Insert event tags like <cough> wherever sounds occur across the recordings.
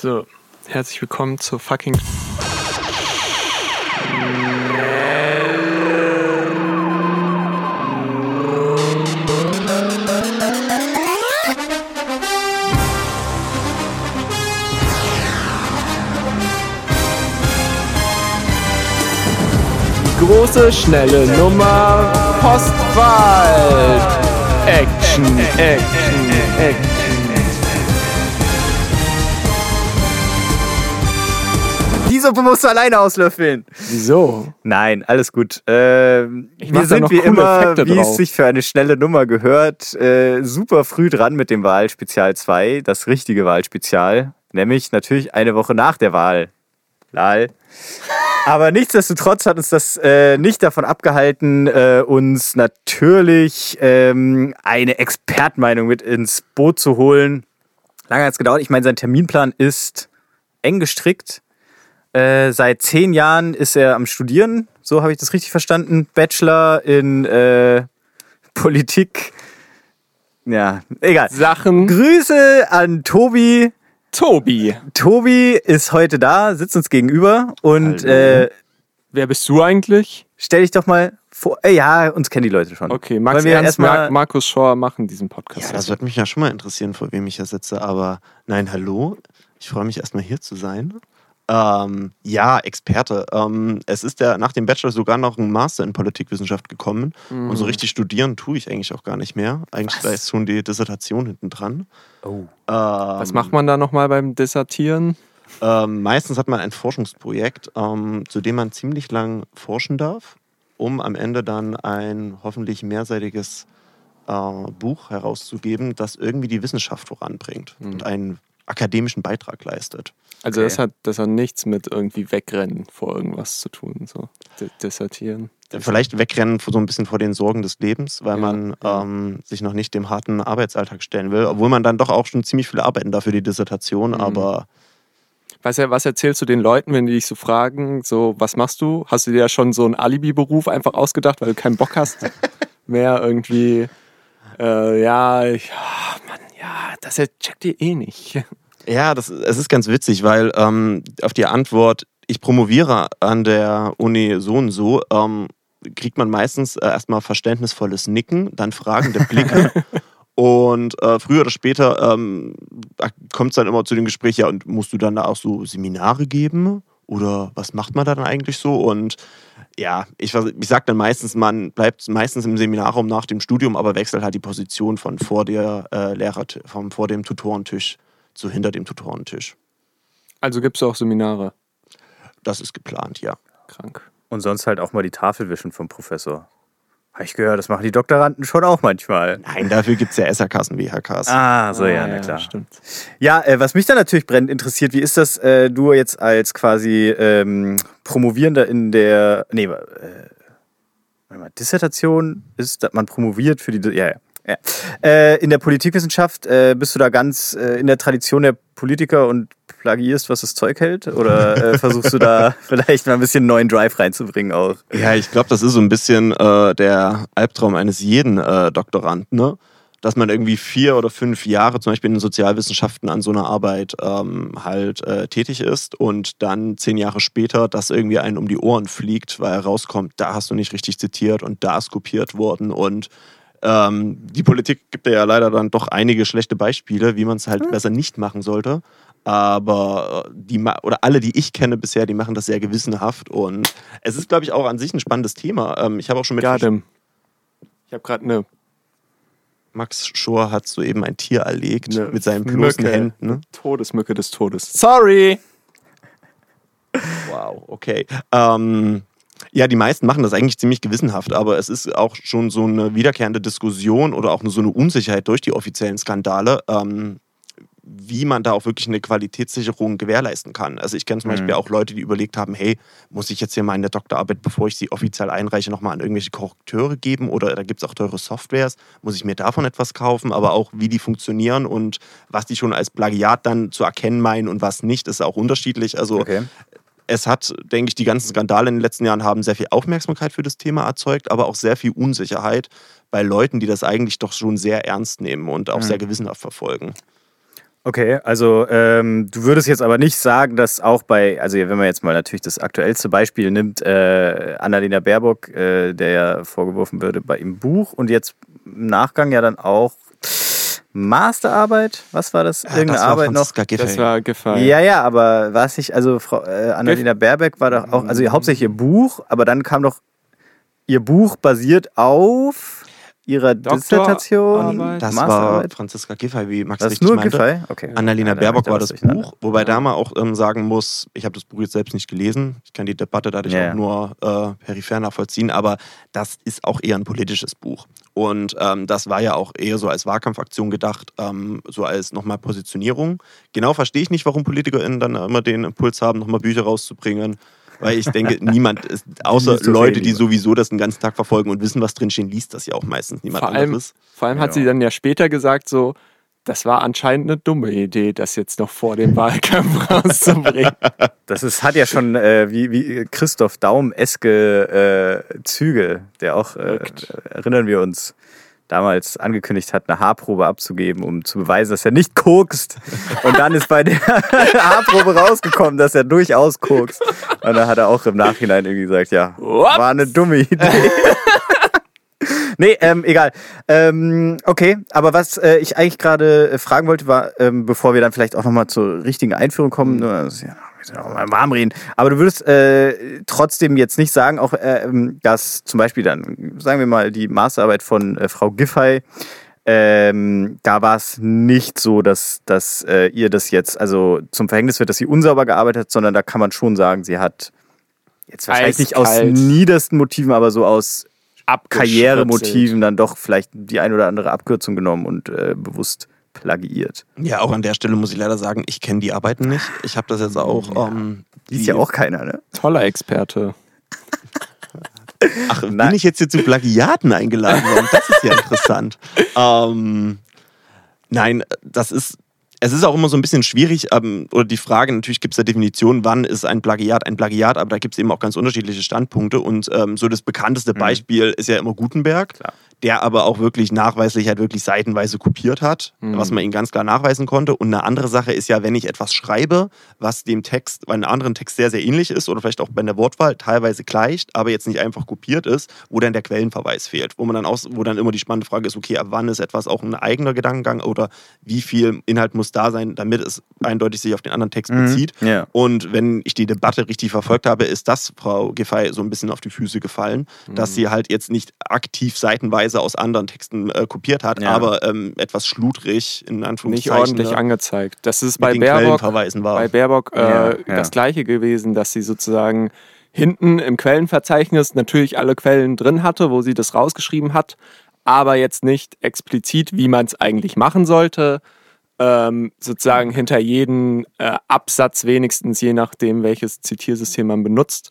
So, herzlich willkommen zur fucking. Große, schnelle Nummer, Postwahl. Action, Action, Action. Die Suppe musst du alleine auslöffeln. Wieso? Nein, alles gut. Ähm, wir sind wie immer, Effekte wie es drauf. sich für eine schnelle Nummer gehört, äh, super früh dran mit dem Wahlspezial 2, das richtige Wahlspezial. Nämlich natürlich eine Woche nach der Wahl. Lal. Aber nichtsdestotrotz hat uns das äh, nicht davon abgehalten, äh, uns natürlich ähm, eine Expertmeinung mit ins Boot zu holen. Lange hat es gedauert. Ich meine, sein Terminplan ist eng gestrickt. Äh, seit zehn Jahren ist er am Studieren, so habe ich das richtig verstanden. Bachelor in äh, Politik. Ja, egal. Sachen. Grüße an Tobi. Tobi. Tobi ist heute da, sitzt uns gegenüber und äh, Wer bist du eigentlich? stell dich doch mal vor. Äh, ja, uns kennen die Leute schon. Okay, Max Wollen wir Ernst, erstmal- Mar Markus Schor machen diesen Podcast. Ja, das würde mich ja schon mal interessieren, vor wem ich hier sitze. Aber nein, hallo. Ich freue mich erstmal hier zu sein. Ähm, ja, Experte. Ähm, es ist ja nach dem Bachelor sogar noch ein Master in Politikwissenschaft gekommen. Und so richtig studieren tue ich eigentlich auch gar nicht mehr. Eigentlich da ist schon die Dissertation hinten dran. Oh. Was macht man da nochmal beim Dissertieren? Ähm, meistens hat man ein Forschungsprojekt, ähm, zu dem man ziemlich lang forschen darf, um am Ende dann ein hoffentlich mehrseitiges äh, Buch herauszugeben, das irgendwie die Wissenschaft voranbringt und einen akademischen Beitrag leistet. Also Okay. das, hat, das hat nichts mit irgendwie wegrennen vor irgendwas zu tun. So. D dissertieren. Vielleicht wegrennen so ein bisschen vor den Sorgen des Lebens, weil Ja, man ja. ähm, sich noch nicht dem harten Arbeitsalltag stellen will, obwohl man dann doch auch schon ziemlich viel arbeiten darf für die Dissertation, Mhm. aber Was, was erzählst du den Leuten, wenn die dich so fragen, so, was machst du? Hast du dir ja schon so einen Alibi-Beruf einfach ausgedacht, weil du keinen Bock hast, <laughs> mehr irgendwie, äh, ja, ich, ja, Mann, ja, das checkt ihr eh nicht. Ja, das, es ist ganz witzig, weil ähm, auf die Antwort, ich promoviere an der Uni so und so, ähm, kriegt man meistens äh, erstmal verständnisvolles Nicken, dann fragende Blicke. <laughs> und äh, früher oder später ähm, kommt es dann immer zu dem Gespräch, ja, und musst du dann da auch so Seminare geben? Oder was macht man da dann eigentlich so? Und ja, ich, ich sage dann meistens, man bleibt meistens im Seminarraum nach dem Studium, aber wechselt halt die Position von vor der äh, Lehrer, vom vor dem Tutorentisch zu hinter dem Tutorentisch. Also gibst du auch Seminare. Das ist geplant, ja. Krank. Und sonst halt auch mal die Tafel wischen vom Professor. Habe ich gehört, das machen die Doktoranden schon auch manchmal. Nein, dafür gibt es ja SRKs und WHKs. Ah, so ja, Ah, na klar. Stimmt. Ja, äh, was mich dann natürlich brennend interessiert, wie ist das, äh, du jetzt als quasi ähm, Promovierender in der, nee, äh, warte mal, Dissertation ist, dass man promoviert für die, Di- ja, ja. Ja. Äh, in der Politikwissenschaft äh, bist du da ganz äh, in der Tradition der Politiker und plagierst, was das Zeug hält? Oder äh, <laughs> versuchst du da vielleicht mal ein bisschen neuen Drive reinzubringen auch? Ja, ich glaube, das ist so ein bisschen äh, der Albtraum eines jeden äh, Doktoranden, ne? dass man irgendwie vier oder fünf Jahre zum Beispiel in den Sozialwissenschaften an so einer Arbeit ähm, halt tätig ist und dann zehn Jahre später das irgendwie einen um die Ohren fliegt, weil herauskommt, da hast du nicht richtig zitiert und da ist kopiert worden und ähm, die Politik gibt ja leider dann doch einige schlechte Beispiele, wie man es halt besser nicht machen sollte. Aber äh, die ma- oder alle, die ich kenne bisher, die machen das sehr gewissenhaft und es ist, glaube ich, auch an sich ein spannendes Thema. Ähm, ich habe auch schon mit Gadem. Ich habe gerade eine Max Schor hat soeben ein Tier erlegt Ne mit seinen bloßen Mücke. Händen. Ne? Todesmücke des Todes. Sorry! Wow, okay. Ähm, ja, die meisten machen das eigentlich ziemlich gewissenhaft, aber es ist auch schon so eine wiederkehrende Diskussion oder auch so eine Unsicherheit durch die offiziellen Skandale, ähm, wie man da auch wirklich eine Qualitätssicherung gewährleisten kann. Also ich kenne zum Mhm. Beispiel auch Leute, die überlegt haben, hey, muss ich jetzt hier meine Doktorarbeit, bevor ich sie offiziell einreiche, nochmal an irgendwelche Korrekteure geben oder da gibt es auch teure Softwares, muss ich mir davon etwas kaufen, aber auch wie die funktionieren und was die schon als Plagiat dann zu erkennen meinen und was nicht, ist auch unterschiedlich. Also Okay. Es hat, denke ich, die ganzen Skandale in den letzten Jahren haben sehr viel Aufmerksamkeit für das Thema erzeugt, aber auch sehr viel Unsicherheit bei Leuten, die das eigentlich doch schon sehr ernst nehmen und auch Mhm. sehr gewissenhaft verfolgen. Okay, also ähm, du würdest jetzt aber nicht sagen, dass auch bei, also wenn man jetzt mal natürlich das aktuellste Beispiel nimmt, äh, Annalena Baerbock, äh, der ja vorgeworfen würde bei im Buch und jetzt im Nachgang ja dann auch Masterarbeit, was war das? Irgendeine das war Arbeit noch? Das war gefallen. Ja, ja, aber was ich, also Frau äh, Annalena Baerbeck war doch auch, also hauptsächlich ihr Buch, aber dann kam doch, ihr Buch basiert auf ihrer Dissertation. Das war. Franziska Giffey, wie Max Das ist richtig nur meinte. Giffey? Okay. Annalena Ja, Baerbock er war das durcheinander. Buch, wobei da man auch ähm, sagen muss, ich habe das Buch jetzt selbst nicht gelesen, ich kann die Debatte dadurch Ja, ja. auch nur äh, peripher nachvollziehen, aber das ist auch eher ein politisches Buch. Und ähm, das war ja auch eher so als Wahlkampfaktion gedacht, ähm, so als nochmal Positionierung. Genau verstehe ich nicht, warum PolitikerInnen dann immer den Impuls haben, nochmal Bücher rauszubringen. Weil ich denke, niemand, ist, außer eh Leute, die sowieso das den ganzen Tag verfolgen und wissen, was drinstehen, liest das ja auch meistens niemand Vor allem, anderes. vor allem hat Ja. sie dann ja später gesagt, so, das war anscheinend eine dumme Idee, das jetzt noch vor dem Wahlkampf <laughs> rauszubringen. Das ist, hat ja schon äh, wie, wie Christoph Daum-eske äh, Züge, der auch, äh, erinnern wir uns, damals angekündigt hat, eine Haarprobe abzugeben, um zu beweisen, dass er nicht kokst. Und dann ist bei der <laughs> Haarprobe rausgekommen, dass er durchaus kokst. Und dann hat er auch im Nachhinein irgendwie gesagt, ja, Ups. war eine dumme Idee. Nee, ähm, egal. Ähm, okay, aber was äh, ich eigentlich gerade äh, fragen wollte, war, ähm, bevor wir dann vielleicht auch nochmal zur richtigen Einführung kommen, nur, also, ja, mal warm reden, aber du würdest äh, trotzdem jetzt nicht sagen, auch äh, dass zum Beispiel dann, sagen wir mal, die Masterarbeit von äh, Frau Giffey, ähm, da war es nicht so, dass, dass äh, ihr das jetzt also zum Verhängnis wird, dass sie unsauber gearbeitet hat, sondern da kann man schon sagen, sie hat jetzt wahrscheinlich nicht aus niedersten Motiven, aber so aus. Karrieremotiven dann doch vielleicht die ein oder andere Abkürzung genommen und äh, bewusst plagiiert. Ja, auch an der Stelle muss ich leider sagen, ich kenne die Arbeiten nicht. Ich habe das jetzt auch. Ähm, Liest ja auch keiner, ne? Toller Experte. Ach, bin Nein. ich jetzt hier zu Plagiaten eingeladen worden? Das ist ja interessant. <laughs> ähm, nein, das ist. Es ist auch immer so ein bisschen schwierig, ähm, oder die Frage, natürlich gibt es da Definitionen, wann ist ein Plagiat ein Plagiat, aber da gibt es eben auch ganz unterschiedliche Standpunkte. Und ähm, so das bekannteste Beispiel ist ja immer Gutenberg, Klar. Der aber auch wirklich nachweislich halt wirklich seitenweise kopiert hat, was man ihm ganz klar nachweisen konnte. Und eine andere Sache ist ja, wenn ich etwas schreibe, was dem Text, bei einem anderen Text sehr, sehr ähnlich ist oder vielleicht auch bei der Wortwahl teilweise gleicht, aber jetzt nicht einfach kopiert ist, wo dann der Quellenverweis fehlt. Wo man dann aus, wo dann immer die spannende Frage ist, okay, ab wann ist etwas auch ein eigener Gedankengang oder wie viel Inhalt muss da sein, damit es eindeutig sich auf den anderen Text bezieht. Ja. Und wenn ich die Debatte richtig verfolgt habe, ist das Frau Giffey so ein bisschen auf die Füße gefallen, dass sie halt jetzt nicht aktiv seitenweise aus anderen Texten äh, kopiert hat, Ja. aber ähm, etwas schludrig in Nicht Anführungszeichen ordentlich ne, angezeigt. Das ist bei Baerbock, bei Baerbock äh, Ja, ja. das gleiche gewesen, dass sie sozusagen hinten im Quellenverzeichnis natürlich alle Quellen drin hatte, wo sie das rausgeschrieben hat, aber jetzt nicht explizit, wie man es eigentlich machen sollte. Ähm, sozusagen hinter jeden äh, Absatz wenigstens, je nachdem, welches Zitiersystem man benutzt,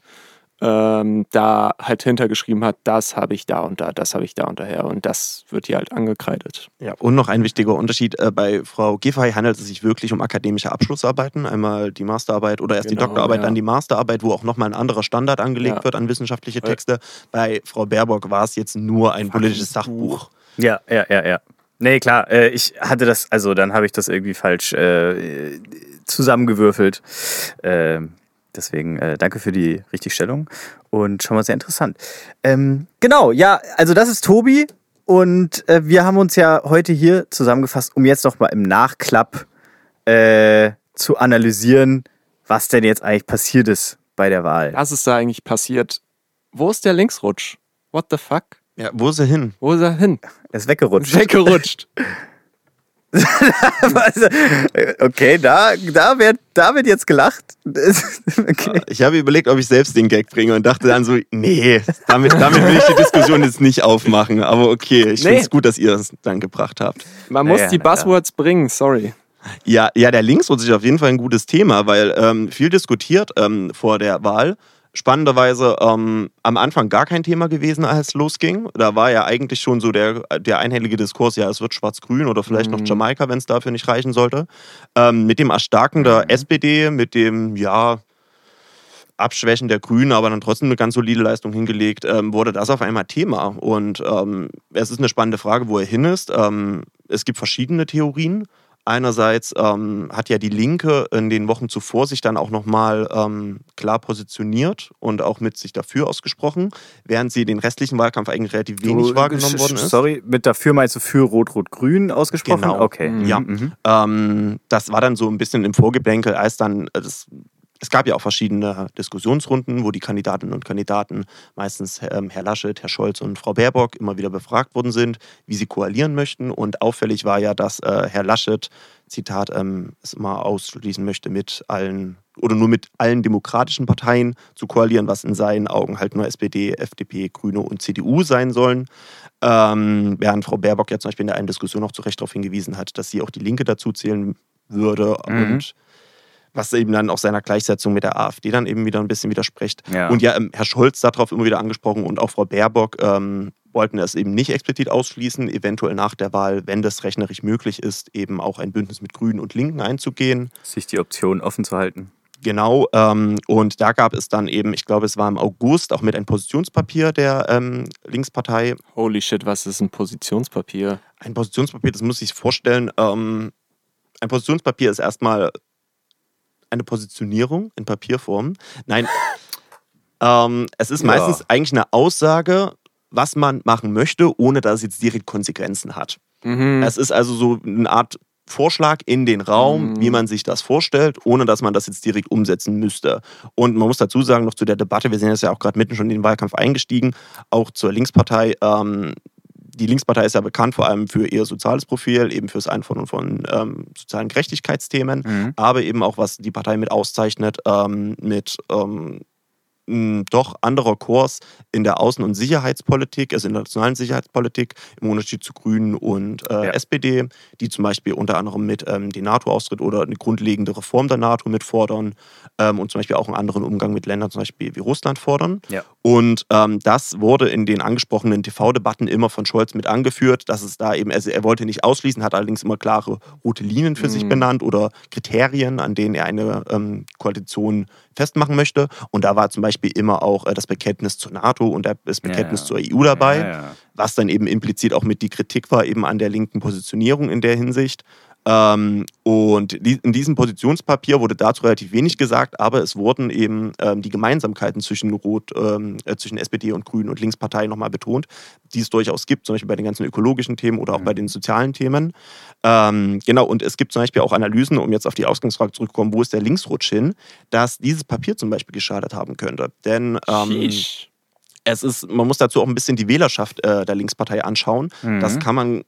ähm, da halt hintergeschrieben hat, das habe ich da und da, das habe ich da und daher und das wird hier halt angekreidet. Ja, und noch ein wichtiger Unterschied, äh, bei Frau Giffey handelt es sich wirklich um akademische Abschlussarbeiten, einmal die Masterarbeit oder erst die Genau, Doktorarbeit, ja. dann die Masterarbeit, wo auch nochmal ein anderer Standard angelegt Ja. wird an wissenschaftliche Texte. Bei Frau Baerbock war es jetzt nur ein politisches Sachbuch. Ja, ja, ja, ja. Nee, klar, äh, ich hatte das, also dann habe ich das irgendwie falsch äh, zusammengewürfelt. Ähm, deswegen äh, danke für die Richtigstellung und schon mal sehr interessant. Ähm, genau, ja, also das ist Tobi und äh, wir haben uns ja heute hier zusammengefasst, um jetzt noch mal im Nachklapp äh, zu analysieren, was denn jetzt eigentlich passiert ist bei der Wahl. Was ist da eigentlich passiert? Wo ist der Linksrutsch? What the fuck? Ja, wo ist er hin? Wo ist er hin? Er ist weggerutscht. Weggerutscht. <laughs> Also, okay, da, da, wird, da wird jetzt gelacht. <laughs> okay. Ich habe überlegt, ob ich selbst den Gag bringe und dachte dann so, nee, damit, damit will ich die Diskussion jetzt nicht aufmachen. Aber okay, ich Nee. finde es gut, dass ihr es dann gebracht habt. Man muss ja, die. Buzzwords bringen, sorry. Ja, ja, der Linksrutsch ist auf jeden Fall ein gutes Thema, weil ähm, viel diskutiert ähm, vor der Wahl. Spannenderweise ähm, am Anfang gar kein Thema gewesen, als es losging. Da war ja eigentlich schon so der, der einhellige Diskurs, ja, es wird schwarz-grün oder vielleicht noch Jamaika, wenn es dafür nicht reichen sollte. Ähm, mit dem Erstarken der SPD, mit dem, ja, Abschwächen der Grünen, aber dann trotzdem eine ganz solide Leistung hingelegt, ähm, wurde das auf einmal Thema. Und ähm, es ist eine spannende Frage, wo er hin ist. Ähm, es gibt verschiedene Theorien. Einerseits ähm, hat ja die Linke in den Wochen zuvor sich dann auch nochmal ähm, klar positioniert und auch mit sich dafür ausgesprochen, während sie den restlichen Wahlkampf eigentlich relativ wenig Du- wahrgenommen sch- worden ist. Sorry, mit dafür meinst du für Rot-Rot-Grün ausgesprochen? Genau. Okay. Ja. Mhm. Ähm, das war dann so ein bisschen im Vorgeplänkel, als dann äh, das, es gab ja auch verschiedene Diskussionsrunden, wo die Kandidatinnen und Kandidaten, meistens ähm, Herr Laschet, Herr Scholz und Frau Baerbock, immer wieder befragt worden sind, wie sie koalieren möchten. Und auffällig war ja, dass äh, Herr Laschet, Zitat, ähm, es immer ausschließen möchte, mit allen oder nur mit allen demokratischen Parteien zu koalieren, was in seinen Augen halt nur SPD, FDP, Grüne und CDU sein sollen. Ähm, während Frau Baerbock ja zum Beispiel in der einen Diskussion auch zu Recht darauf hingewiesen hat, dass sie auch die Linke dazu zählen würde Mhm. und was eben dann auch seiner Gleichsetzung mit der AfD dann eben wieder ein bisschen widerspricht. Ja. Und ja, ähm, Herr Scholz darauf immer wieder angesprochen und auch Frau Baerbock ähm, wollten es eben nicht explizit ausschließen, eventuell nach der Wahl, wenn das rechnerisch möglich ist, eben auch ein Bündnis mit Grünen und Linken einzugehen. Sich die Option offen zu halten. Genau, ähm, und da gab es dann eben, ich glaube, es war im August, auch mit ein Positionspapier der ähm, Linkspartei. Holy shit, was ist ein Positionspapier? Ein Positionspapier, das muss ich sich vorstellen. Ähm, ein Positionspapier ist erstmal eine Positionierung in Papierform. Nein, <laughs> ähm, es ist Ja. meistens eigentlich eine Aussage, was man machen möchte, ohne dass es jetzt direkt Konsequenzen hat. Mhm. Es ist also so eine Art Vorschlag in den Raum, Mhm. wie man sich das vorstellt, ohne dass man das jetzt direkt umsetzen müsste. Und man muss dazu sagen, noch zu der Debatte, wir sind jetzt ja auch gerade mitten schon in den Wahlkampf eingestiegen, auch zur Linkspartei. Ähm, die Linkspartei ist ja bekannt vor allem für ihr soziales Profil, eben fürs Einfordern von ähm, sozialen Gerechtigkeitsthemen, Mhm. aber eben auch, was die Partei mit auszeichnet, ähm, mit ähm, mh, doch anderer Kurs in der Außen- und Sicherheitspolitik, also in der nationalen Sicherheitspolitik, im Unterschied zu Grünen und äh, Ja. SPD, die zum Beispiel unter anderem mit ähm, den NATO-Austritt oder eine grundlegende Reform der NATO mitfordern ähm, und zum Beispiel auch einen anderen Umgang mit Ländern, zum Beispiel wie Russland, fordern. Ja. Und ähm, das wurde in den angesprochenen TV-Debatten immer von Scholz mit angeführt, dass es da eben, also er wollte nicht ausschließen, hat allerdings immer klare rote Linien für sich Mhm. benannt oder Kriterien, an denen er eine ähm, Koalition festmachen möchte. Und da war zum Beispiel immer auch äh, das Bekenntnis zur NATO und das Bekenntnis Ja. zur EU dabei, Ja, ja. was dann eben implizit auch mit die Kritik war eben an der linken Positionierung in der Hinsicht. Ähm, und in diesem Positionspapier wurde dazu relativ wenig gesagt, aber es wurden eben ähm, die Gemeinsamkeiten zwischen Rot, ähm, äh, zwischen SPD und Grünen und Linkspartei nochmal betont, die es durchaus gibt, zum Beispiel bei den ganzen ökologischen Themen oder auch Mhm. bei den sozialen Themen. Ähm, genau, und es gibt zum Beispiel auch Analysen, um jetzt auf die Ausgangsfrage zurückzukommen, wo ist der Linksrutsch hin, dass dieses Papier zum Beispiel geschadet haben könnte. Denn ähm, es ist, man muss dazu auch ein bisschen die Wählerschaft äh, der Linkspartei anschauen. Mhm. Das kann man,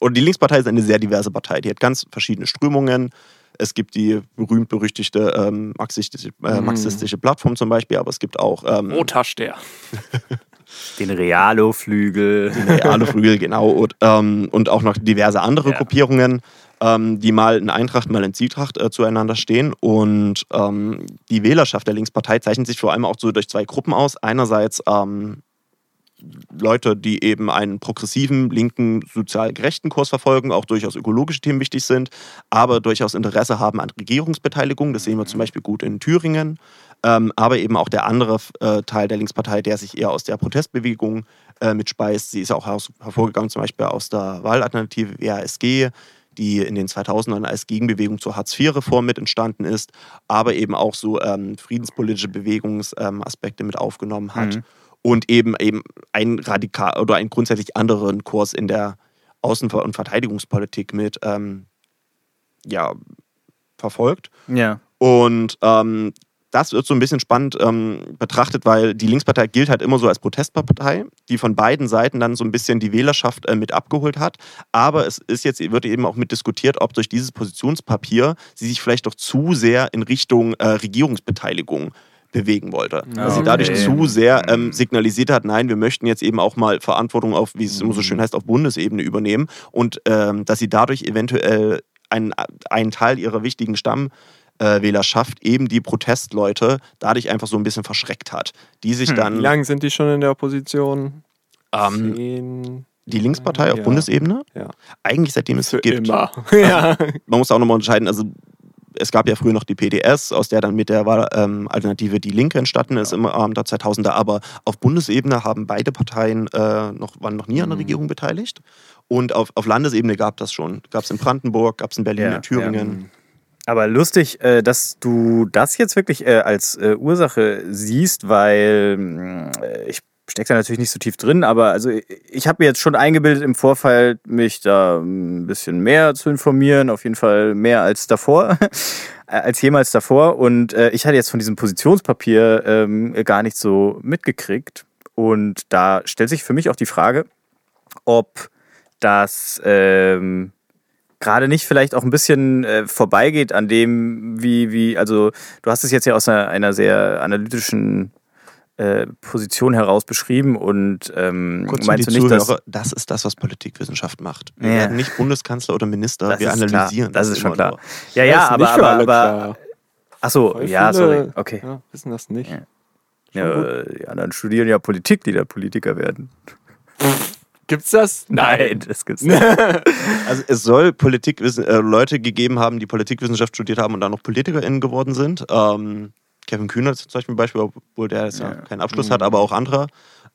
oder die Linkspartei ist eine sehr diverse Partei. Die hat ganz verschiedene Strömungen. Es gibt die berühmt-berüchtigte ähm, marxistische, äh, Mhm. marxistische Plattform zum Beispiel, aber es gibt auch ähm, Rotasch-der. <laughs> Den Realo-Flügel. reale Flügel, genau, und, ähm, und auch noch diverse andere Ja. Gruppierungen, ähm, die mal in Eintracht, mal in Zwietracht äh, zueinander stehen. Und ähm, die Wählerschaft der Linkspartei zeichnet sich vor allem auch so durch zwei Gruppen aus. Einerseits ähm, Leute, die eben einen progressiven, linken, sozial gerechten Kurs verfolgen, auch durchaus ökologische Themen wichtig sind, aber durchaus Interesse haben an Regierungsbeteiligung. Das sehen wir zum Beispiel gut in Thüringen. Ähm, aber eben auch der andere äh, Teil der Linkspartei, der sich eher aus der Protestbewegung äh, mitspeist. Sie ist auch hervorgegangen, zum Beispiel aus der Wahlalternative WASG, die in den 2000ern als Gegenbewegung zur Hartz-IV-Reform mit entstanden ist, aber eben auch so ähm, friedenspolitische Bewegungsaspekte mit aufgenommen hat Mhm. Und eben eben einen radikal oder einen grundsätzlich anderen Kurs in der Außen- und Verteidigungspolitik mit ähm, ja, verfolgt. Ja. Und ähm, das wird so ein bisschen spannend ähm, betrachtet, weil die Linkspartei gilt halt immer so als Protestpartei, die von beiden Seiten dann so ein bisschen die Wählerschaft äh, mit abgeholt hat. Aber es ist jetzt, wird eben auch mit diskutiert, ob durch dieses Positionspapier sie sich vielleicht doch zu sehr in Richtung äh, Regierungsbeteiligung bewegen wollte. Dass sie dadurch Okay. zu sehr ähm, signalisiert hat, nein, wir möchten jetzt eben auch mal Verantwortung auf, wie es immer so schön heißt, auf Bundesebene übernehmen und ähm, dass sie dadurch eventuell einen, einen Teil ihrer wichtigen Stamm äh, Wählerschaft eben die Protestleute dadurch einfach so ein bisschen verschreckt hat, die sich Hm, Wie dann lange sind die schon in der Opposition? ähm, Zehn. die Linkspartei auf Ja. Bundesebene Ja. eigentlich seitdem es Für gibt. immer. <laughs> ja. Man muss auch nochmal unterscheiden, also es gab ja früher noch die PDS, aus der dann mit der Wahlalternative Die Linke entstanden ist im Rahmen der 2000er. Aber auf Bundesebene haben beide Parteien äh, noch, waren noch nie an der Mhm. Regierung beteiligt. Und auf, auf Landesebene gab das schon. Gab es in Brandenburg, gab es in Berlin, Ja, in Thüringen. Aber lustig, äh, dass du das jetzt wirklich äh, als äh, Ursache siehst, weil ich stecke da natürlich nicht so tief drin, aber also ich habe mir jetzt schon eingebildet im Vorfall, mich da ein bisschen mehr zu informieren, auf jeden Fall mehr als davor, <laughs> äh, als jemals davor. Und äh, ich hatte jetzt von diesem Positionspapier ähm, gar nicht so mitgekriegt. Und da stellt sich für mich auch die Frage, ob das ähm, gerade nicht vielleicht auch ein bisschen äh, vorbeigeht an dem, wie, wie, also du hast es jetzt ja aus einer, einer sehr analytischen äh, Position heraus beschrieben und ähm, Kurz meinst du nicht, dass. Zuhörer, das ist das, was Politikwissenschaft macht. Wir Ja. werden nicht Bundeskanzler oder Minister, Das wir analysieren. klar. Das ist schon klar. nur. Ja, Das ja, aber, aber, aber klar. ach so, Voll ja, viele, sorry, okay. Ja, wissen das nicht. Ja. Ja, äh, die anderen studieren ja Politik, die dann Politiker werden. Gibt's das? das gibt's nicht. <laughs> Also es soll Politikwissen äh, Leute gegeben haben, die Politikwissenschaft studiert haben und dann noch PolitikerInnen geworden sind. Ähm, Kevin Kühner ist zum Beispiel ein Beispiel, obwohl der jetzt ja. Ja. keinen Abschluss hat, aber auch andere.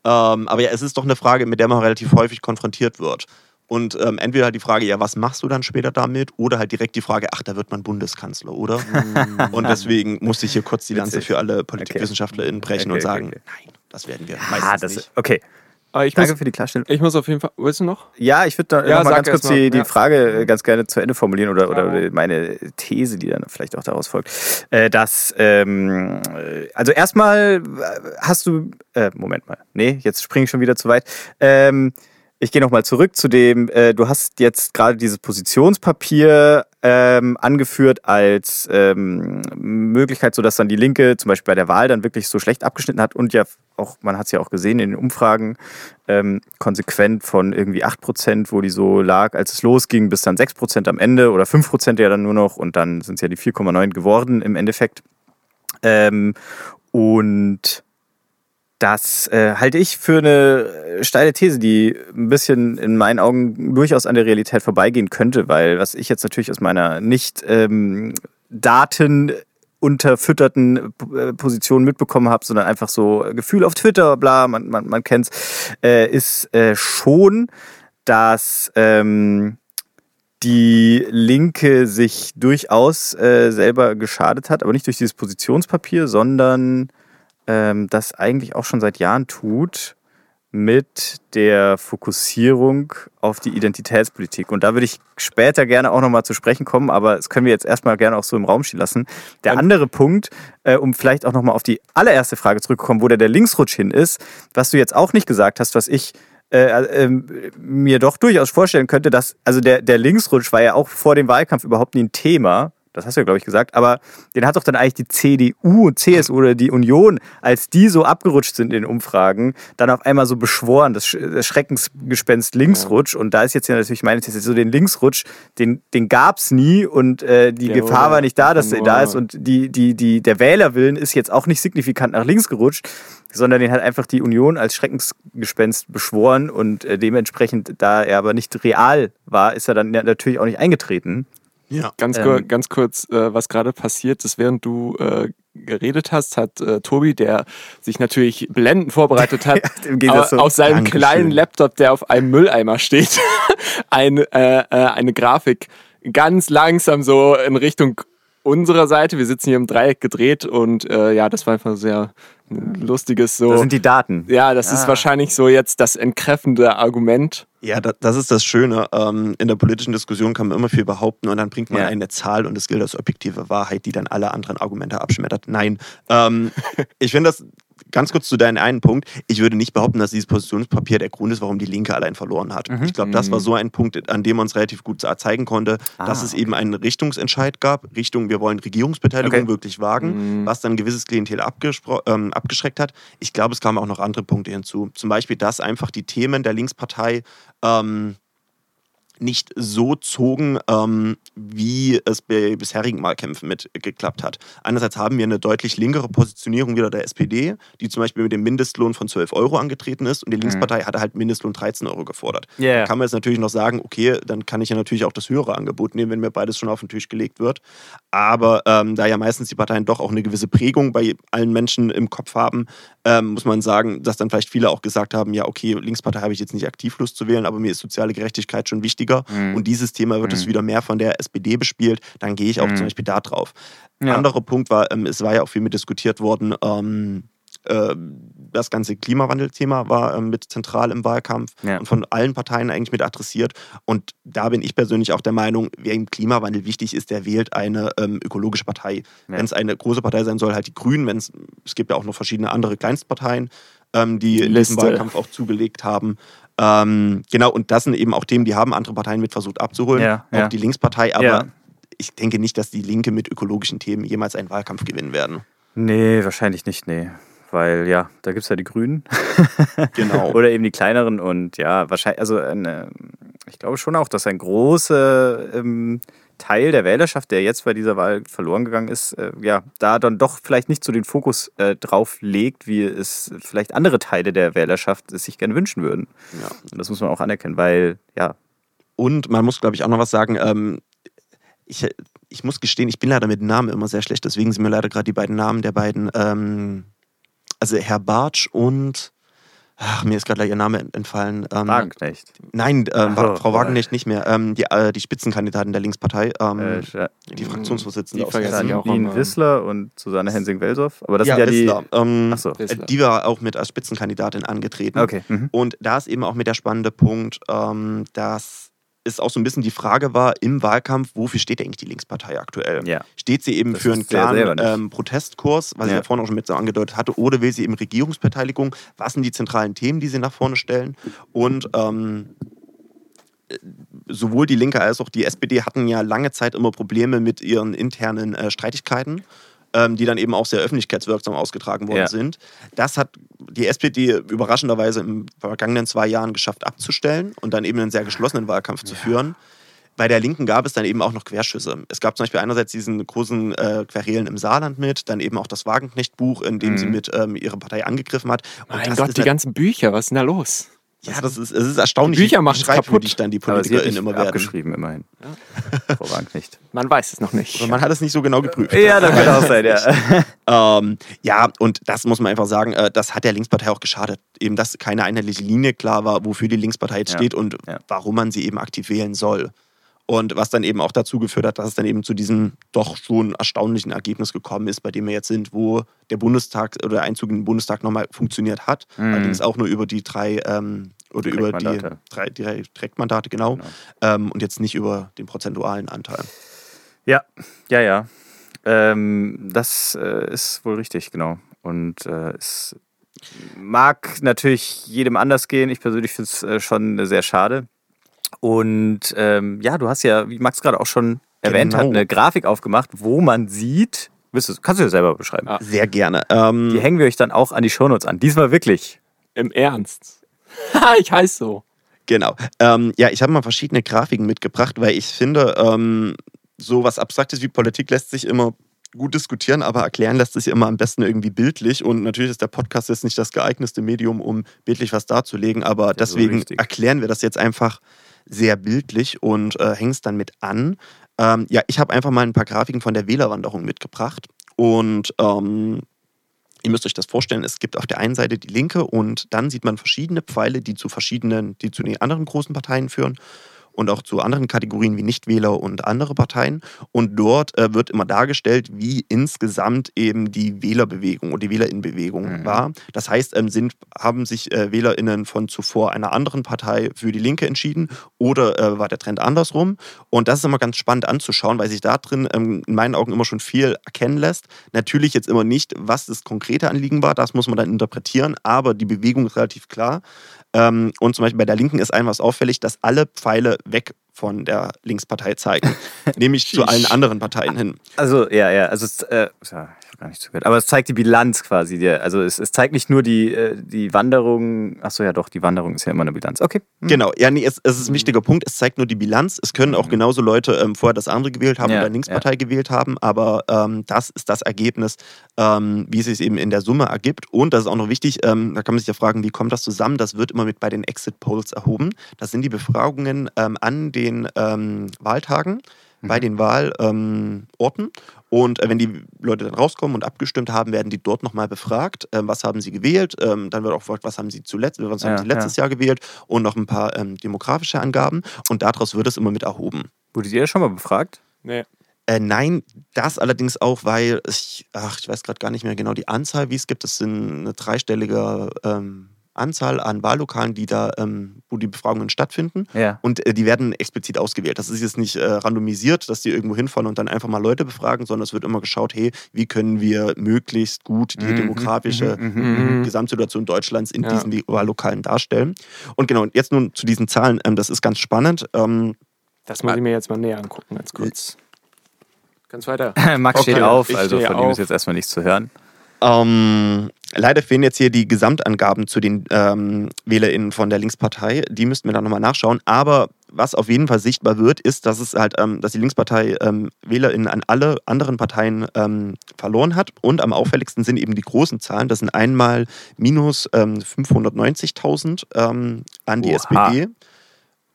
Ähm, aber ja, es ist doch eine Frage, mit der man relativ häufig konfrontiert wird. Und ähm, entweder halt die Frage, ja, was machst du dann später damit? Oder halt direkt die Frage, ach, da wird man Bundeskanzler, oder? <laughs> und deswegen musste ich hier kurz die Lanze für alle PolitikwissenschaftlerInnen brechen Okay, und sagen, okay, okay. nein, das werden wir Ah, meistens das nicht. okay. Danke muss, für die Klarstellung. ich muss auf jeden Fall. Willst du noch? Ja, ich würde da Ja, noch mal ganz kurz mal. die, die Ja. Frage äh, ganz gerne zu Ende formulieren oder, oder meine These, die dann vielleicht auch daraus folgt. Äh, dass, ähm, äh, also erstmal hast du, äh, Moment mal, nee, jetzt springe ich schon wieder zu weit. Ähm, ich gehe nochmal zurück zu dem, äh, du hast jetzt gerade dieses Positionspapier ähm, angeführt als ähm, Möglichkeit, sodass dann die Linke zum Beispiel bei der Wahl dann wirklich so schlecht abgeschnitten hat und ja auch, man hat es ja auch gesehen in den Umfragen, ähm, konsequent von irgendwie 8%, wo die so lag, als es losging, bis dann 6% am Ende oder 5% ja dann nur noch und dann sind es ja die 4,9 geworden im Endeffekt. Ähm, und das äh, halte ich für eine steile These, die ein bisschen in meinen Augen durchaus an der Realität vorbeigehen könnte, weil was ich jetzt natürlich aus meiner nicht ähm, Daten unterfütterten äh, Position mitbekommen habe, sondern einfach so Gefühl auf Twitter, bla, man, man, man kennt's, äh, ist äh, schon, dass ähm, die Linke sich durchaus äh, selber geschadet hat, aber nicht durch dieses Positionspapier, sondern ähm, das eigentlich auch schon seit Jahren tut mit der Fokussierung auf die Identitätspolitik. Und da würde ich später gerne auch nochmal zu sprechen kommen, aber das können wir jetzt erstmal gerne auch so im Raum stehen lassen. Der andere Punkt, äh, um vielleicht auch nochmal auf die allererste Frage zurückzukommen, wo der, der Linksrutsch hin ist, was du jetzt auch nicht gesagt hast, was ich äh, ähm, mir doch durchaus vorstellen könnte, dass, also der, der Linksrutsch war ja auch vor dem Wahlkampf überhaupt nie ein Thema. Das hast du ja, glaube ich, gesagt. Aber den hat doch dann eigentlich die CDU und CSU oder die Union, als die so abgerutscht sind in den Umfragen, dann auf einmal so beschworen, das, Sch das Schreckensgespenst Linksrutsch. Und da ist jetzt ja natürlich meine These, so den Linksrutsch, den, den gab es nie und äh, die Der Gefahr war nicht da, dass er da ist. Und die, die, die, der Wählerwillen ist jetzt auch nicht signifikant nach links gerutscht, sondern den hat einfach die Union als Schreckensgespenst beschworen und äh, dementsprechend, da er aber nicht real war, ist er dann ja natürlich auch nicht eingetreten. Ja. Ganz, Ähm. kur ganz kurz, äh, was gerade passiert ist, während du äh, geredet hast, hat äh, Tobi, der sich natürlich blendend vorbereitet hat, <laughs> Im Gegensatz au- zu- auf seinem Dankeschön. kleinen Laptop, der auf einem Mülleimer steht, <laughs> ein, äh, äh, eine Grafik ganz langsam so in Richtung unserer Seite. Wir sitzen hier im Dreieck gedreht und äh, ja, das war einfach sehr lustiges so. Das sind die Daten. ja, das ist Ah. wahrscheinlich so jetzt das entkräfende Argument. Ja, da, das ist das Schöne. Ähm, in der politischen Diskussion kann man immer viel behaupten und dann bringt man Ja. eine Zahl und es gilt als objektive Wahrheit, die dann alle anderen Argumente abschmettert. Nein. Ähm, <laughs> ich finde das ganz kurz zu deinem einen Punkt. Ich würde nicht behaupten, dass dieses Positionspapier der Grund ist, warum die Linke allein verloren hat. Mhm. Ich glaube, das war so ein Punkt, an dem man uns relativ gut zeigen konnte, dass Ah, es eben einen Richtungsentscheid gab, Richtung, wir wollen Regierungsbeteiligung Okay. wirklich wagen, Mhm. was dann ein gewisses Klientel ähm, abgeschreckt hat. Ich glaube, es kamen auch noch andere Punkte hinzu. Zum Beispiel, dass einfach die Themen der Linkspartei ähm, nicht so zogen, ähm, wie es bei bisherigen Wahlkämpfen mit geklappt hat. Einerseits haben wir eine deutlich linkere Positionierung wieder der SPD, die zum Beispiel mit dem Mindestlohn von 12 Euro angetreten ist und die Linkspartei hatte halt Mindestlohn 13 Euro gefordert. Yeah. Da kann man jetzt natürlich noch sagen, okay, dann kann ich ja natürlich auch das höhere Angebot nehmen, wenn mir beides schon auf den Tisch gelegt wird. Aber ähm, da ja meistens die Parteien doch auch eine gewisse Prägung bei allen Menschen im Kopf haben, ähm, muss man sagen, dass dann vielleicht viele auch gesagt haben, ja, okay, Linkspartei habe ich jetzt nicht aktiv Lust zu wählen, aber mir ist soziale Gerechtigkeit schon wichtiger Mhm. und dieses Thema wird es wieder mehr von der SPD bespielt, dann gehe ich auch Mhm. zum Beispiel da drauf. Ja. Anderer Punkt war, ähm, es war ja auch viel mit diskutiert worden, ähm, äh, das ganze Klimawandelthema war ähm, mit zentral im Wahlkampf Ja. und von allen Parteien eigentlich mit adressiert. Und da bin ich persönlich auch der Meinung, wer im Klimawandel wichtig ist, der wählt eine ähm, ökologische Partei. Ja. Wenn es eine große Partei sein soll, halt die Grünen. Wenn's, es gibt ja auch noch verschiedene andere Kleinstparteien, ähm, die in diesem. Wahlkampf auch zugelegt haben. Ähm, genau, und das sind eben auch Themen, die haben andere Parteien mit versucht abzuholen. Ja, auch die Linkspartei, aber ich denke nicht, dass die Linke mit ökologischen Themen jemals einen Wahlkampf gewinnen werden. Nee, wahrscheinlich nicht, nee. Weil ja, da gibt es ja die Grünen. <laughs> Genau. Oder eben die kleineren und ja, wahrscheinlich, also eine, ich glaube schon auch, dass ein großer ähm, Teil der Wählerschaft, der jetzt bei dieser Wahl verloren gegangen ist, äh, ja, da dann doch vielleicht nicht so den Fokus äh, drauf legt, wie es vielleicht andere Teile der Wählerschaft sich gerne wünschen würden. Ja. Und das muss man auch anerkennen, weil ja, Und man muss, glaube ich, auch noch was sagen. Ähm, ich, ich muss gestehen, ich bin leider mit Namen immer sehr schlecht, deswegen sind mir leider gerade die beiden Namen der beiden, ähm, also Herr Bartsch und, ach, mir ist gerade ihr Name entfallen. Ähm, Wagenknecht. Nein, Ach so, Frau Wagenknecht nicht mehr. Ähm, die, äh, die Spitzenkandidatin der Linkspartei, ähm, Äh, Scha- die Fraktionsvorsitzende Die vergessen auch immer. Wissler und Susanne Hensing-Welsow. Aber das ja, sind ja die. Wissler. Ähm, Achso. äh, die war auch mit als Spitzenkandidatin angetreten. Okay. Mhm. Und da ist eben auch mit der spannende Punkt, ähm, dass es auch so ein bisschen die Frage war im Wahlkampf, wofür steht eigentlich die Linkspartei aktuell? Ja. Steht sie eben Das für einen klaren ähm, Protestkurs, was ich Ja. ja vorhin auch schon mit so angedeutet hatte, oder will sie eben Regierungsbeteiligung? Was sind die zentralen Themen, die sie nach vorne stellen? Und ähm, äh, sowohl die Linke als auch die SPD hatten ja lange Zeit immer Probleme mit ihren internen äh, Streitigkeiten, ähm, die dann eben auch sehr öffentlichkeitswirksam ausgetragen worden Ja. sind. Das hat die SPD überraschenderweise in den vergangenen zwei Jahren geschafft abzustellen und dann eben einen sehr geschlossenen Wahlkampf zu führen. Bei der Linken gab es dann eben auch noch Querschüsse. Es gab zum Beispiel einerseits diesen großen äh, Querelen im Saarland mit, dann eben auch das Wagenknecht-Buch, in dem Mhm. sie mit ähm, ihre Partei angegriffen hat. Und Mein das Gott, ist die halt- ganzen Bücher, was ist denn da los? Ja, das ist, es ist erstaunlich, Die Bücher wie machen's streitwürdig kaputt. dann die PolitikerInnen nicht immer werden. abgeschrieben, immerhin. Frau Wagenknecht. Man weiß es noch nicht. Aber man hat es nicht so genau geprüft. Ja, das kann auch sein, ja. <laughs> Ähm, ja, und das muss man einfach sagen, äh, das hat der Linkspartei auch geschadet. Eben, dass keine einheitliche Linie klar war, wofür die Linkspartei jetzt Ja, steht und ja. warum man sie eben aktiv wählen soll. Und was dann eben auch dazu geführt hat, dass es dann eben zu diesem doch schon erstaunlichen Ergebnis gekommen ist, bei dem wir jetzt sind, wo der Bundestag oder der Einzug in den Bundestag nochmal funktioniert hat. Mhm. Allerdings auch nur über die drei ähm, oder über die Direktmandate. drei, drei Direktmandate, genau. Genau. Ähm, und jetzt nicht über den prozentualen Anteil. Ja, ja, ja. Ähm, das äh, ist wohl richtig, genau. Und äh, es mag natürlich jedem anders gehen. Ich persönlich finde es äh, schon sehr schade. Und ähm, ja, du hast ja, wie Max gerade auch schon erwähnt hat, Genau. eine Grafik aufgemacht, wo man sieht, du, kannst du dir selber beschreiben. Ah. Sehr gerne. Ähm, Die hängen wir euch dann auch an die Shownotes an. Diesmal wirklich. Im Ernst. <laughs> Ich heiße so. Genau. Ähm, ja, ich habe mal verschiedene Grafiken mitgebracht, weil ich finde, ähm, so was Abstraktes wie Politik lässt sich immer gut diskutieren, aber erklären lässt sich immer am besten irgendwie bildlich. Und natürlich ist der Podcast jetzt nicht das geeignetste Medium, um bildlich was darzulegen, aber so deswegen richtig. erklären wir das jetzt einfach sehr bildlich und äh, hängen es dann mit an. Ähm, ja, ich habe einfach mal ein paar Grafiken von der Wählerwanderung mitgebracht. Und ähm, Ihr müsst euch das vorstellen, es gibt auf der einen Seite die Linke und dann sieht man verschiedene Pfeile, die zu verschiedenen, die zu den anderen großen Parteien führen und auch zu anderen Kategorien wie Nichtwähler und andere Parteien. Und dort äh, wird immer dargestellt, wie insgesamt eben die Wählerbewegung oder die Wählerinnenbewegung Mhm. war. Das heißt, ähm, sind, haben sich äh, WählerInnen von zuvor einer anderen Partei für die Linke entschieden oder äh, war der Trend andersrum? Und das ist immer ganz spannend anzuschauen, weil sich da drin ähm, in meinen Augen immer schon viel erkennen lässt. Natürlich jetzt immer nicht, was das konkrete Anliegen war, das muss man dann interpretieren, aber die Bewegung ist relativ klar. Ähm, und zum Beispiel bei der Linken ist ein was auffällig, dass alle Pfeile weg von der Linkspartei zeigen, <laughs> nämlich zu allen anderen Parteien hin. Also, ja, ja, also, äh, habe gar nicht zugehört, aber es zeigt die Bilanz quasi. Die, also, es, es zeigt nicht nur die, äh, die Wanderung, achso, ja, doch, die Wanderung ist ja immer eine Bilanz. Okay. Hm. Genau, ja, nee, es, es ist ein wichtiger Punkt. Es zeigt nur die Bilanz. Es können auch genauso Leute ähm, vorher das andere gewählt haben Ja, oder Linkspartei gewählt haben, aber ähm, das ist das Ergebnis, ähm, wie es sich eben in der Summe ergibt. Und das ist auch noch wichtig, ähm, da kann man sich ja fragen, wie kommt das zusammen? Das wird immer mit bei den Exit Polls erhoben. Das sind die Befragungen ähm, an den ähm, Wahltagen bei den Wahlorten. Ähm, und äh, wenn die Leute dann rauskommen und abgestimmt haben, werden die dort nochmal befragt, ähm, was haben sie gewählt. Ähm, dann wird auch gefragt, was haben sie zuletzt, was Ja, haben sie letztes Jahr gewählt und noch ein paar ähm, demografische Angaben. Und daraus wird es immer mit erhoben. Wurdet ihr schon mal befragt? Nee. Äh, nein, das allerdings auch, weil ich, ach, ich weiß gerade gar nicht mehr genau die Anzahl, wie es gibt. Es sind eine dreistellige ähm, Anzahl an Wahllokalen, die da, ähm, wo die Befragungen stattfinden. Ja. Und äh, die werden explizit ausgewählt. Das ist jetzt nicht äh, randomisiert, dass die irgendwo hinfahren und dann einfach mal Leute befragen, sondern es wird immer geschaut, hey, wie können wir möglichst gut die Mhm, demografische mhm, mhm, Mhm. Gesamtsituation Deutschlands in Ja. diesen Wahllokalen darstellen. Und genau, jetzt nun zu diesen Zahlen, ähm, das ist ganz spannend. Ähm, Das muss ich mir jetzt mal näher angucken, ganz kurz. Ganz weiter. <laughs> Max Okay, steht auf, ich also von ihm auf. ist jetzt erstmal nichts zu hören. Ähm, leider fehlen jetzt hier die Gesamtangaben zu den ähm, WählerInnen von der Linkspartei. Die müssten wir dann nochmal nachschauen. Aber was auf jeden Fall sichtbar wird, ist, dass es halt, ähm, dass die Linkspartei ähm, WählerInnen an alle anderen Parteien ähm, verloren hat. Und am auffälligsten sind eben die großen Zahlen. Das sind einmal minus ähm, 590.000 ähm, an die Oha. SPD.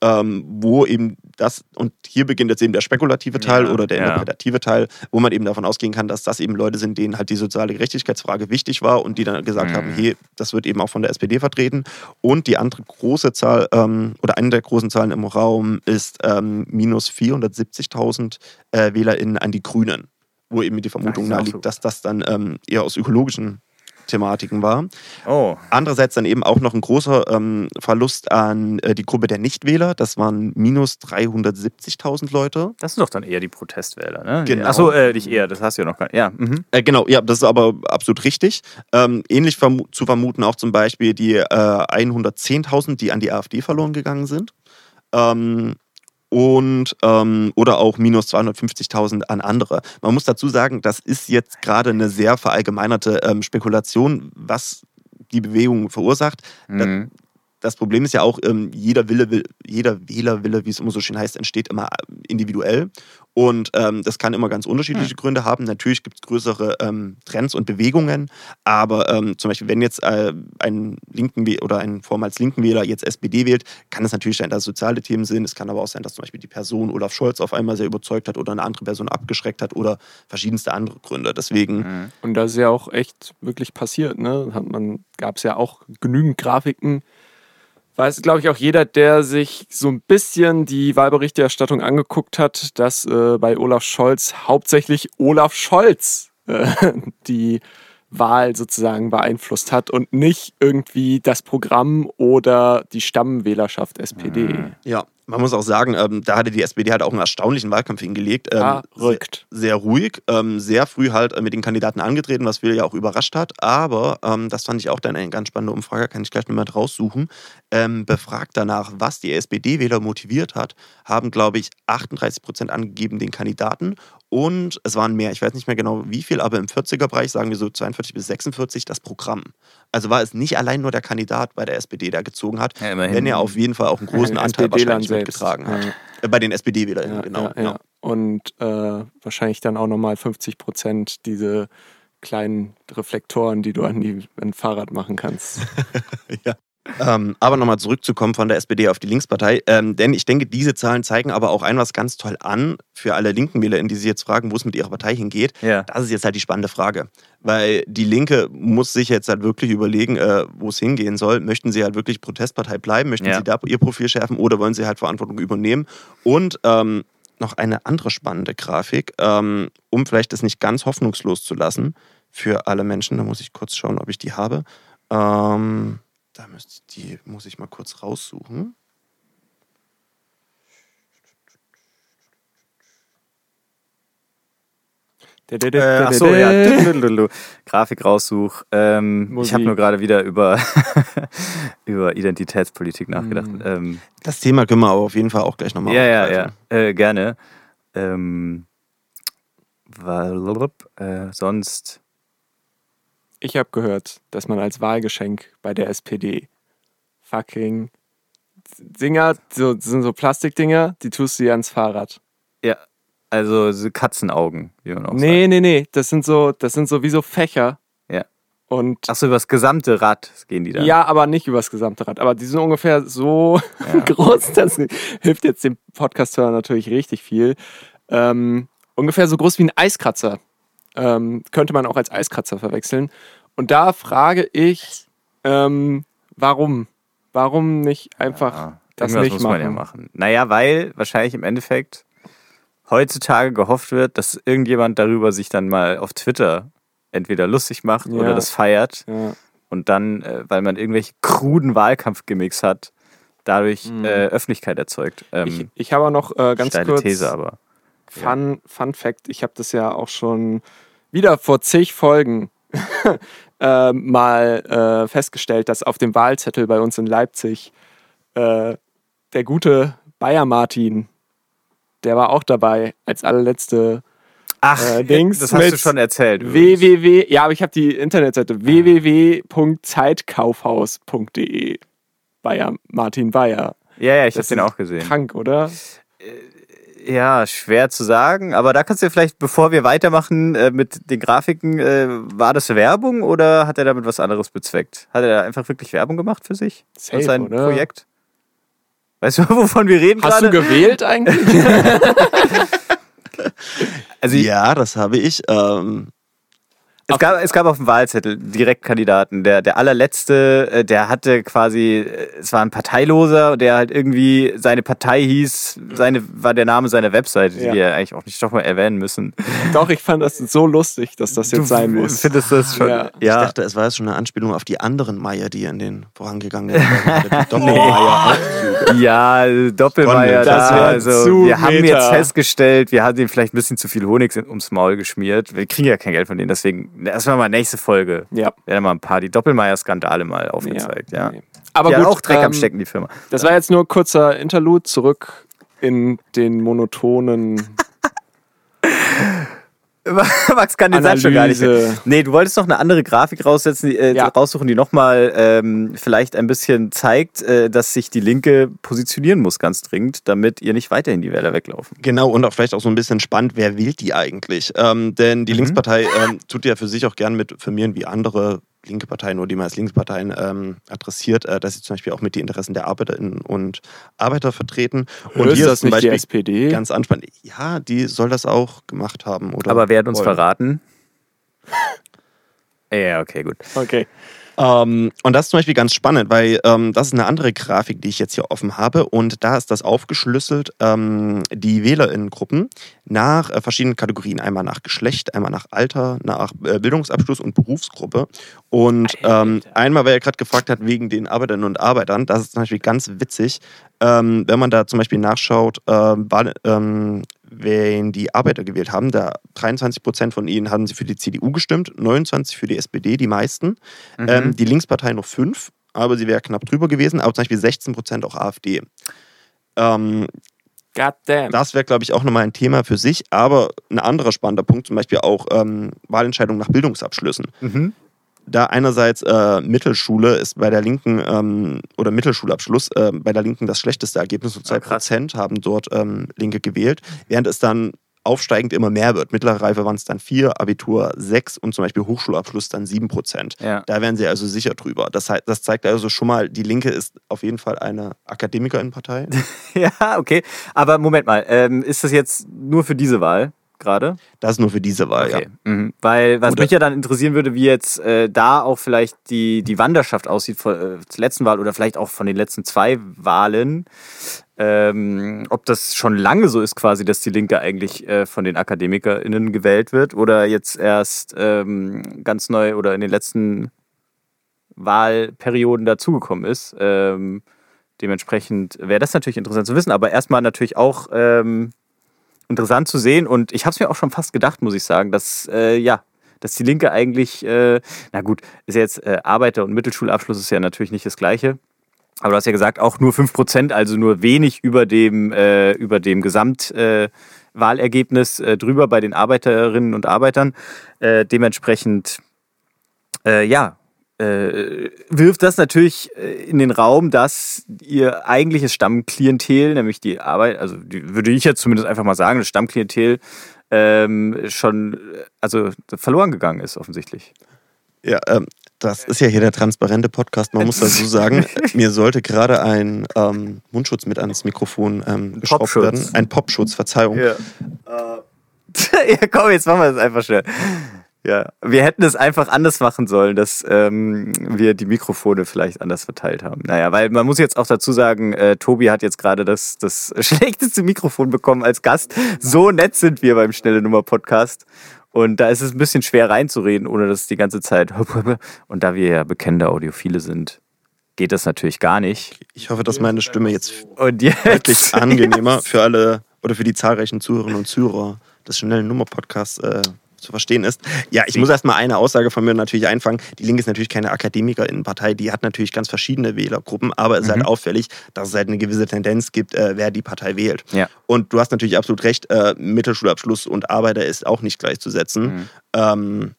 Ähm, wo eben das, und hier beginnt jetzt eben der spekulative Teil Ja, oder der ja. interpretative Teil, wo man eben davon ausgehen kann, dass das eben Leute sind, denen halt die soziale Gerechtigkeitsfrage wichtig war und die dann gesagt Mhm. haben, hey, das wird eben auch von der SPD vertreten. Und die andere große Zahl ähm, oder eine der großen Zahlen im Raum ist ähm, minus 470.000 äh, WählerInnen an die Grünen, wo eben die Vermutung naheliegt, so. dass das dann ähm, eher aus ökologischen Thematiken war. Oh. Andererseits dann eben auch noch ein großer ähm, Verlust an äh, die Gruppe der Nichtwähler. Das waren minus 370.000 Leute. Das sind doch dann eher die Protestwähler, ne? Genau. Achso, äh, nicht eher, das hast du ja noch gar nicht. Ja, mhm. Äh, genau, ja, das ist aber absolut richtig. Ähm, ähnlich vermu zu vermuten auch zum Beispiel die äh, 110.000, die an die AfD verloren gegangen sind. Ähm, und ähm, oder auch minus 250.000 an andere. Man muss dazu sagen, das ist jetzt gerade eine sehr verallgemeinerte ähm, Spekulation, was die Bewegung verursacht. Mhm. das Problem ist ja auch, ähm, jeder Wille, will, jeder Wählerwille, wie es immer so schön heißt, entsteht immer äh, individuell. Und ähm, das kann immer ganz unterschiedliche Gründe haben. Natürlich gibt es größere ähm, Trends und Bewegungen, aber ähm, zum Beispiel, wenn jetzt äh, ein linken oder ein vormals linken Wähler jetzt SPD wählt, kann es natürlich sein, dass soziale Themen sind. Es kann aber auch sein, dass zum Beispiel die Person Olaf Scholz auf einmal sehr überzeugt hat oder eine andere Person abgeschreckt hat oder verschiedenste andere Gründe. Deswegen Mhm. Und das ist ja auch echt wirklich passiert. Ne? Hat man gab es ja auch genügend Grafiken. Weiß, glaube ich, auch jeder, der sich so ein bisschen die Wahlberichterstattung angeguckt hat, dass äh, bei Olaf Scholz hauptsächlich Olaf Scholz äh, <laughs> die Wahl sozusagen beeinflusst hat und nicht irgendwie das Programm oder die Stammwählerschaft SPD. Mhm. Ja, man muss auch sagen, ähm, da hatte die SPD halt auch einen erstaunlichen Wahlkampf hingelegt. Ähm, Ah, rückt. Sehr, sehr ruhig, ähm, sehr früh halt äh, mit den Kandidaten angetreten, was viele ja auch überrascht hat. Aber ähm, das fand ich auch dann eine ganz spannende Umfrage, kann ich gleich nochmal raussuchen. Ähm, befragt danach, was die SPD-Wähler motiviert hat, haben, glaube ich, 38 Prozent angegeben den Kandidaten. Und es waren mehr, ich weiß nicht mehr genau wie viel, aber im 40er-Bereich, sagen wir so 42 bis 46, das Programm. Also war es nicht allein nur der Kandidat bei der SPD, der gezogen hat, Ja, wenn er auf jeden Fall auch einen großen <laughs> Anteil wahrscheinlich mitgetragen hat. Ja. Äh, Bei den SPD-Wählern, Ja, genau. ja, genau. ja. Und äh, wahrscheinlich dann auch nochmal 50 Prozent diese kleinen Reflektoren, die du an, die, an ein Fahrrad machen kannst. <laughs> Ähm, aber nochmal zurückzukommen von der SPD auf die Linkspartei. Ähm, denn ich denke, diese Zahlen zeigen aber auch ein was ganz toll an für alle linken Wähler, die sich jetzt fragen, wo es mit ihrer Partei hingeht. Ja. Das ist jetzt halt die spannende Frage. Weil die Linke muss sich jetzt halt wirklich überlegen, äh, wo es hingehen soll. Möchten sie halt wirklich Protestpartei bleiben? Möchten Ja. sie da ihr Profil schärfen oder wollen sie halt Verantwortung übernehmen? Und ähm, noch eine andere spannende Grafik, ähm, um vielleicht das nicht ganz hoffnungslos zu lassen für alle Menschen. Da muss ich kurz schauen, ob ich die habe. Ähm, da müsste die muss ich mal kurz raussuchen. Äh, achso, ja. <laughs> Grafik raussuch. Ähm, ich habe nur gerade wieder über, <laughs> über Identitätspolitik nachgedacht. Mhm. Ähm, Das Thema können wir aber auf jeden Fall auch gleich nochmal ja, ja, ja, äh, gerne. Ähm, weil, äh, sonst. Ich habe gehört, dass man als Wahlgeschenk bei der SPD fucking Dinger, so, das sind so Plastikdinger, die tust du dir ans Fahrrad. Ja, also so Katzenaugen, wie man auch Nee, nee, nee, das sind so, das sind so wie so Fächer. Ja. Und sagt. Achso, über das gesamte Rad gehen die dann. ja, aber nicht übers gesamte Rad. Aber die sind ungefähr so Ja. <laughs> groß, das hilft jetzt dem Podcast-Hörer natürlich richtig viel. Ähm, ungefähr so groß wie ein Eiskratzer. Ähm, könnte man auch als Eiskratzer verwechseln. Und da frage ich, ähm, warum? Warum nicht einfach Ja, das nicht muss machen? man ja machen. Naja, weil wahrscheinlich im Endeffekt heutzutage gehofft wird, dass irgendjemand darüber sich dann mal auf Twitter entweder lustig macht Ja. oder das feiert Ja. und dann, äh, weil man irgendwelche kruden Wahlkampfgimmicks hat, dadurch Mhm. äh, Öffentlichkeit erzeugt. Ähm, Ich, ich habe auch noch äh, ganz kurz These, aber. Fun, Fun Fact, ich habe das ja auch schon wieder vor zig Folgen <laughs> äh, mal äh, festgestellt, dass auf dem Wahlzettel bei uns in Leipzig äh, der gute Bayer Martin, der war auch dabei als allerletzte Ach, äh, Dings das hast du schon erzählt. übrigens. www, ja, aber ich habe die Internetseite www.zeitkaufhaus.de Bayer Martin Bayer. Ja, ja, ich habe den auch gesehen. Krank, oder? Ja, schwer zu sagen, aber da kannst du vielleicht, bevor wir weitermachen äh, mit den Grafiken, äh, war das Werbung oder hat er damit was anderes bezweckt? Hat er einfach wirklich Werbung gemacht für sich Safe, und sein oder? Projekt? Weißt du, <laughs> wovon wir reden Hast du gerade? gewählt eigentlich? <laughs> <laughs> Also Ja, das habe ich. Ähm, es, gab, es gab auf dem Wahlzettel Direktkandidaten. Der, der allerletzte, äh, der hatte quasi, äh, es war ein Parteiloser, der halt irgendwie, seine Partei hieß, seine, war der Name seiner Webseite, die Ja. wir eigentlich auch nicht doch mal erwähnen müssen. Doch, ich fand das so lustig, dass das jetzt sein muss. Findest du das schon? Ja. Ich dachte, es war jetzt schon eine Anspielung auf die anderen Meier, die in den vorangegangenen. <laughs> Die Doppelmeier-Aufzüge. Ja, Doppelmeier Das da. Also, wir haben jetzt festgestellt, wir haben ihm vielleicht ein bisschen zu viel Honig ums Maul geschmiert. Wir kriegen ja kein Geld von denen, deswegen, das war mal nächste Folge. Ja. Werden mal ein paar die Doppelmeier-Skandale mal aufgezeigt, ja. nee. Aber die gut, auch Dreck ähm, am Stecken, die Firma. Das war jetzt nur ein kurzer Interlude zurück in den monotonen <laughs> Max kann den Satz schon gar nicht. Nee, du wolltest noch eine andere Grafik raussetzen, äh, Ja. raussuchen, die nochmal ähm, vielleicht ein bisschen zeigt, äh, dass sich die Linke positionieren muss, ganz dringend, damit ihr nicht weiterhin die Wähler weglaufen. Genau, und auch vielleicht auch so ein bisschen spannend, wer wählt die eigentlich? Ähm, denn die Mhm. Linkspartei ähm, tut ja für sich auch gern mit Firmieren wie andere linke Parteien oder die man als Linksparteien ähm, adressiert, äh, dass sie zum Beispiel auch mit die Interessen der Arbeiterinnen und Arbeiter vertreten. Und ist hier das ist zum nicht Beispiel die SPD? ganz anspannend. Ja, die soll das auch gemacht haben. Oder Aber wer hat uns wollen. verraten? <laughs> ja, okay, gut. Okay. Ähm, und das ist zum Beispiel ganz spannend, weil ähm, das ist eine andere Grafik, die ich jetzt hier offen habe. Und da ist das aufgeschlüsselt, ähm, die WählerInnengruppen nach äh, verschiedenen Kategorien. Einmal nach Geschlecht, einmal nach Alter, nach äh, Bildungsabschluss und Berufsgruppe. Und ähm, einmal, wer ja gerade gefragt hat, wegen den Arbeiterinnen und Arbeitern, das ist zum Beispiel ganz witzig, ähm, wenn man da zum Beispiel nachschaut, ähm, wen die Arbeiter gewählt haben. Da 23 Prozent von ihnen haben sie für die CDU gestimmt, 29 für die SPD, die meisten. Ähm, die Linkspartei noch 5, aber sie wäre knapp drüber gewesen, aber zum Beispiel 16 Prozent auch AfD. Ähm, God damn. das wäre, glaube ich, auch nochmal ein Thema für sich, aber ein anderer spannender Punkt, zum Beispiel auch ähm, Wahlentscheidungen nach Bildungsabschlüssen. Mhm. Da einerseits äh, Mittelschule ist bei der Linken ähm, oder Mittelschulabschluss äh, bei der Linken das schlechteste Ergebnis. So Ah, krass. 2% haben dort ähm, Linke gewählt, während es dann aufsteigend immer mehr wird. Mittlere Reife waren es dann 4, Abitur 6 und zum Beispiel Hochschulabschluss dann 7%. Ja. Da wären sie also sicher drüber. Das, das zeigt also schon mal, die Linke ist auf jeden Fall eine Akademikerinnenpartei. <laughs> Ja, okay. Aber Moment mal, ähm, ist das jetzt nur für diese Wahl gerade? Das ist nur für diese Wahl, ja. Okay. Mhm. Weil, was Oder- mich ja dann interessieren würde, wie jetzt äh, da auch vielleicht die, die Wanderschaft aussieht von, äh, zur letzten Wahl oder vielleicht auch von den letzten zwei Wahlen. Ähm, ob das schon lange so ist, quasi, dass die Linke eigentlich äh, von den AkademikerInnen gewählt wird oder jetzt erst ähm, ganz neu oder in den letzten Wahlperioden dazugekommen ist. Ähm, dementsprechend wäre das natürlich interessant zu wissen, aber erstmal natürlich auch, ähm, interessant zu sehen und ich habe es mir auch schon fast gedacht, muss ich sagen, dass äh, ja, dass die Linke eigentlich, äh, na gut, ist ja jetzt äh, Arbeiter- und Mittelschulabschluss ist ja natürlich nicht das Gleiche. Aber du hast ja gesagt, auch nur 5%, also nur wenig über dem, äh, über dem Gesamtwahlergebnis äh, drüber bei den Arbeiterinnen und Arbeitern. Äh, dementsprechend, äh, ja, äh, wirft das natürlich äh, in den Raum, dass ihr eigentliches Stammklientel, nämlich die Arbeit, also die, würde ich jetzt zumindest einfach mal sagen, das Stammklientel ähm, schon also verloren gegangen ist, offensichtlich. Ja, ähm, das ist ja hier der transparente Podcast. Man muss dazu sagen, <laughs> mir sollte gerade ein ähm, Mundschutz mit ans Mikrofon ähm, geschraubt Popschutz. werden. Ein Popschutz, Verzeihung. Ja. <laughs> ja, komm, jetzt machen wir das einfach schnell. Ja, wir hätten es einfach anders machen sollen, dass ähm, wir die Mikrofone vielleicht anders verteilt haben. Naja, weil man muss jetzt auch dazu sagen, äh, Tobi hat jetzt gerade das, das <laughs> schlechteste Mikrofon bekommen als Gast. So nett sind wir beim Schnelle Nummer Podcast. Und da ist es ein bisschen schwer reinzureden, ohne dass es die ganze Zeit. <laughs> Und da wir ja bekennende Audiophile sind, geht das natürlich gar nicht. Ich hoffe, dass meine Stimme jetzt Und jetzt. deutlich <laughs> angenehmer für alle oder für die zahlreichen Zuhörerinnen und Zuhörer des schnellen Nummer-Podcasts äh, zu verstehen ist. Ja, ich muss erstmal eine Aussage von mir natürlich einfangen. Die Linke ist natürlich keine Akademikerinnenpartei, die hat natürlich ganz verschiedene Wählergruppen, aber es ist halt auffällig, dass es halt eine gewisse Tendenz gibt, äh, wer die Partei wählt. Ja. Und du hast natürlich absolut recht, äh, Mittelschulabschluss und Arbeiter ist auch nicht gleichzusetzen. Ähm,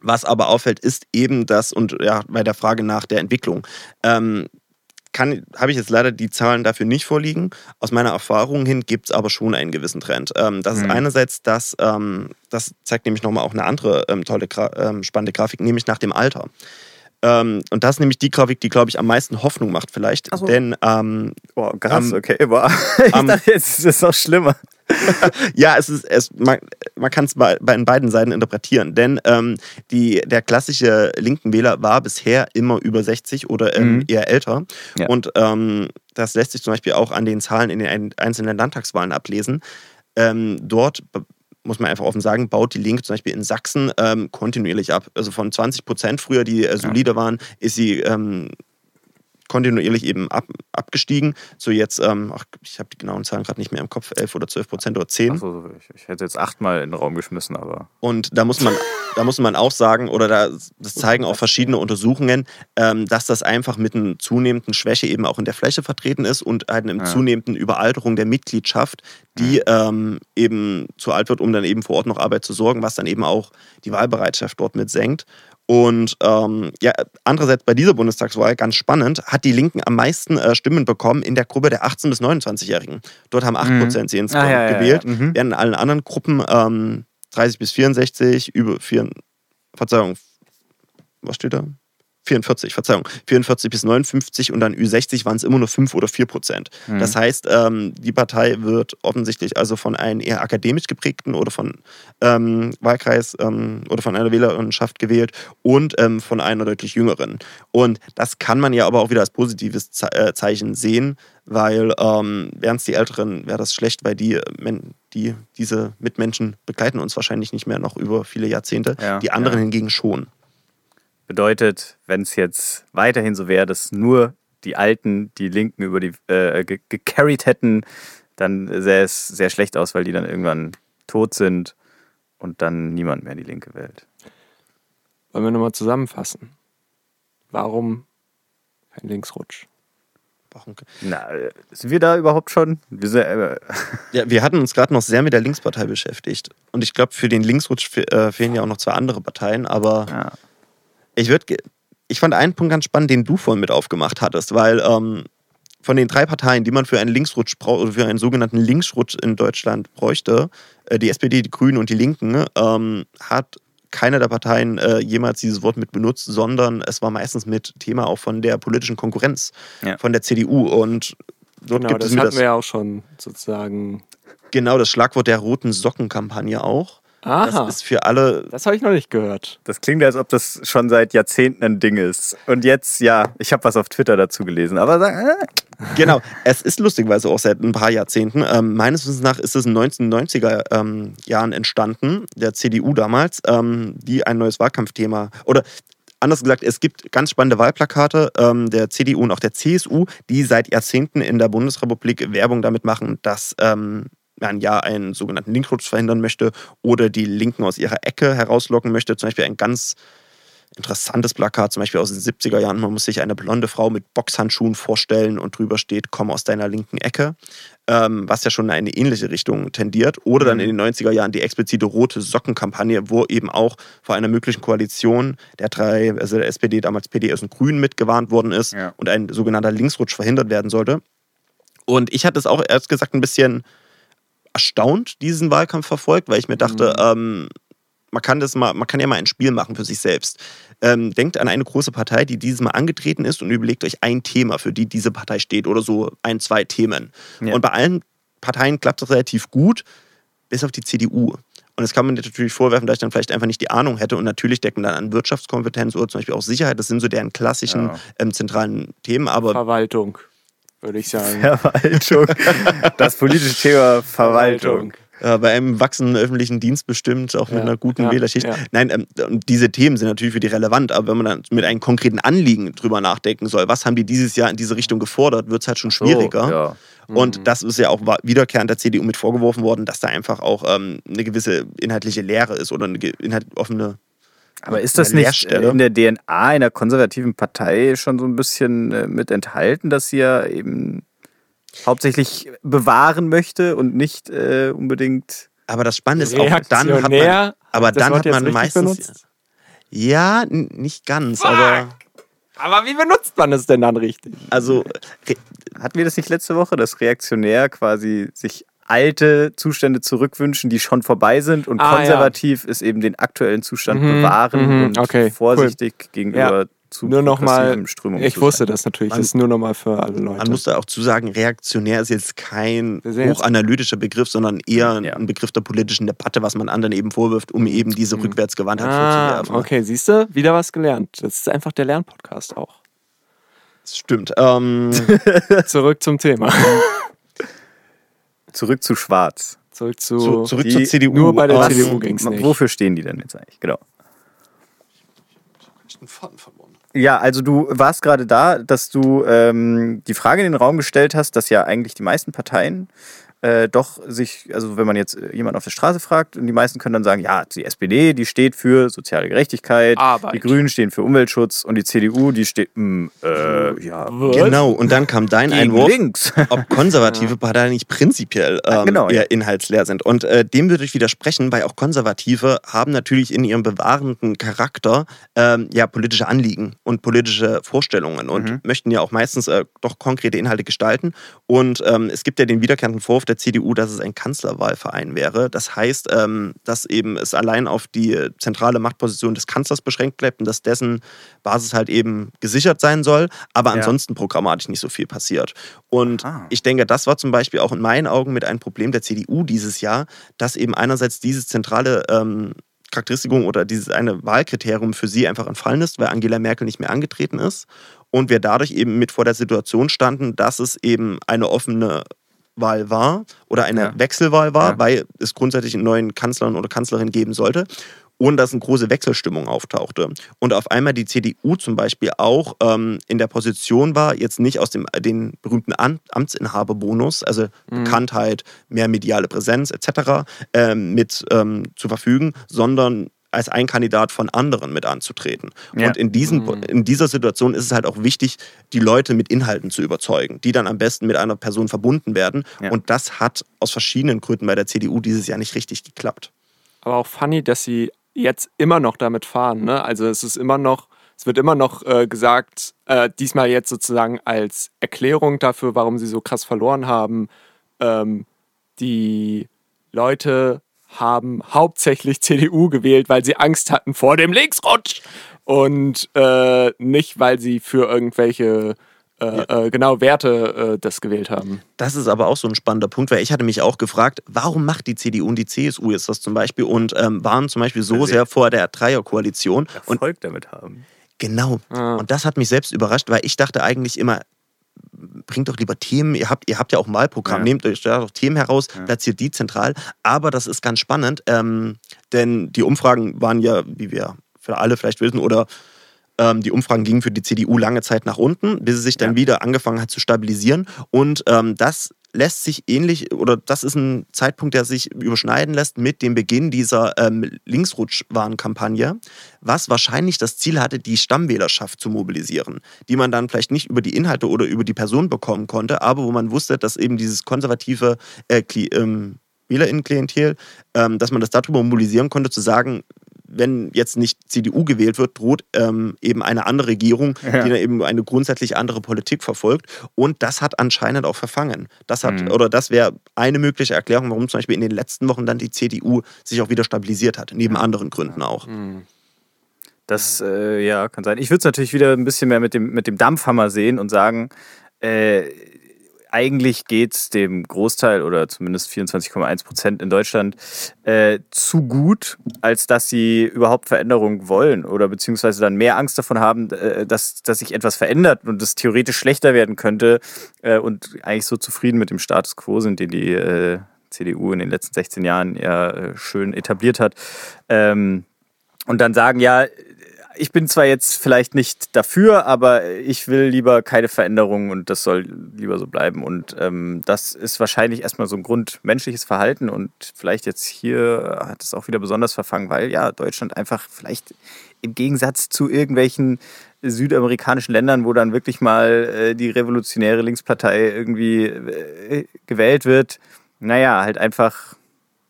was aber auffällt, ist eben das, und ja, bei der Frage nach der Entwicklung, ähm, habe ich jetzt leider die Zahlen dafür nicht vorliegen. Aus meiner Erfahrung hin gibt es aber schon einen gewissen Trend. Ähm, das ist Mhm. einerseits das, ähm, das zeigt nämlich nochmal auch eine andere ähm, tolle, Gra ähm, spannende Grafik, nämlich nach dem Alter. Ähm, und das ist nämlich die Grafik, die, glaube ich, am meisten Hoffnung macht vielleicht. So. Denn ähm, Boah, krass, okay. Boah. <laughs> Ich dachte, jetzt ist es noch schlimmer. <laughs> Ja, es ist, es, man, kann es bei, bei beiden Seiten interpretieren, denn ähm, die, der klassische linken Wähler war bisher immer über 60 oder ähm, Mhm. eher älter. Ja. Und ähm, das lässt sich zum Beispiel auch an den Zahlen in den ein- einzelnen Landtagswahlen ablesen. Ähm, dort muss man einfach offen sagen, baut die Linke zum Beispiel in Sachsen ähm, kontinuierlich ab. Also von 20 Prozent früher, die äh, solide waren, ist sie ähm, kontinuierlich eben ab, abgestiegen. So jetzt, ähm, ach, ich habe die genauen Zahlen gerade nicht mehr im Kopf, 11 oder 12 Prozent oder 10. Achso, ich, ich hätte jetzt achtmal in den Raum geschmissen, aber. Und da muss man, da muss man auch sagen, oder da, das zeigen auch verschiedene Untersuchungen, ähm, dass das einfach mit einer zunehmenden Schwäche eben auch in der Fläche vertreten ist und halt einer Ja. zunehmenden Überalterung der Mitgliedschaft, die ähm, eben zu alt wird, um dann eben vor Ort noch Arbeit zu sorgen, was dann eben auch die Wahlbereitschaft dort mit senkt. Und ähm, ja, andererseits bei dieser Bundestagswahl, ganz spannend, hat die Linken am meisten äh, Stimmen bekommen in der Gruppe der 18- bis 29-Jährigen. Dort haben 8% sie insgesamt Ah, ja, ja, ja. gewählt. Mhm. Während in allen anderen Gruppen ähm, 30 bis 64, über 4, Verzeihung, was steht da? 44, Verzeihung, 44 bis 59 und dann Ü60 waren es immer nur 5 oder 4 Prozent. Mhm. Das heißt, ähm, die Partei wird offensichtlich also von einem eher akademisch geprägten oder von ähm, Wahlkreis ähm, oder von einer Wählerschaft gewählt und ähm, von einer deutlich jüngeren. Und das kann man ja aber auch wieder als positives Ze äh, Zeichen sehen, weil ähm, wären es die Älteren, wäre das schlecht, weil die, äh, die diese Mitmenschen begleiten uns wahrscheinlich nicht mehr noch über viele Jahrzehnte. Ja, die anderen ja. hingegen schon. Bedeutet, wenn es jetzt weiterhin so wäre, dass nur die Alten die Linken über die äh, ge gecarried hätten, dann sähe es sehr schlecht aus, weil die dann irgendwann tot sind und dann niemand mehr die Linke wählt. Wollen wir nochmal zusammenfassen? Warum kein Linksrutsch? Warum? Na, äh, sind wir da überhaupt schon? Wir sind, äh, <laughs> Ja, wir hatten uns gerade noch sehr mit der Linkspartei beschäftigt. Und ich glaube, für den Linksrutsch fe äh, fehlen ja auch noch zwei andere Parteien. Aber ja. Ich würde, ich fand einen Punkt ganz spannend, den du vorhin mit aufgemacht hattest, weil ähm, von den drei Parteien, die man für einen Linksrutsch braucht, oder für einen sogenannten Linksrutsch in Deutschland bräuchte, äh, die SPD, die Grünen und die Linken, ähm, hat keine der Parteien äh, jemals dieses Wort mit benutzt, sondern es war meistens mit Thema auch von der politischen Konkurrenz, Ja. von der CDU. Und dort Genau, gibt das es hatten das, wir ja auch schon sozusagen. genau das Schlagwort der roten Sockenkampagne auch. Aha, Das ist für alle das habe ich noch nicht gehört. Das klingt, als ob das schon seit Jahrzehnten ein Ding ist. Und jetzt, ja, ich habe was auf Twitter dazu gelesen. Aber sag, äh, Genau, es ist lustigerweise auch seit ein paar Jahrzehnten. Ähm, meines Wissens nach ist es in den 1990er ähm, Jahren entstanden, der CDU damals, ähm, die ein neues Wahlkampfthema oder anders gesagt, es gibt ganz spannende Wahlplakate ähm, der CDU und auch der CSU, die seit Jahrzehnten in der Bundesrepublik Werbung damit machen, dass ähm, man ja einen sogenannten Linkrutsch verhindern möchte oder die Linken aus ihrer Ecke herauslocken möchte. Zum Beispiel ein ganz interessantes Plakat, zum Beispiel aus den 70er Jahren. Man muss sich eine blonde Frau mit Boxhandschuhen vorstellen und drüber steht, komm aus deiner linken Ecke, ähm, was ja schon in eine ähnliche Richtung tendiert. Oder dann in den 90er Jahren die explizite rote Sockenkampagne, wo eben auch vor einer möglichen Koalition der drei, also der SPD, damals PDS und Grünen mitgewarnt worden ist Ja. und ein sogenannter Linksrutsch verhindert werden sollte. Und ich hatte es auch erst gesagt ein bisschen erstaunt, diesen Wahlkampf verfolgt, weil ich mir dachte, ähm, man kann das mal, man kann ja mal ein Spiel machen für sich selbst. Ähm, denkt an eine große Partei, die dieses Mal angetreten ist und überlegt euch ein Thema, für die diese Partei steht oder so ein, zwei Themen. Ja. Und bei allen Parteien klappt das relativ gut, bis auf die CDU. Und das kann man dir natürlich vorwerfen, dass ich dann vielleicht einfach nicht die Ahnung hätte. Und natürlich denkt man dann an Wirtschaftskompetenz oder zum Beispiel auch Sicherheit. Das sind so deren klassischen Ja. ähm, zentralen Themen. Aber Verwaltung, würde ich sagen. Verwaltung. Das politische Thema Verwaltung. äh, bei einem wachsenden öffentlichen Dienst bestimmt, auch mit Ja, einer guten ja, Wählerschicht. ja. Nein, ähm, diese Themen sind natürlich für die relevant, aber wenn man dann mit einem konkreten Anliegen drüber nachdenken soll, was haben die dieses Jahr in diese Richtung gefordert, wird es halt schon schwieriger. So, ja. Und Mhm. das ist ja auch wiederkehrend der CDU mit vorgeworfen worden, dass da einfach auch ähm, eine gewisse inhaltliche Leere ist oder eine inhalt offene. Aber ist das nicht Leerstelle. in der DNA einer konservativen Partei schon so ein bisschen äh, mit enthalten, dass sie ja eben hauptsächlich bewahren möchte und nicht äh, unbedingt. Aber das Spannende ist auch, dann hat man, Reaktionär, aber das dann hat man meistens. benutzt? Ja, nicht ganz, Fuck! aber Aber wie benutzt man es denn dann richtig? also Hatten wir das nicht letzte Woche, dass reaktionär quasi sich alte Zustände zurückwünschen, die schon vorbei sind und Ah, konservativ ist eben den aktuellen Zustand Mhm, bewahren mhm, und okay, vorsichtig gegenüber zu Nur noch mal, Strömungen ich zu wusste das natürlich, Man- das ist nur noch mal für alle Leute. Man muss da auch zu sagen, reaktionär ist jetzt kein hochanalytischer Begriff, sondern eher Ja. ein Begriff der politischen Debatte, was man anderen eben vorwirft, um eben diese Rückwärtsgewandtheit ah, vorzuwerfen. okay, siehst du, wieder was gelernt. Das ist einfach der Lernpodcast auch. Das stimmt. Ähm, <laughs> Zurück zum Thema. <laughs> Zurück zu Schwarz. Zurück zu. zu, zurück die- zur CDU. nur bei der Ähm, CDU ging's nicht. Wofür stehen die denn jetzt eigentlich? Genau. den Faden verloren. Ja, also du warst gerade da, dass du ähm, die Frage in den Raum gestellt hast, dass ja eigentlich die meisten Parteien äh, doch sich, also wenn man jetzt äh, jemanden auf der Straße fragt, und die meisten können dann sagen, ja, die SPD, die steht für soziale Gerechtigkeit, Arbeit. die Grünen stehen für Umweltschutz und die CDU, die steht, mh, äh, ja, Genau, und dann kam dein gegen Einwurf, links. <laughs> ob konservative Parteien nicht prinzipiell ähm, genau, ja. eher inhaltsleer sind. Und äh, dem würde ich widersprechen, weil auch Konservative haben natürlich in ihrem bewahrenden Charakter ähm, ja politische Anliegen und politische Vorstellungen und Mhm. möchten ja auch meistens äh, doch konkrete Inhalte gestalten. Und ähm, es gibt ja den wiederkehrenden Vorwurf der CDU, dass es ein Kanzlerwahlverein wäre. Das heißt, ähm, dass eben es allein auf die zentrale Machtposition des Kanzlers beschränkt bleibt und dass dessen Basis halt eben gesichert sein soll, aber Ja. ansonsten programmatisch nicht so viel passiert. Und Aha. ich denke, das war zum Beispiel auch in meinen Augen mit einem Problem der CDU dieses Jahr, dass eben einerseits dieses zentrale ähm, Charakteristikum oder dieses eine Wahlkriterium für sie einfach entfallen ist, weil Angela Merkel nicht mehr angetreten ist und wir dadurch eben mit vor der Situation standen, dass es eben eine offene Wahl war oder eine Ja. Wechselwahl war, Ja. weil es grundsätzlich einen neuen Kanzler oder Kanzlerin geben sollte und dass eine große Wechselstimmung auftauchte. Und auf einmal die CDU zum Beispiel auch ähm, in der Position war, jetzt nicht aus dem den berühmten Am Amtsinhaberbonus, also Bekanntheit, mehr mediale Präsenz etc. Ähm, mit ähm, zu verfügen, sondern als ein Kandidat von anderen mit anzutreten. Ja. Und in, diesen, in dieser Situation ist es halt auch wichtig, die Leute mit Inhalten zu überzeugen, die dann am besten mit einer Person verbunden werden. Ja. Und das hat aus verschiedenen Gründen bei der CDU dieses Jahr nicht richtig geklappt. Aber auch funny, dass sie jetzt immer noch damit fahren. Ne? Also es ist immer noch, es wird immer noch äh, gesagt, äh, diesmal jetzt sozusagen als Erklärung dafür, warum sie so krass verloren haben. Ähm, die Leute haben hauptsächlich CDU gewählt, weil sie Angst hatten vor dem Linksrutsch und äh, nicht, weil sie für irgendwelche äh, äh, genau Werte äh, das gewählt haben. Das ist aber auch so ein spannender Punkt, weil ich hatte mich auch gefragt, warum macht die CDU und die CSU jetzt das zum Beispiel und ähm, waren zum Beispiel so sehr vor der Dreierkoalition. Und Erfolg damit haben. genau. Ah. Und das hat mich selbst überrascht, weil ich dachte eigentlich immer, bringt doch lieber Themen, ihr habt, ihr habt ja auch ein Wahlprogramm, Ja. nehmt euch da doch Themen heraus, platziert die zentral. Aber das ist ganz spannend, ähm, denn die Umfragen waren ja, wie wir für alle vielleicht wissen, oder ähm, die Umfragen gingen für die CDU lange Zeit nach unten, bis es sich dann Ja. wieder angefangen hat zu stabilisieren. Und ähm, das lässt sich ähnlich, oder das ist ein Zeitpunkt, der sich überschneiden lässt mit dem Beginn dieser ähm, Linksrutschwarenkampagne, was wahrscheinlich das Ziel hatte, die Stammwählerschaft zu mobilisieren, die man dann vielleicht nicht über die Inhalte oder über die Person bekommen konnte, aber wo man wusste, dass eben dieses konservative äh, ähm, Wählerinnenklientel, ähm, dass man das darüber mobilisieren konnte, zu sagen, wenn jetzt nicht CDU gewählt wird, droht ähm, eben eine andere Regierung, ja. die dann eben eine grundsätzlich andere Politik verfolgt. Und das hat anscheinend auch verfangen. Das hat, mhm. oder das wäre eine mögliche Erklärung, warum zum Beispiel in den letzten Wochen dann die CDU sich auch wieder stabilisiert hat, neben anderen Gründen auch. Mhm. Das äh, ja, kann sein. Ich würde es natürlich wieder ein bisschen mehr mit dem, mit dem Dampfhammer sehen und sagen, äh, eigentlich geht es dem Großteil oder zumindest 24,1 Prozent in Deutschland äh, zu gut, als dass sie überhaupt Veränderungen wollen oder beziehungsweise dann mehr Angst davon haben, äh, dass, dass sich etwas verändert und es theoretisch schlechter werden könnte äh, und eigentlich so zufrieden mit dem Status quo sind, den die äh, CDU in den letzten 16 Jahren ja äh, schön etabliert hat. Ähm, und dann sagen, ja, ich bin zwar jetzt vielleicht nicht dafür, aber ich will lieber keine Veränderungen und das soll lieber so bleiben. Und ähm, das ist wahrscheinlich erstmal so ein grundmenschliches Verhalten und vielleicht jetzt hier hat es auch wieder besonders verfangen, weil ja Deutschland einfach vielleicht im Gegensatz zu irgendwelchen südamerikanischen Ländern, wo dann wirklich mal äh, die revolutionäre Linkspartei irgendwie äh, gewählt wird, naja, halt einfach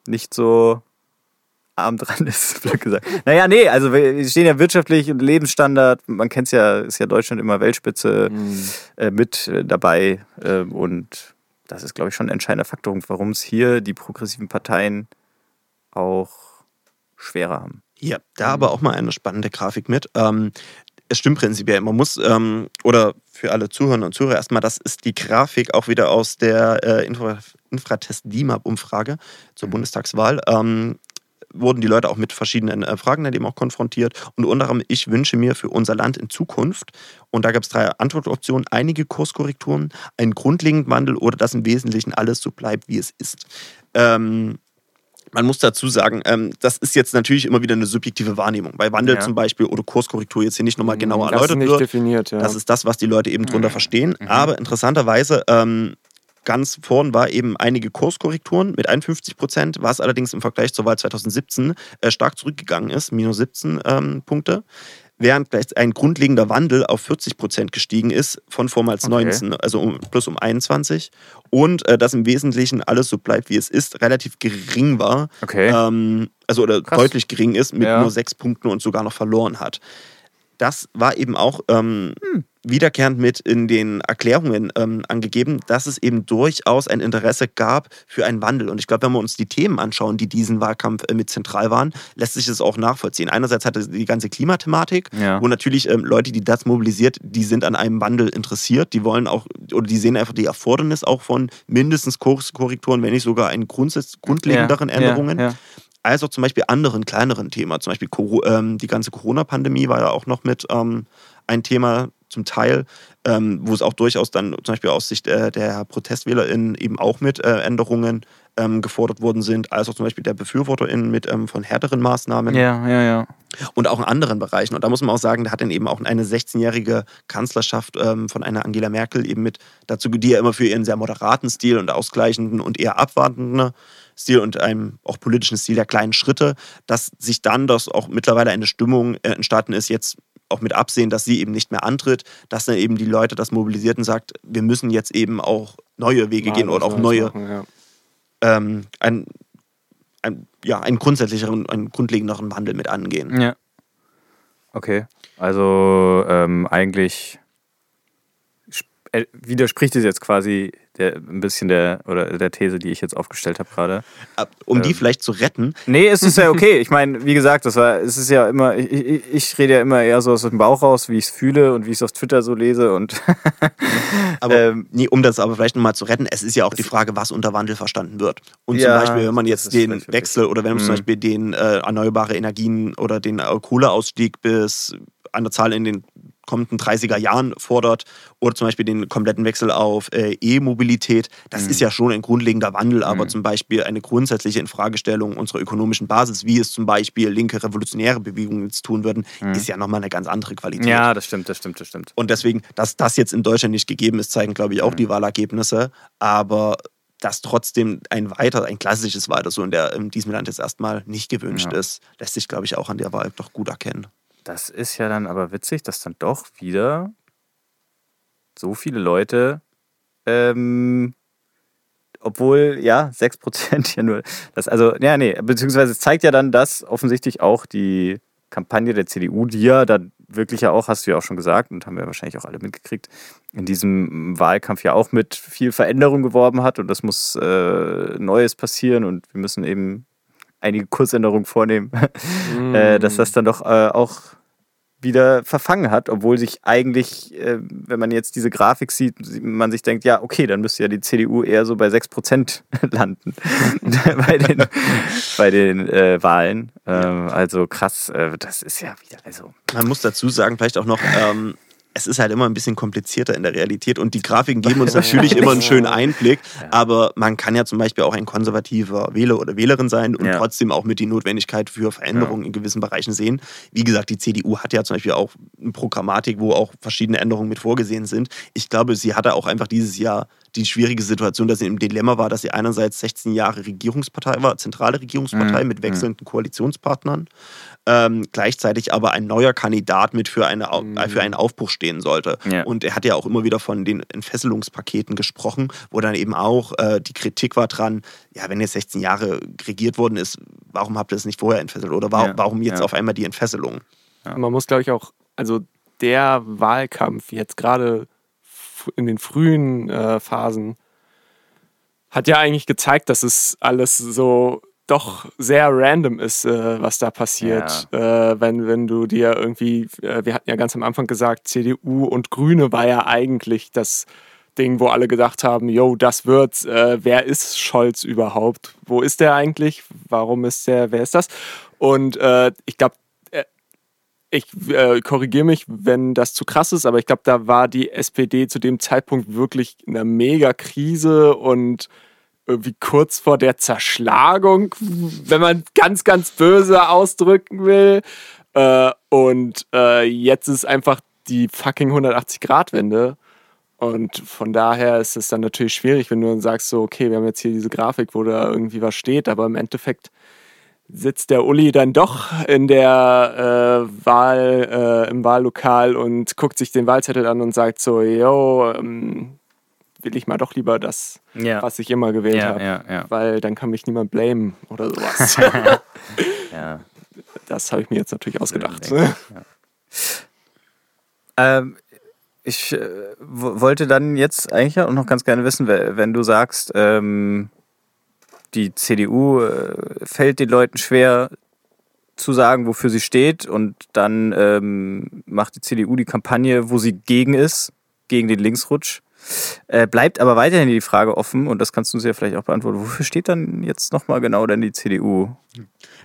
nicht so arm dran <laughs> ist, blöd gesagt. Naja, nee, also wir stehen ja wirtschaftlich und Lebensstandard, man kennt es ja, ist ja Deutschland immer Weltspitze mhm. äh, mit äh, dabei äh, und das ist, glaube ich, schon ein entscheidender Faktor, warum es hier die progressiven Parteien auch schwerer haben. Ja, da aber auch mal eine spannende Grafik mit. Ähm, es stimmt prinzipiell. Man muss, ähm, oder für alle Zuhörer und Zuhörer erstmal, das ist die Grafik auch wieder aus der äh, Infra Infratest DIMAP-Umfrage zur mhm. Bundestagswahl. Ähm, wurden die Leute auch mit verschiedenen äh, Fragen dann eben auch konfrontiert. Und unter anderem, ich wünsche mir für unser Land in Zukunft, und da gab es drei Antwortoptionen, einige Kurskorrekturen, einen grundlegenden Wandel oder dass im Wesentlichen alles so bleibt, wie es ist. Ähm, man muss dazu sagen, ähm, das ist jetzt natürlich immer wieder eine subjektive Wahrnehmung. Bei Wandel ja. zum Beispiel oder Kurskorrektur jetzt hier nicht nochmal genauer das erläutert ist nicht wird. Definiert, ja. Das ist das, was die Leute eben drunter mhm. verstehen. Mhm. Aber interessanterweise ähm, ganz vorn war eben einige Kurskorrekturen mit 51 Prozent, was allerdings im Vergleich zur Wahl 2017 äh, stark zurückgegangen ist, minus 17 ähm, Punkte. Während gleich ein grundlegender Wandel auf 40 Prozent gestiegen ist von vormals okay. 19, also um, plus um 21. Und äh, dass im Wesentlichen alles so bleibt, wie es ist, relativ gering war. Okay. Ähm, also oder Krass. deutlich gering ist, mit ja. nur sechs Punkten und sogar noch verloren hat. Das war eben auch ähm, hm wiederkehrend mit in den Erklärungen ähm, angegeben, dass es eben durchaus ein Interesse gab für einen Wandel. Und ich glaube, wenn wir uns die Themen anschauen, die diesen Wahlkampf äh, mit zentral waren, lässt sich das auch nachvollziehen. Einerseits hatte die ganze Klimathematik, ja. wo natürlich ähm, Leute, die das mobilisiert, die sind an einem Wandel interessiert. Die wollen auch, oder die sehen einfach die Erfordernis auch von mindestens Kurskorrekturen, wenn nicht sogar einen Grundsatz, grundlegenderen ja. Änderungen. Ja als auch zum Beispiel anderen kleineren Themen. Zum Beispiel ähm, die ganze Corona-Pandemie war ja auch noch mit ähm, ein Thema, zum Teil, ähm, wo es auch durchaus dann zum Beispiel aus Sicht äh, der ProtestwählerInnen eben auch mit äh, Änderungen ähm, gefordert worden sind, als auch zum Beispiel der BefürworterInnen mit ähm, von härteren Maßnahmen. Ja, ja, ja. Und auch in anderen Bereichen. Und da muss man auch sagen, da hat dann eben auch eine 16-jährige Kanzlerschaft ähm, von einer Angela Merkel eben mit dazu, die ja immer für ihren sehr moderaten Stil und ausgleichenden und eher abwartenden Stil und einem auch politischen Stil der kleinen Schritte, dass sich dann das auch mittlerweile eine Stimmung äh, entstanden ist, jetzt auch mit Absehen, dass sie eben nicht mehr antritt, dass dann eben die Leute das mobilisiert und sagt, wir müssen jetzt eben auch neue Wege Mal gehen oder auch neue, machen, ja. ähm, ein, ein, ja, einen grundsätzlicheren, einen grundlegenderen Wandel mit angehen. Ja. Okay. Also ähm, eigentlich äh, widerspricht es jetzt quasi der, ein bisschen der, oder der These, die ich jetzt aufgestellt habe gerade. Um ähm, die vielleicht zu retten? Nee, es ist ja <laughs> okay. Ich meine, wie gesagt, das war, es ist ja immer, ich, ich, ich rede ja immer eher so aus dem Bauch raus, wie ich es fühle und wie ich es auf Twitter so lese. Und <laughs> aber ähm, nee, um das aber vielleicht nochmal zu retten, es ist ja auch die Frage, was unter Wandel verstanden wird. Und ja, zum Beispiel, wenn man jetzt den Wechsel oder wenn man mhm. zum Beispiel den äh, erneuerbare Energien oder den äh, Kohleausstieg bis an der Zahl in den kommenden 30er Jahren fordert oder zum Beispiel den kompletten Wechsel auf äh, E-Mobilität. Das mhm. ist ja schon ein grundlegender Wandel, aber mhm. zum Beispiel eine grundsätzliche Infragestellung unserer ökonomischen Basis, wie es zum Beispiel linke revolutionäre Bewegungen jetzt tun würden, mhm. ist ja nochmal eine ganz andere Qualität. Ja, das stimmt, das stimmt, das stimmt. Und deswegen, dass das jetzt in Deutschland nicht gegeben ist, zeigen, glaube ich, auch mhm. die Wahlergebnisse. Aber dass trotzdem ein weiter, ein klassisches Weiter so in, der, in diesem Land jetzt erstmal nicht gewünscht Ja. ist, lässt sich, glaube ich, auch an der Wahl doch gut erkennen. Das ist ja dann aber witzig, dass dann doch wieder so viele Leute, ähm, obwohl, ja, 6% <laughs> ja nur, das, also, ja, nee, beziehungsweise es zeigt ja dann, dass offensichtlich auch die Kampagne der CDU, die ja dann wirklich ja auch, hast du ja auch schon gesagt und haben wir wahrscheinlich auch alle mitgekriegt, in diesem Wahlkampf ja auch mit viel Veränderung geworben hat und das muss äh, Neues passieren und wir müssen eben einige Kursänderungen vornehmen, <laughs> äh, dass das dann doch äh, auch wieder verfangen hat, obwohl sich eigentlich, äh, wenn man jetzt diese Grafik sieht, man sich denkt, ja, okay, dann müsste ja die CDU eher so bei 6% <laughs> landen <laughs> bei den, bei den äh, Wahlen. Ähm, also krass, äh, das ist ja wieder, also Man muss dazu sagen, vielleicht auch noch, ähm, es ist halt immer ein bisschen komplizierter in der Realität und die Grafiken geben uns <laughs> natürlich immer einen schönen Einblick, aber man kann ja zum Beispiel auch ein konservativer Wähler oder Wählerin sein und Ja. trotzdem auch mit die Notwendigkeit für Veränderungen in gewissen Bereichen sehen. Wie gesagt, die CDU hat ja zum Beispiel auch eine Programmatik, wo auch verschiedene Änderungen mit vorgesehen sind. Ich glaube, sie hatte auch einfach dieses Jahr die schwierige Situation, dass sie im Dilemma war, dass sie einerseits 16 Jahre Regierungspartei war, zentrale Regierungspartei Mhm. mit wechselnden Koalitionspartnern, ähm, gleichzeitig aber ein neuer Kandidat mit für, eine, äh, für einen Aufbruch stehen sollte. Ja. Und er hat ja auch immer wieder von den Entfesselungspaketen gesprochen, wo dann eben auch äh, die Kritik war dran, ja, wenn jetzt 16 Jahre regiert worden ist, warum habt ihr es nicht vorher entfesselt? Oder wa Ja. warum jetzt Ja. auf einmal die Entfesselung? Man muss, glaube ich, auch, also der Wahlkampf jetzt gerade in den frühen äh, Phasen hat ja eigentlich gezeigt, dass es alles so doch sehr random ist, äh, was da passiert. Äh, wenn, wenn du dir irgendwie, äh, wir hatten ja ganz am Anfang gesagt, CDU und Grüne war ja eigentlich das Ding, wo alle gedacht haben, yo, das wird's. Äh, wer ist Scholz überhaupt? Wo ist der eigentlich? Warum ist der? Wer ist das? Und äh, ich glaube, ich äh, korrigiere mich, wenn das zu krass ist, aber ich glaube, da war die SPD zu dem Zeitpunkt wirklich in einer Mega-Krise und irgendwie kurz vor der Zerschlagung, wenn man ganz, ganz böse ausdrücken will. Äh, und äh, jetzt ist einfach die fucking 180-Grad-Wende. Und von daher ist es dann natürlich schwierig, wenn du dann sagst, so, okay, wir haben jetzt hier diese Grafik, wo da irgendwie was steht, aber im Endeffekt sitzt der Uli dann doch in der äh, Wahl, äh, im Wahllokal und guckt sich den Wahlzettel an und sagt so, yo, ähm, will ich mal doch lieber das, ja. was ich immer gewählt Ja, habe. ja. Weil dann kann mich niemand blamen oder sowas. <laughs> ja. das habe ich mir jetzt natürlich ausgedacht. Ähm, ich äh, wollte dann jetzt eigentlich auch noch ganz gerne wissen, we- wenn du sagst, ähm, die CDU äh, fällt den Leuten schwer zu sagen, wofür sie steht und dann ähm, macht die CDU die Kampagne, wo sie gegen ist, gegen den Linksrutsch. Äh, bleibt aber weiterhin die Frage offen, und das kannst du uns ja vielleicht auch beantworten, wofür steht dann jetzt nochmal genau denn die CDU?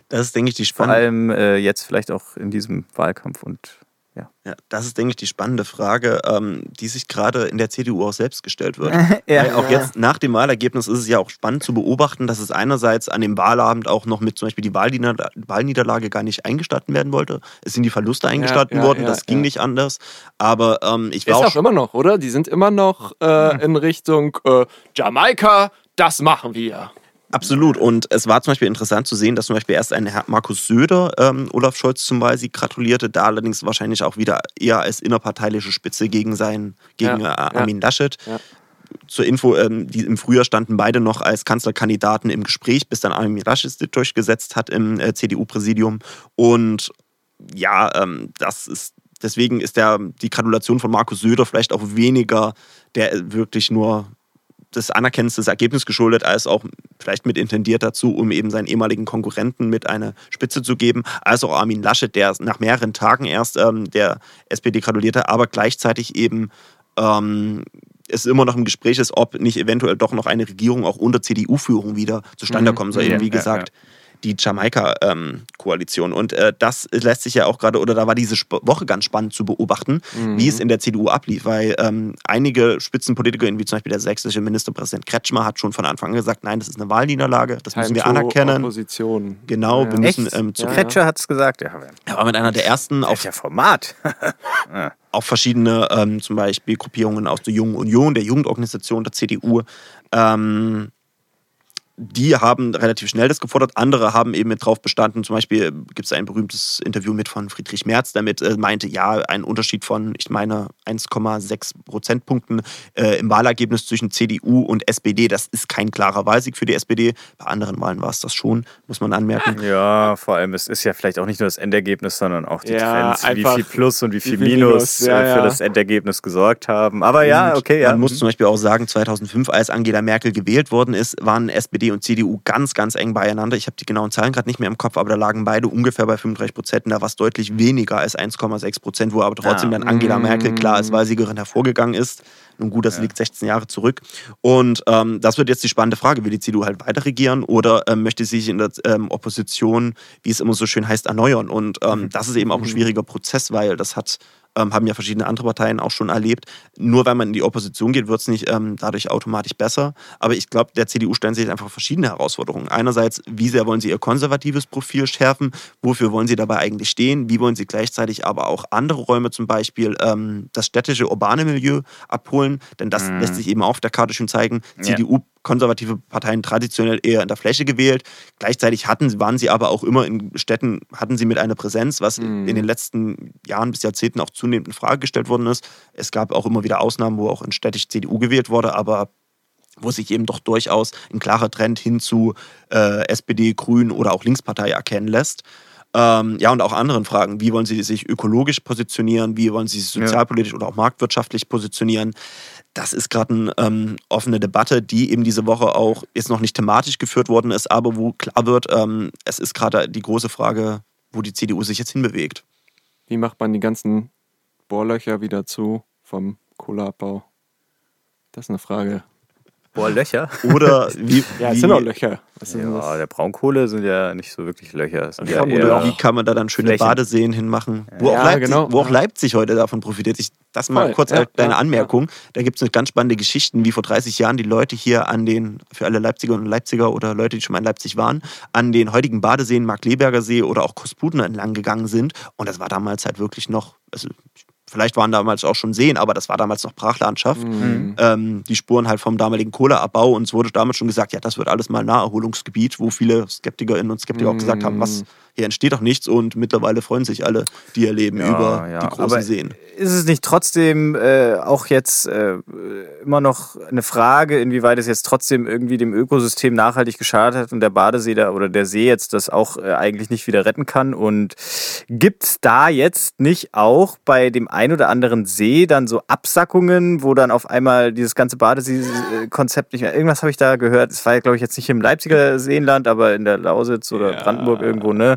Das ist, denke ich, die Vor spannende allem äh, jetzt vielleicht auch in diesem Wahlkampf und ja. Ja, das ist, denke ich, die spannende Frage, ähm, die sich gerade in der CDU auch selbst gestellt wird. <laughs> Ja. Weil auch jetzt nach dem Wahlergebnis ist es ja auch spannend zu beobachten, dass es einerseits an dem Wahlabend auch noch mit zum Beispiel die Wahlnieder Wahlniederlage gar nicht eingestatten werden wollte. Es sind die Verluste eingestatten ja, worden, ja, das ging ja. nicht anders. Aber ähm, ich war Ist auch auch immer noch, oder? Die sind immer noch äh, in Richtung äh, Jamaika, das machen wir. Absolut. Und es war zum Beispiel interessant zu sehen, dass zum Beispiel erst ein Herr Markus Söder ähm, Olaf Scholz zum Wahlsieg gratulierte, da allerdings wahrscheinlich auch wieder eher als innerparteiliche Spitze gegen seinen, gegen Ja, äh, ja. Armin Laschet. Ja. Zur Info, ähm, die im Frühjahr standen beide noch als Kanzlerkandidaten im Gespräch, bis dann Armin Laschet sich durchgesetzt hat im äh, CDU-Präsidium. Und ja, ähm, das ist deswegen ist der, die Gratulation von Markus Söder vielleicht auch weniger der äh, wirklich nur des Anerkennens des Ergebnisses geschuldet, als auch vielleicht mit intendiert dazu, um eben seinen ehemaligen Konkurrenten mit einer Spitze zu geben, als auch Armin Laschet, der nach mehreren Tagen erst ähm, der SPD gratulierte, aber gleichzeitig eben ähm, es immer noch im Gespräch ist, ob nicht eventuell doch noch eine Regierung auch unter CDU-Führung wieder zustande Mhm. kommen soll. Ja, Eben wie ja, gesagt, die Jamaika-Koalition. und äh, das lässt sich ja auch gerade, oder da war diese Sp Woche ganz spannend zu beobachten, wie es in der CDU ablief, weil ähm, einige Spitzenpolitiker, wie zum Beispiel der sächsische Ministerpräsident Kretschmer, hat schon von Anfang an gesagt, nein, das ist eine Wahlniederlage, das müssen wir Time anerkennen. Opposition. Genau, Ja. wir müssen ähm, zu, Ja, Kretscher hat es gesagt. Ja, er war mit einer der ersten auf, welcher Format? <laughs> auf verschiedene ähm, zum Beispiel Gruppierungen aus der Jungen Union, der Jugendorganisation der CDU, ähm, die haben relativ schnell das gefordert, andere haben eben mit drauf bestanden. Zum Beispiel gibt es ein berühmtes Interview mit von Friedrich Merz, der mit äh, meinte, ja, ein Unterschied von, ich meine, 1,6 Prozentpunkten äh, im Wahlergebnis zwischen CDU und SPD, das ist kein klarer Wahlsieg für die SPD. Bei anderen Wahlen war es das schon, muss man anmerken. Ja, vor allem, es ist ja vielleicht auch nicht nur das Endergebnis, sondern auch die Ja, Trends, wie viel Plus und wie viel, Minus, Minus, ja, äh, für ja. das Endergebnis gesorgt haben. Aber ja, okay, ja. Man muss zum Beispiel auch sagen, 2005, als Angela Merkel gewählt worden ist, waren SPD und CDU ganz, ganz eng beieinander. Ich habe die genauen Zahlen gerade nicht mehr im Kopf, aber da lagen beide ungefähr bei 35 Prozent. Da war es deutlich weniger als 1,6 Prozent, wo aber trotzdem Ja. dann Angela Merkel klar als Wahlsiegerin hervorgegangen ist. Nun gut, das liegt 16 Jahre zurück. Und ähm, das wird jetzt die spannende Frage. Will die CDU halt weiter regieren oder ähm, möchte sie sich in der ähm, Opposition, wie es immer so schön heißt, erneuern? Und ähm, das ist eben auch ein schwieriger Prozess, weil das hat ähm, haben ja verschiedene andere Parteien auch schon erlebt. Nur weil man in die Opposition geht, wird es nicht ähm, dadurch automatisch besser. Aber ich glaube, der CDU stellen sich einfach verschiedene Herausforderungen. Einerseits, wie sehr wollen sie ihr konservatives Profil schärfen? Wofür wollen sie dabei eigentlich stehen? Wie wollen sie gleichzeitig aber auch andere Räume, zum Beispiel ähm, das städtische, urbane Milieu abholen? Denn das lässt sich eben auch auf der Karte schon zeigen. Ja. CDU konservative Parteien traditionell eher in der Fläche gewählt. Gleichzeitig hatten, waren sie aber auch immer in Städten, hatten sie mit einer Präsenz, was in den letzten Jahren bis Jahrzehnten auch zunehmend in Frage gestellt worden ist. Es gab auch immer wieder Ausnahmen, wo auch in städtisch CDU gewählt wurde, aber wo sich eben doch durchaus ein klarer Trend hin zu äh, SPD, Grünen oder auch Linkspartei erkennen lässt. Ähm, ja, und auch anderen Fragen. Wie wollen Sie sich ökologisch positionieren? Wie wollen Sie sich sozialpolitisch oder auch marktwirtschaftlich positionieren? Das ist gerade eine ähm, offene Debatte, die eben diese Woche auch jetzt noch nicht thematisch geführt worden ist, aber wo klar wird, ähm, es ist gerade die große Frage, wo die CDU sich jetzt hinbewegt. Wie macht man die ganzen Bohrlöcher wieder zu vom Kohleabbau? Das ist eine Frage. Boah, Löcher. Oder <laughs> wie, Ja, es wie, sind auch Löcher. Was Ja, der Braunkohle sind ja nicht so wirklich Löcher. Ja Oder wie kann man da dann schöne Flächen. Badeseen hinmachen? Wo, Ja, auch Leipzig, genau. wo auch Leipzig heute davon profitiert. Ich, das mal Voll, kurz ja, als kleine ja, Anmerkung. Da gibt es eine ganz spannende Geschichten, wie vor 30 Jahren die Leute hier an den, für alle Leipziger und Leipziger oder Leute, die schon mal in Leipzig waren, an den heutigen Badeseen, Mark-Leberger See oder auch Kosputner entlang gegangen sind. Und das war damals halt wirklich noch, also vielleicht waren damals auch schon Seen, aber das war damals noch Brachlandschaft. Mhm. Ähm, die Spuren halt vom damaligen Kohleabbau und es wurde damals schon gesagt, ja, das wird alles mal Naherholungsgebiet, wo viele Skeptikerinnen und Skeptiker auch gesagt haben, was hier entsteht doch nichts und mittlerweile freuen sich alle, die ihr Leben Ja, über ja. die großen Aber Seen. Ist es nicht trotzdem äh, auch jetzt äh, immer noch eine Frage, inwieweit es jetzt trotzdem irgendwie dem Ökosystem nachhaltig geschadet hat und der Badesee da oder der See jetzt das auch äh, eigentlich nicht wieder retten kann? Und gibt es da jetzt nicht auch bei dem ein oder anderen See dann so Absackungen, wo dann auf einmal dieses ganze Badesee-Konzept nicht mehr. Irgendwas habe ich da gehört. Es war, glaube ich, jetzt nicht im Leipziger Seenland, aber in der Lausitz oder Brandenburg irgendwo, ne?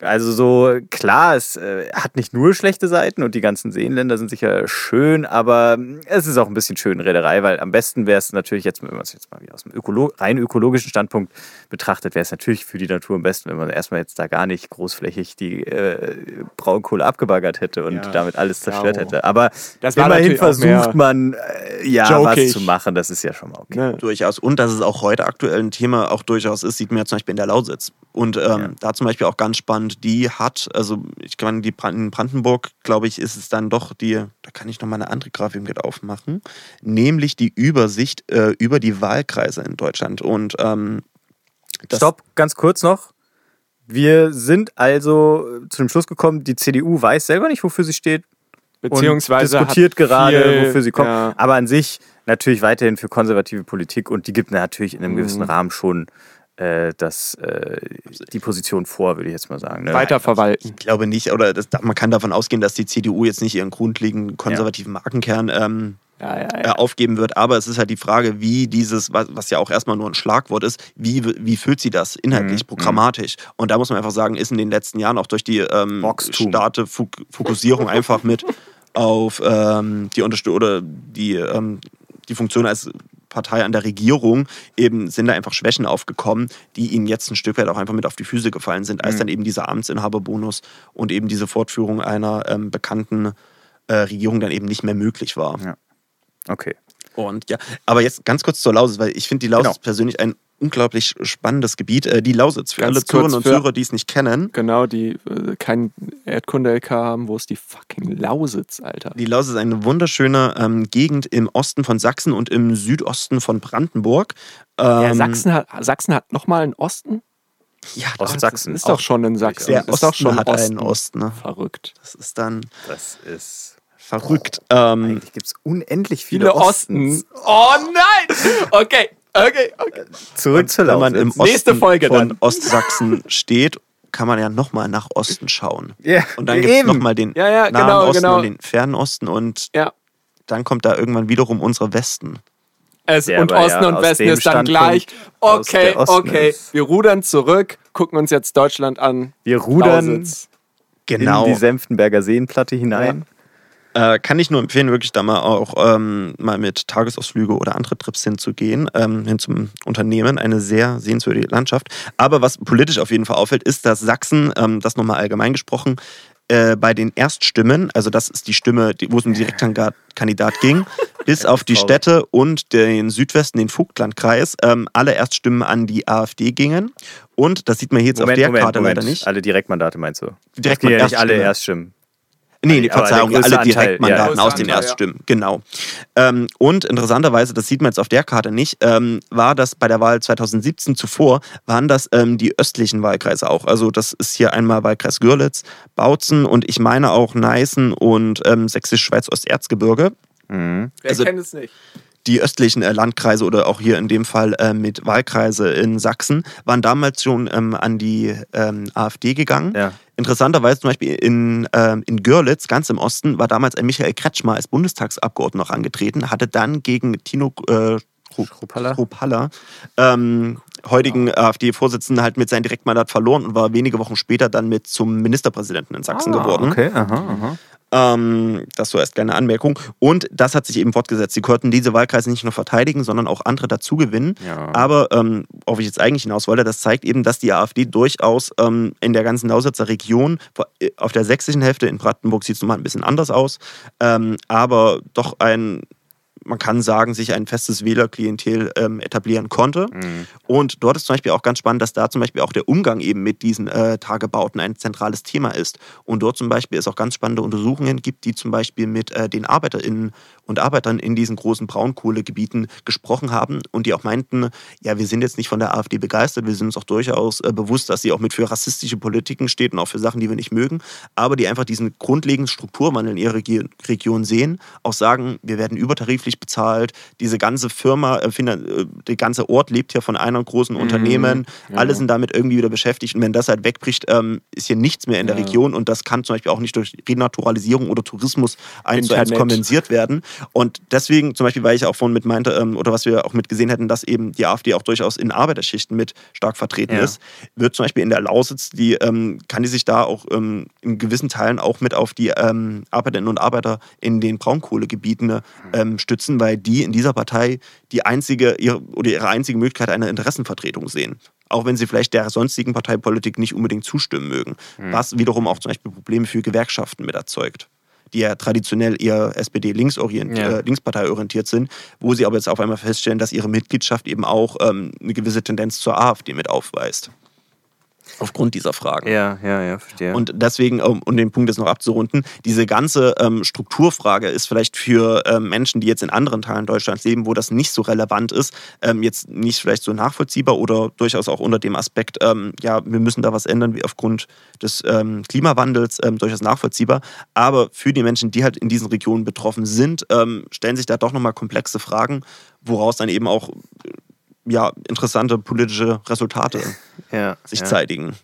Also so, klar, es äh, hat nicht nur schlechte Seiten und die ganzen Seenländer sind sicher schön, aber es ist auch ein bisschen Schönrederei, weil am besten wäre es natürlich jetzt, wenn man es jetzt mal wieder aus dem Ökolo rein ökologischen Standpunkt betrachtet, wäre es natürlich für die Natur am besten, wenn man erstmal jetzt da gar nicht großflächig die äh, Braunkohle abgebaggert hätte und Ja. damit alles zerstört Ja, hätte. Aber immerhin versucht man, äh, ja, was jokig. zu machen, das ist ja schon mal okay. Ne? Durchaus. Und dass es auch heute aktuell ein Thema auch durchaus ist, sieht man ja zum Beispiel in der Lausitz. Und ähm, da zum Beispiel auch ganz spannend, die hat, also ich kann die in Brandenburg, glaube ich, ist es dann doch die, da kann ich nochmal eine andere Grafik mit aufmachen, nämlich die Übersicht äh, über die Wahlkreise in Deutschland. Und ähm, Stopp, ganz kurz noch. Wir sind also zu dem Schluss gekommen, die CDU weiß selber nicht, wofür sie steht. Beziehungsweise und diskutiert hat gerade, viel- wofür sie kommt. Ja, Aber an sich natürlich weiterhin für konservative Politik und die gibt natürlich in einem Mhm. gewissen Rahmen schon äh, das, äh, die Position vor, würde ich jetzt mal sagen. Ne? weiterverwalten. Ich glaube nicht, oder das, man kann davon ausgehen, dass die CDU jetzt nicht ihren grundlegenden konservativen Markenkern ähm, Ja, ja, äh, ja. aufgeben wird. Aber es ist halt die Frage, wie dieses, was, was ja auch erstmal nur ein Schlagwort ist, wie, wie füllt sie das inhaltlich, Mhm. programmatisch? Und da muss man einfach sagen, ist in den letzten Jahren auch durch die ähm, starke Fok Fokussierung einfach mit auf ähm, die Unterstützung oder die, ähm, die Funktion als Partei an der Regierung eben sind da einfach Schwächen aufgekommen, die ihnen jetzt ein Stück weit auch einfach mit auf die Füße gefallen sind, als dann eben dieser Amtsinhaberbonus und eben diese Fortführung einer ähm, bekannten äh, Regierung dann eben nicht mehr möglich war. Okay. Und ja, aber jetzt ganz kurz zur Lausitz, weil ich finde die Lausitz Genau. persönlich ein unglaublich spannendes Gebiet. Äh, die Lausitz, für Ganz alle kurz und Zuhörer, die es nicht kennen. Genau, die äh, kein Erdkunde-LK haben. Wo ist die fucking Lausitz, Alter? Die Lausitz ist eine wunderschöne ähm, Gegend im Osten von Sachsen und im Südosten von Brandenburg. Ja, Ähm, Sachsen hat, Sachsen hat nochmal einen Osten? ja, Ostsachsen. Ist doch schon in Sachsen. Der ist doch Osten schon hat Osten. einen Osten. Ne? Verrückt. Das ist dann Das ist. Verrückt. Ähm, Eigentlich gibt es unendlich viele, Viele Osten. Ostens. Oh nein! Okay, okay, okay. Zurück zur wenn man im. Nächste Osten Folge von dann. Ostsachsen <laughs> steht, kann man ja nochmal nach Osten schauen. Ja, Und dann gibt es nochmal den Ja, ja, nahen genau, Osten genau. und den fernen Osten und Ja. dann kommt da irgendwann wiederum unsere Westen. Es, Der und Osten ja und Westen ist dann Standpunkt gleich. Okay, okay. ist. Wir rudern zurück, gucken uns jetzt Deutschland an. Wir rudern Lausitz. Genau. in die Senftenberger Seenplatte hinein. Äh, kann ich nur empfehlen, wirklich da mal auch ähm, mal mit Tagesausflüge oder andere Trips hinzugehen, ähm, hin zum Unternehmen. Eine sehr sehenswürdige Landschaft. Aber was politisch auf jeden Fall auffällt, ist, dass Sachsen, ähm, das nochmal allgemein gesprochen, äh, bei den Erststimmen, also das ist die Stimme, wo es um Direktkandidat ging, <laughs> bis auf die. Städte und den Südwesten, den Vogtlandkreis, ähm, alle Erststimmen an die AfD gingen. Und das sieht man hier jetzt auf der Karte leider nicht. Alle Direktmandate meinst du? Direkt Das gehen ja nicht alle Erststimmen. Nee, nee, Verzeihung, alle Direktmandaten ja. aus den Anteil, Erststimmen, genau. Ähm, und interessanterweise, das sieht man jetzt auf der Karte nicht, ähm, war das bei der Wahl 2017 zuvor, waren das ähm, die östlichen Wahlkreise auch. Also das ist hier einmal Wahlkreis Görlitz, Bautzen und ich meine auch Neißen und ähm, Sächsisch-Schweiz-Osterzgebirge. Mhm. Wer Also- kennt es nicht? Die östlichen äh, Landkreise oder auch hier in dem Fall äh, mit Wahlkreise in Sachsen waren damals schon ähm, an die ähm, AfD gegangen. Ja. Interessanterweise zum Beispiel in, ähm, in Görlitz, ganz im Osten, war damals ein Michael Kretschmer als Bundestagsabgeordneter noch angetreten, hatte dann gegen Tino äh, Schrupalla? Schrupalla, ähm, heutigen AfD-Vorsitzenden, halt mit seinem Direktmandat verloren und war wenige Wochen später dann mit zum Ministerpräsidenten in Sachsen Ah, geworden. Okay, aha, aha. Ähm, das so erst keine Anmerkung. Und das hat sich eben fortgesetzt. Sie konnten diese Wahlkreise nicht nur verteidigen, sondern auch andere dazugewinnen. Ja. Aber, ähm, worauf ich jetzt eigentlich hinaus wollte, das zeigt eben, dass die AfD durchaus ähm, in der ganzen Lausitzer Region, auf der sächsischen Hälfte, in Brandenburg sieht es nochmal ein bisschen anders aus, ähm, aber doch ein, man kann sagen, sich ein festes Wählerklientel ähm, etablieren konnte. Mhm. Und dort ist zum Beispiel auch ganz spannend, dass da zum Beispiel auch der Umgang eben mit diesen äh, Tagebauten ein zentrales Thema ist. Und dort zum Beispiel es auch ganz spannende Untersuchungen gibt, die zum Beispiel mit äh, den ArbeiterInnen und Arbeitern in diesen großen Braunkohlegebieten gesprochen haben und die auch meinten, ja, wir sind jetzt nicht von der AfD begeistert, wir sind uns auch durchaus äh, bewusst, dass sie auch mit für rassistische Politiken steht und auch für Sachen, die wir nicht mögen, aber die einfach diesen grundlegenden Strukturwandel in ihrer Regi Region sehen, auch sagen, wir werden übertariflich bezahlt, diese ganze Firma, äh, äh, der ganze Ort lebt hier von einem großen Unternehmen, ja. alle sind damit irgendwie wieder beschäftigt und wenn das halt wegbricht, ähm, ist hier nichts mehr in der Ja. Region und das kann zum Beispiel auch nicht durch Renaturalisierung oder Tourismus eins zu eins kompensiert werden. Und deswegen, zum Beispiel, weil ich auch vorhin mit meinte, ähm, oder was wir auch mit gesehen hätten, dass eben die AfD auch durchaus in Arbeiterschichten mit stark vertreten Ja. ist, wird zum Beispiel in der Lausitz, die ähm, kann die sich da auch ähm, in gewissen Teilen auch mit auf die ähm, Arbeiterinnen und Arbeiter in den Braunkohlegebieten ähm, stützen, weil die in dieser Partei die einzige ihre, oder ihre einzige Möglichkeit einer Interessenvertretung sehen. Auch wenn sie vielleicht der sonstigen Parteipolitik nicht unbedingt zustimmen mögen. Was wiederum auch zum Beispiel Probleme für Gewerkschaften mit erzeugt die ja traditionell eher SPD-linkspartei Ja. äh, Linkspartei orientiert sind, wo sie aber jetzt auf einmal feststellen, dass ihre Mitgliedschaft eben auch ähm, eine gewisse Tendenz zur AfD mit aufweist. Aufgrund dieser Fragen. Ja, ja, ja, verstehe. Und deswegen, um, den Punkt jetzt noch abzurunden, diese ganze ähm, Strukturfrage ist vielleicht für ähm, Menschen, die jetzt in anderen Teilen Deutschlands leben, wo das nicht so relevant ist, ähm, jetzt nicht vielleicht so nachvollziehbar oder durchaus auch unter dem Aspekt, ähm, ja, wir müssen da was ändern, wie aufgrund des ähm, Klimawandels, ähm, durchaus nachvollziehbar. Aber für die Menschen, die halt in diesen Regionen betroffen sind, stellen sich da doch nochmal komplexe Fragen, woraus dann eben auch ja, interessante politische Resultate <laughs> ja, sich ja. zeitigen.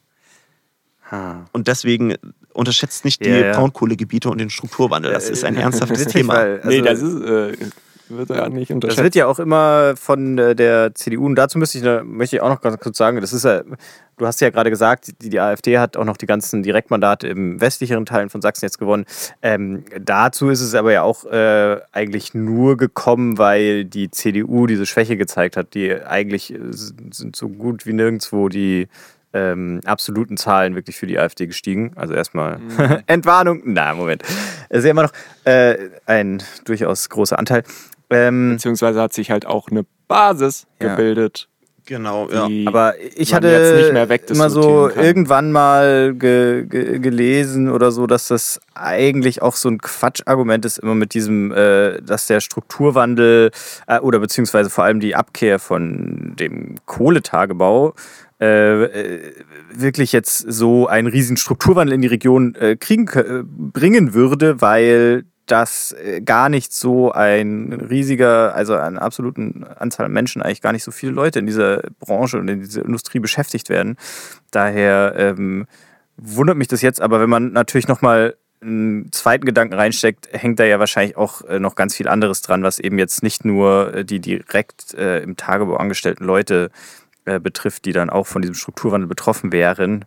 Ha. Und deswegen unterschätzt nicht die Ja, ja. Braunkohlegebiete und den Strukturwandel. Das ist ein ernsthaftes <laughs> Thema. weil, also, nee, das ist, äh, wird ja nicht Das unterschätzt. wird ja auch immer von äh, der CDU, und dazu müsste ich, möchte ich auch noch ganz kurz sagen, das ist ja, du hast ja gerade gesagt, die, die AfD hat auch noch die ganzen Direktmandate im westlicheren Teilen von Sachsen jetzt gewonnen. Ähm, dazu ist es aber ja auch äh, eigentlich nur gekommen, weil die CDU diese Schwäche gezeigt hat, die eigentlich äh, sind so gut wie nirgendwo die ähm, absoluten Zahlen wirklich für die AfD gestiegen. Also erstmal <laughs> Entwarnung. Na, Moment. Es ist ja immer noch äh, ein durchaus großer Anteil. Ähm, Beziehungsweise hat sich halt auch eine Basis Ja. gebildet, Genau, ja. die Aber ich hatte jetzt nicht mehr immer so kann. irgendwann mal ge ge gelesen oder so, dass das eigentlich auch so ein Quatschargument ist, immer mit diesem, äh, dass der Strukturwandel äh, oder beziehungsweise vor allem die Abkehr von dem Kohletagebau äh, äh, wirklich jetzt so einen riesen Strukturwandel in die Region äh, kriegen, bringen würde, weil das äh, gar nicht so ein riesiger, also an absoluten Anzahl an Menschen eigentlich gar nicht so viele Leute in dieser Branche und in dieser Industrie beschäftigt werden. Daher ähm, wundert mich das jetzt, aber wenn man natürlich nochmal einen zweiten Gedanken reinsteckt, hängt da ja wahrscheinlich auch äh, noch ganz viel anderes dran, was eben jetzt nicht nur äh, die direkt äh, im Tagebau angestellten Leute äh, betrifft, die dann auch von diesem Strukturwandel betroffen wären.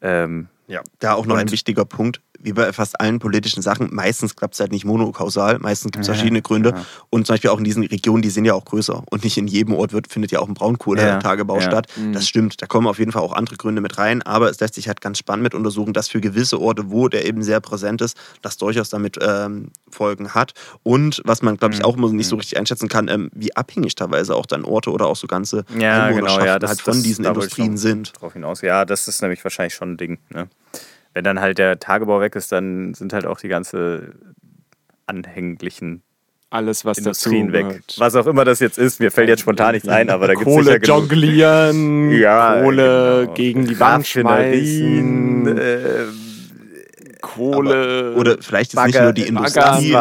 Ähm, Ja, da auch noch ein wichtiger Punkt. Wie bei fast allen politischen Sachen, meistens klappt es halt nicht monokausal, meistens gibt es verschiedene Gründe. ja. Und zum Beispiel auch in diesen Regionen, die sind ja auch größer. Und nicht in jedem Ort wird, findet ja auch ein Braunkohletagebau Ja, statt. Mhm. Das stimmt, da kommen auf jeden Fall auch andere Gründe mit rein. Aber es lässt sich halt ganz spannend mit untersuchen, dass für gewisse Orte, wo der eben sehr präsent ist, das durchaus damit ähm, Folgen hat. Und was man, glaube ich, Mhm. auch immer nicht so richtig einschätzen kann, ähm, wie abhängig teilweise auch dann Orte oder auch so ganze Ja, genau, ja, das- halt von das- diesen Industrien sind. drauf hinaus. Ja, das ist nämlich wahrscheinlich schon ein Ding. Ne? Wenn dann halt der Tagebau weg ist, dann sind halt auch die ganze anhänglichen alles, was dazu Industrien weg. gehört. Was auch immer das jetzt ist, mir fällt jetzt spontan nichts ein, aber da gibt es Kohle jonglieren, Ja, Kohle genau. gegen die Wand schmeißen, äh, Kohle. Oder vielleicht ist nicht Bagger- nur die Industrie,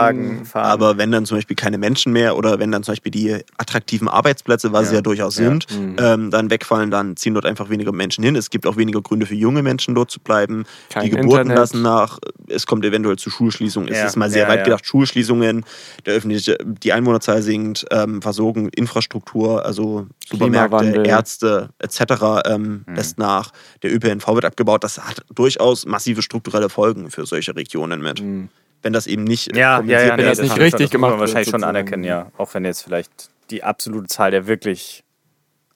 aber wenn dann zum Beispiel keine Menschen mehr oder wenn dann zum Beispiel die attraktiven Arbeitsplätze, was sie Ja. ja durchaus Ja. sind, Mhm. ähm, dann wegfallen, dann ziehen dort einfach weniger Menschen hin. Es gibt auch weniger Gründe für junge Menschen dort zu bleiben. Kein die Geburten Internet. lassen nach. Es kommt eventuell zu Schulschließungen. Es Ja. ist mal sehr Ja, weit ja. gedacht. Schulschließungen, der öffentliche, die Einwohnerzahl sinkt, ähm, Versorgung, Infrastruktur, also Supermärkte. Ärzte etc. Ähm, Mhm. lässt nach. Der ÖPNV wird abgebaut. Das hat durchaus massive strukturelle Folgen für solche Regionen mit. Mhm. Wenn das eben nicht Ja, ja, kompensiert ja, wenn nee, das nicht richtig schon, das gemacht man wahrscheinlich wird, schon anerkennen, ja. Auch wenn jetzt vielleicht die absolute Zahl der wirklich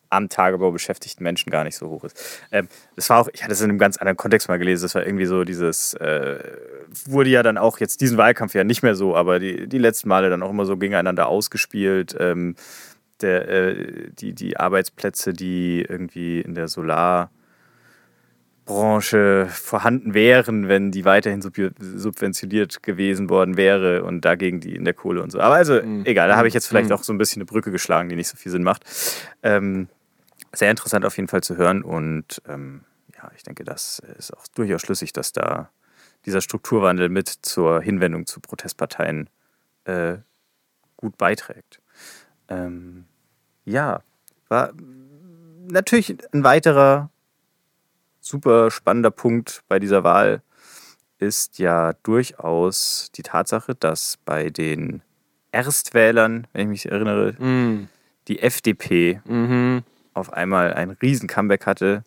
am Tagebau beschäftigten Menschen gar nicht so hoch ist. Ähm, das war auch, ich hatte es in einem ganz anderen Kontext mal gelesen, das war irgendwie so dieses, äh, wurde ja dann auch jetzt diesen Wahlkampf ja nicht mehr so, aber die, die letzten Male dann auch immer so gegeneinander ausgespielt. Ähm, der, äh, die, die Arbeitsplätze, die irgendwie in der Solarbranche vorhanden wären, wenn die weiterhin sub subventioniert gewesen worden wäre und dagegen die in der Kohle und so. Aber also, Mhm. egal, da habe ich jetzt vielleicht Mhm. auch so ein bisschen eine Brücke geschlagen, die nicht so viel Sinn macht. Ähm, sehr interessant auf jeden Fall zu hören und ähm, ja, ich denke, das ist auch durchaus schlüssig, dass da dieser Strukturwandel mit zur Hinwendung zu Protestparteien äh, gut beiträgt. Ähm, ja, war natürlich ein weiterer super spannender Punkt bei dieser Wahl ist ja durchaus die Tatsache, dass bei den Erstwählern, wenn ich mich erinnere, Mhm. die FDP Mhm. auf einmal ein riesen Comeback hatte,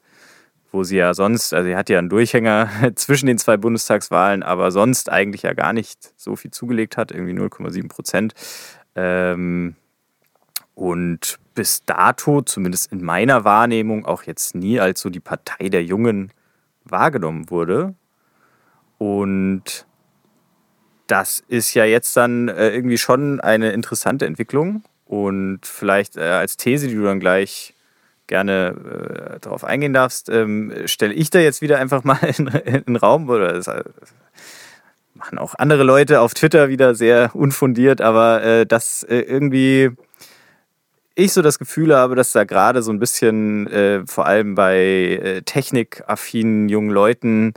wo sie ja sonst, also sie hat ja einen Durchhänger <laughs> zwischen den zwei Bundestagswahlen, aber sonst eigentlich ja gar nicht so viel zugelegt hat, irgendwie 0,7 Prozent. Ähm, und bis dato, zumindest in meiner Wahrnehmung, auch jetzt nie als so die Partei der Jungen wahrgenommen wurde. Und das ist ja jetzt dann äh, irgendwie schon eine interessante Entwicklung. Und vielleicht äh, als These, die du dann gleich gerne äh, darauf eingehen darfst, ähm, stelle ich da jetzt wieder einfach mal in, in den Raum. Oder das äh, machen auch andere Leute auf Twitter wieder sehr unfundiert, aber äh, dass äh, irgendwie ich so das Gefühl habe, dass da gerade so ein bisschen, äh, vor allem bei äh, technikaffinen jungen Leuten,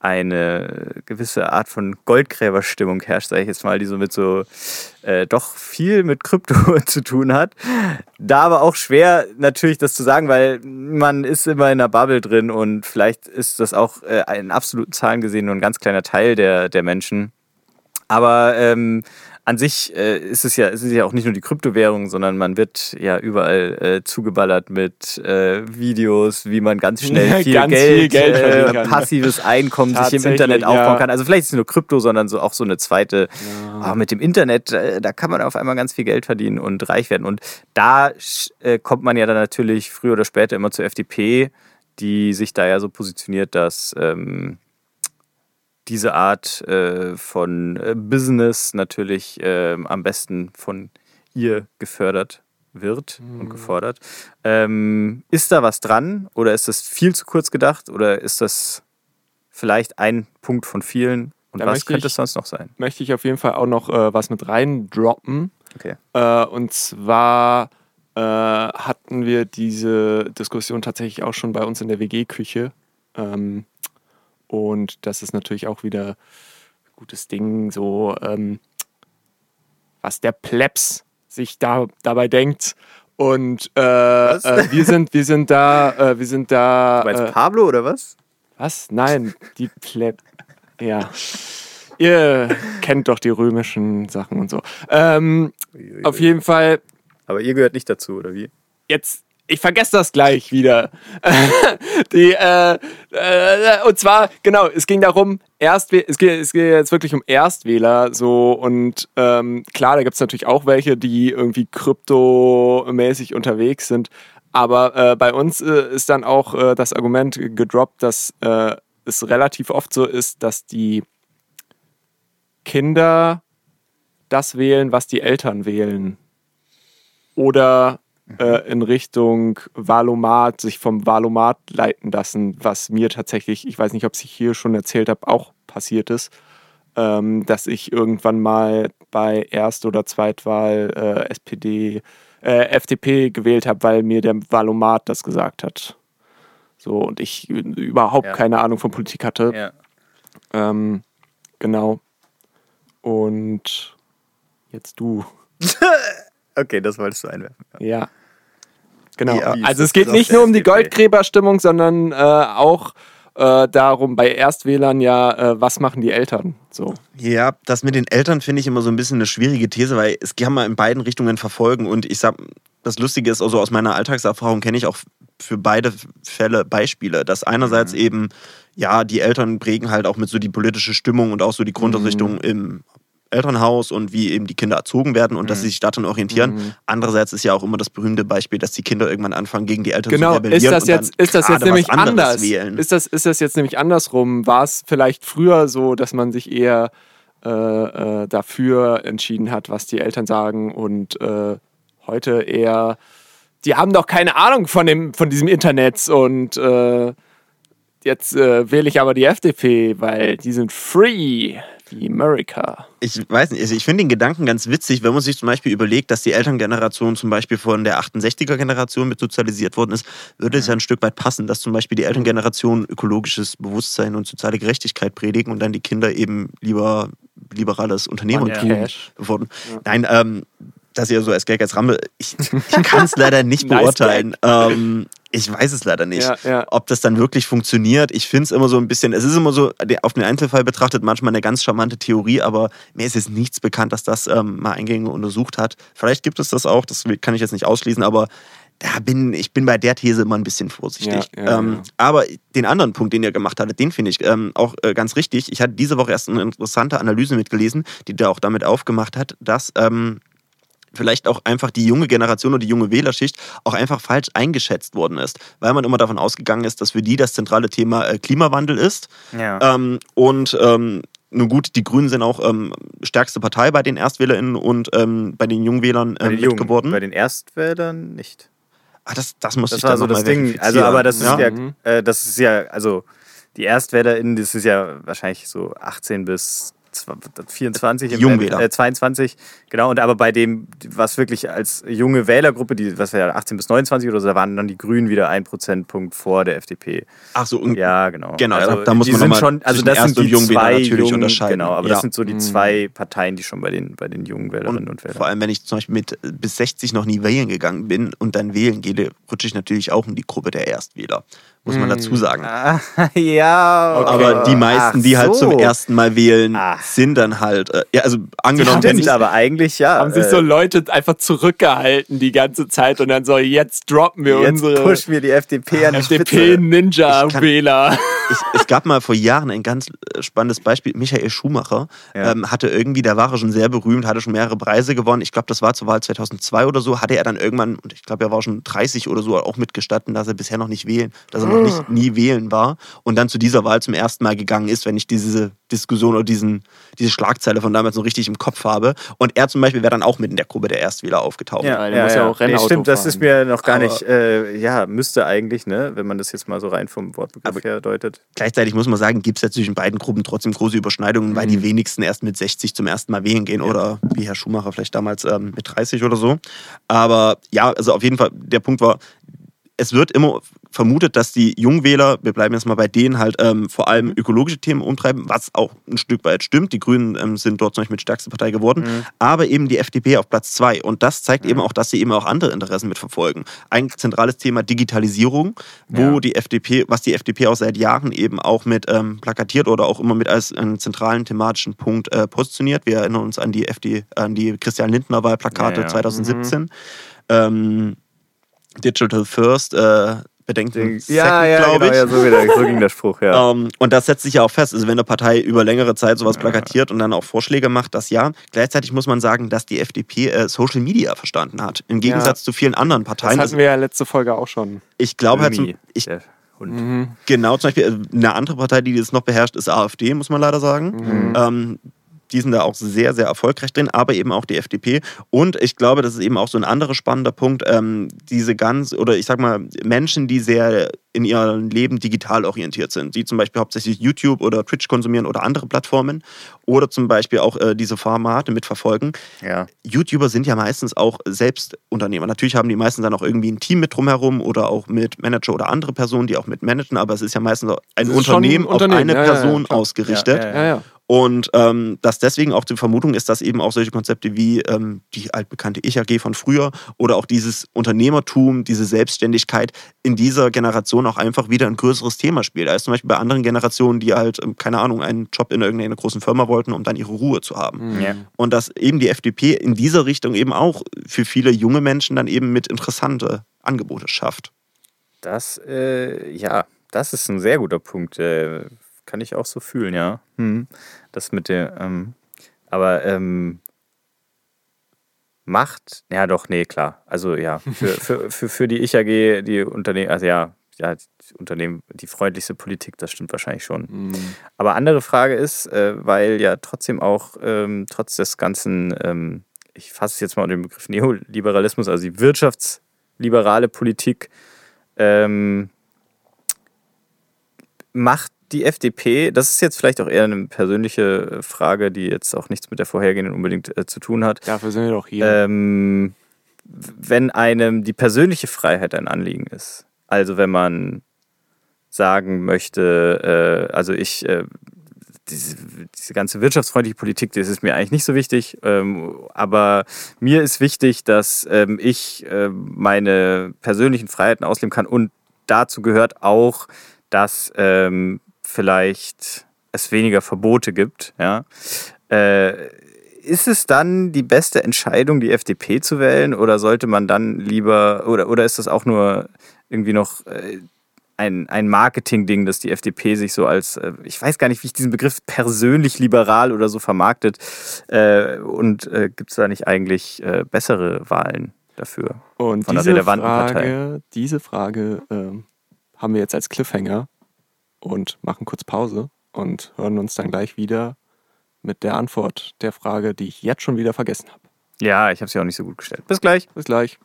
eine gewisse Art von Goldgräberstimmung herrscht, sage ich jetzt mal, die so mit so äh, doch viel mit Krypto <laughs> zu tun hat. Da aber auch schwer natürlich das zu sagen, weil man ist immer in einer Bubble drin und vielleicht ist das auch äh, in absoluten Zahlen gesehen nur ein ganz kleiner Teil der, der Menschen. Aber ähm, an sich äh, ist es ja, es ist ja auch nicht nur die Kryptowährung, sondern man wird ja überall äh, zugeballert mit äh, Videos, wie man ganz <laughs> schnell viel Ganz Geld, viel Geld äh, passives Einkommen sich im Internet aufbauen ja. kann. Also vielleicht ist es nicht nur Krypto, sondern so auch so eine zweite. Aber mit dem Internet, äh, da kann man auf einmal ganz viel Geld verdienen und reich werden. Und da äh, kommt man ja dann natürlich früher oder später immer zur FDP, die sich da ja so positioniert, dass ähm, diese Art äh, von äh, Business natürlich ähm, am besten von ihr gefördert wird und gefordert. Ähm, ist da was dran oder ist das viel zu kurz gedacht oder ist das vielleicht ein Punkt von vielen? Und Da was könnte es sonst noch sein? Möchte ich auf jeden Fall auch noch äh, was mit reindroppen. Okay. Äh, und zwar äh, hatten wir diese Diskussion tatsächlich auch schon bei uns in der WG-Küche. Ähm, und das ist natürlich auch wieder ein gutes Ding, so ähm, was der Plebs sich da dabei denkt. Und äh, äh, wir sind, wir sind da, äh, wir sind da. Du meinst äh, Pablo oder was? was? Nein, die Pleb. Ja. Ihr kennt doch die römischen Sachen und so. Ähm, auf jeden Fall, Aber ihr gehört nicht dazu, oder wie? jetzt, ich vergesse das gleich wieder. <laughs> die, äh, äh, und zwar, genau, es ging darum, Erstwähler, es geht, es geht jetzt wirklich um Erstwähler, so, und ähm, klar, da gibt es natürlich auch welche, die irgendwie kryptomäßig unterwegs sind. Aber äh, bei uns äh, ist dann auch äh, das Argument gedroppt, dass äh, es relativ oft so ist, dass die Kinder das wählen, was die Eltern wählen. Oder äh, in Richtung Valomat, sich vom Valomat leiten lassen, was mir tatsächlich, ich weiß nicht, ob ich hier schon erzählt habe, auch passiert ist, ähm, dass ich irgendwann mal bei Erst- oder Zweitwahl äh, SPD, äh, FDP gewählt habe, weil mir der Valomat das gesagt hat. So, und ich überhaupt Ja. keine Ahnung von Politik hatte. Ja. Ähm, genau. Und jetzt du. <laughs> Okay, das wolltest du einwerfen. Ja. Genau. Ja. also es geht nicht nur um die. Goldgräberstimmung, sondern äh, auch äh, darum, bei Erstwählern ja, äh, was machen die Eltern? So. Ja, das mit den Eltern finde ich immer so ein bisschen eine schwierige These, weil es kann man in beiden Richtungen verfolgen. Und ich sag, das Lustige ist, also aus meiner Alltagserfahrung kenne ich auch für beide Fälle Beispiele, dass einerseits Mhm. eben, ja, die Eltern prägen halt auch mit so die politische Stimmung und auch so die Mhm. Grundausrichtung im Elternhaus und wie eben die Kinder erzogen werden und dass Mhm. sie sich daran orientieren. Andererseits ist ja auch immer das berühmte Beispiel, dass die Kinder irgendwann anfangen, gegen die Eltern Genau, zu rebellieren ist das jetzt, ist das jetzt nämlich anders? wählen. Ist das, ist das jetzt nämlich andersrum? War es vielleicht früher so, dass man sich eher äh, äh, dafür entschieden hat, was die Eltern sagen und äh, heute eher, die haben doch keine Ahnung von, dem, von diesem Internet und äh, jetzt äh, wähle ich aber die FDP, weil die sind free wie America. ich weiß nicht, also ich finde den Gedanken ganz witzig, wenn man sich zum Beispiel überlegt, dass die Elterngeneration zum Beispiel von der 68er-Generation mit sozialisiert worden ist, würde es ja ein Stück weit passen, dass zum Beispiel die Elterngeneration ökologisches Bewusstsein und soziale Gerechtigkeit predigen und dann die Kinder eben lieber liberales Unternehmertum Ja. Cash. befordern. Nein, ähm, das ja so als Gag als Rampe. Ich, ich kann es <laughs> leider nicht Nice beurteilen. Ähm, ich weiß es leider nicht. Ja, ja. Ob das dann wirklich funktioniert, ich finde es immer so ein bisschen, es ist immer so auf den Einzelfall betrachtet manchmal eine ganz charmante Theorie, aber mir ist jetzt nichts bekannt, dass das ähm, mal Eingänge untersucht hat. Vielleicht gibt es das auch, das kann ich jetzt nicht ausschließen, aber da bin, ich bin bei der These immer ein bisschen vorsichtig. Ja, ähm. Aber den anderen Punkt, den ihr gemacht hattet, den finde ich ähm, auch äh, ganz richtig. Ich hatte diese Woche erst eine interessante Analyse mitgelesen, die da auch damit aufgemacht hat, dass ähm, vielleicht auch einfach die junge Generation oder die junge Wählerschicht auch einfach falsch eingeschätzt worden ist, weil man immer davon ausgegangen ist, dass für die das zentrale Thema äh, Klimawandel ist. Ja. Ähm, und ähm, nun gut, die Grünen sind auch ähm, stärkste Partei bei den ErstwählerInnen und ähm, bei den Jungwählern bei ähm, den Jungen, mitgeworden. bei den Erstwählern nicht. ah, das, das muss Das ich war dann so noch das mal Ding. Also, aber das ist ja. ja, Mhm. äh, das ist ja, also die ErstwählerInnen, das ist ja wahrscheinlich so 18 bis 24, im-. Äh, 22, genau. Und aber bei dem, was wirklich als junge Wählergruppe, die, was wäre 18 bis 29 oder so, da waren dann die Grünen wieder ein Prozentpunkt vor der FDP. Ach so, und Ja, genau. Genau, also, da- muss man sind schon, also das sind und die zwei natürlich jungen, unterscheiden. Genau, aber Ja. das sind so die zwei Parteien, die schon bei den, bei den jungen Wählerinnen und, Wählern. Vor allem, wenn ich zum Beispiel mit bis 60 noch nie wählen gegangen bin und dann wählen gehe, rutsche ich natürlich auch in die Gruppe der Erstwähler. Muss man dazu sagen. Ah, <laughs> ja, okay. Aber die meisten, die halt Ach zum so. ersten Mal wählen, Ach. sind dann halt, äh, ja, also angenommen, wenn Stimmt, ich, aber eigentlich ja. Haben sich äh, so Leute einfach zurückgehalten die ganze Zeit und dann so, jetzt droppen wir Jetzt unsere pushen wir die FDP an die Spitze. FDP-Ninja-Wähler. ich, es gab mal vor Jahren ein ganz äh, spannendes Beispiel. Michael Schumacher Ja. ähm, hatte irgendwie, der war schon sehr berühmt, hatte schon mehrere Preise gewonnen. Ich glaube, das war zur Wahl 2002 oder so. Hatte er dann irgendwann, und ich glaube, er war schon 30 oder so, auch mitgestatten, dass er bisher noch nicht wählen, dass er noch nicht, nie wählen war und dann zu dieser Wahl zum ersten Mal gegangen ist, wenn ich diese Diskussion oder diesen, diese Schlagzeile von damals noch richtig im Kopf habe. Und er zum Beispiel wäre dann auch mit in der Gruppe der Erstwähler aufgetaucht. Ja, der muss ja auch Rennauto nee, Stimmt, das fahren. ist mir noch gar Aber- nicht, äh, ja, müsste eigentlich, ne, wenn man das jetzt mal so rein vom Wortbegriff her deutet. Gleichzeitig muss man sagen, gibt es ja zwischen beiden Gruppen trotzdem große Überschneidungen, weil die wenigsten erst mit 60 zum ersten Mal wählen gehen oder wie Herr Schumacher vielleicht damals ähm, mit 30 oder so. Aber ja, also auf jeden Fall, der Punkt war, es wird immer vermutet, dass die Jungwähler, wir bleiben jetzt mal bei denen, halt ähm, vor allem ökologische Themen umtreiben, was auch ein Stück weit stimmt. Die Grünen ähm, sind dort zum Beispiel mit stärkste Partei geworden, aber eben die FDP auf Platz zwei. Und das zeigt eben auch, dass sie eben auch andere Interessen mitverfolgen. Ein zentrales Thema Digitalisierung, wo Ja. die FDP, was die FDP auch seit Jahren eben auch mit ähm, plakatiert oder auch immer mit als einen zentralen thematischen Punkt äh, positioniert. Wir erinnern uns an die FD, an die Christian Lindner Wahlplakate Ja, ja. 2017. Ähm, Digital First, äh, Bedenken ja, ja, glaube genau, ich. ja, so, wieder, so ging der Spruch, ja. Ähm, und das setzt sich ja auch fest. Also wenn eine Partei über längere Zeit sowas plakatiert und dann auch Vorschläge macht, das ja. Gleichzeitig muss man sagen, dass die FDP äh, Social Media verstanden hat. Im Gegensatz zu vielen anderen Das Parteien. hatten wir ja letzte Folge auch schon. ich glaube halt, zum, ich, Hund. genau zum Beispiel äh, eine andere Partei, die das noch beherrscht, ist AfD, muss man leider sagen. Ähm, die sind da auch sehr, sehr erfolgreich drin, aber eben auch die FDP. Und ich glaube, das ist eben auch so ein anderer spannender Punkt, ähm, diese ganz, oder ich sag mal, Menschen, die sehr in ihrem Leben digital orientiert sind, die zum Beispiel hauptsächlich YouTube oder Twitch konsumieren oder andere Plattformen oder zum Beispiel auch äh, diese Formate mitverfolgen. Ja. YouTuber sind ja meistens auch selbst Unternehmer. Natürlich haben die meisten dann auch irgendwie ein Team mit drumherum oder auch mit Manager oder andere Personen, die auch mit managen, aber es ist ja meistens auch ein schon ein Unternehmen, Unternehmen, auf eine ja, ja, ja, Person klar. ausgerichtet. Und ähm, dass deswegen auch die Vermutung ist, dass eben auch solche Konzepte wie ähm, die altbekannte Ich-AG von früher oder auch dieses Unternehmertum, diese Selbstständigkeit in dieser Generation auch einfach wieder ein größeres Thema spielt, als zum Beispiel bei anderen Generationen, die halt, ähm, keine Ahnung, einen Job in irgendeiner großen Firma wollten, um dann ihre Ruhe zu haben. Ja. Und dass eben die FDP in dieser Richtung eben auch für viele junge Menschen dann eben mit interessante Angebote schafft. Das, äh, ja, das ist ein sehr guter Punkt. Äh, kann ich auch so fühlen, ja. Hm. Das mit der, ähm, aber ähm, Macht, ja doch, nee, klar. Also ja, für, <laughs> für, für, für die Ich-AG, die Unternehmen, also ja, ja, die Unternehmen, die freundlichste Politik, das stimmt wahrscheinlich schon. Aber andere Frage ist, äh, weil ja trotzdem auch ähm, trotz des ganzen, ähm, ich fasse es jetzt mal unter den Begriff Neoliberalismus, also die wirtschaftsliberale Politik, ähm, macht die FDP, das ist jetzt vielleicht auch eher eine persönliche Frage, die jetzt auch nichts mit der vorhergehenden unbedingt äh, zu tun hat. Dafür sind wir doch hier. Ähm, wenn einem die persönliche Freiheit ein Anliegen ist, also wenn man sagen möchte, äh, also ich, äh, diese, diese ganze wirtschaftsfreundliche Politik, das ist mir eigentlich nicht so wichtig, ähm, aber mir ist wichtig, dass ähm, ich äh, meine persönlichen Freiheiten ausleben kann und dazu gehört auch, dass ähm, vielleicht es weniger Verbote gibt, ja. Äh, ist es dann die beste Entscheidung, die FDP zu wählen oder sollte man dann lieber, oder, oder ist das auch nur irgendwie noch äh, ein, ein Marketing-Ding, dass die FDP sich so als, äh, ich weiß gar nicht, wie ich diesen Begriff persönlich liberal oder so vermarktet äh, und äh, gibt es da nicht eigentlich äh, bessere Wahlen dafür? Und von der diese relevanten Frage, Partei. diese Frage ähm, haben wir jetzt als Cliffhanger und machen kurz Pause und hören uns dann gleich wieder mit der Antwort der Frage, die ich jetzt schon wieder vergessen habe. Ja, ich habe sie auch nicht so gut gestellt. Bis gleich. Bis gleich.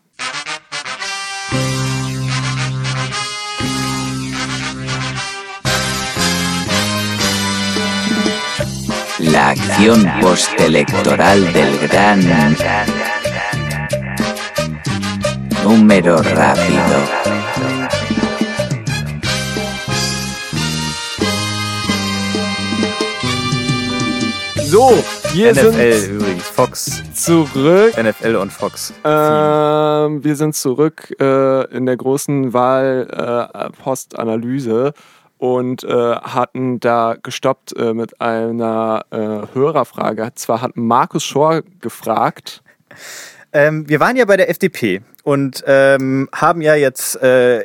La acción postelectoral del gran número rápido. So, wir NFL sind übrigens, Fox. zurück. NFL und Fox. Ähm, wir sind zurück äh, in der großen Wahlpostanalyse und äh, hatten da gestoppt äh, mit einer äh, Hörerfrage. Zwar hat Markus Schor gefragt, Ähm, wir waren ja bei der FDP und ähm, haben ja jetzt äh,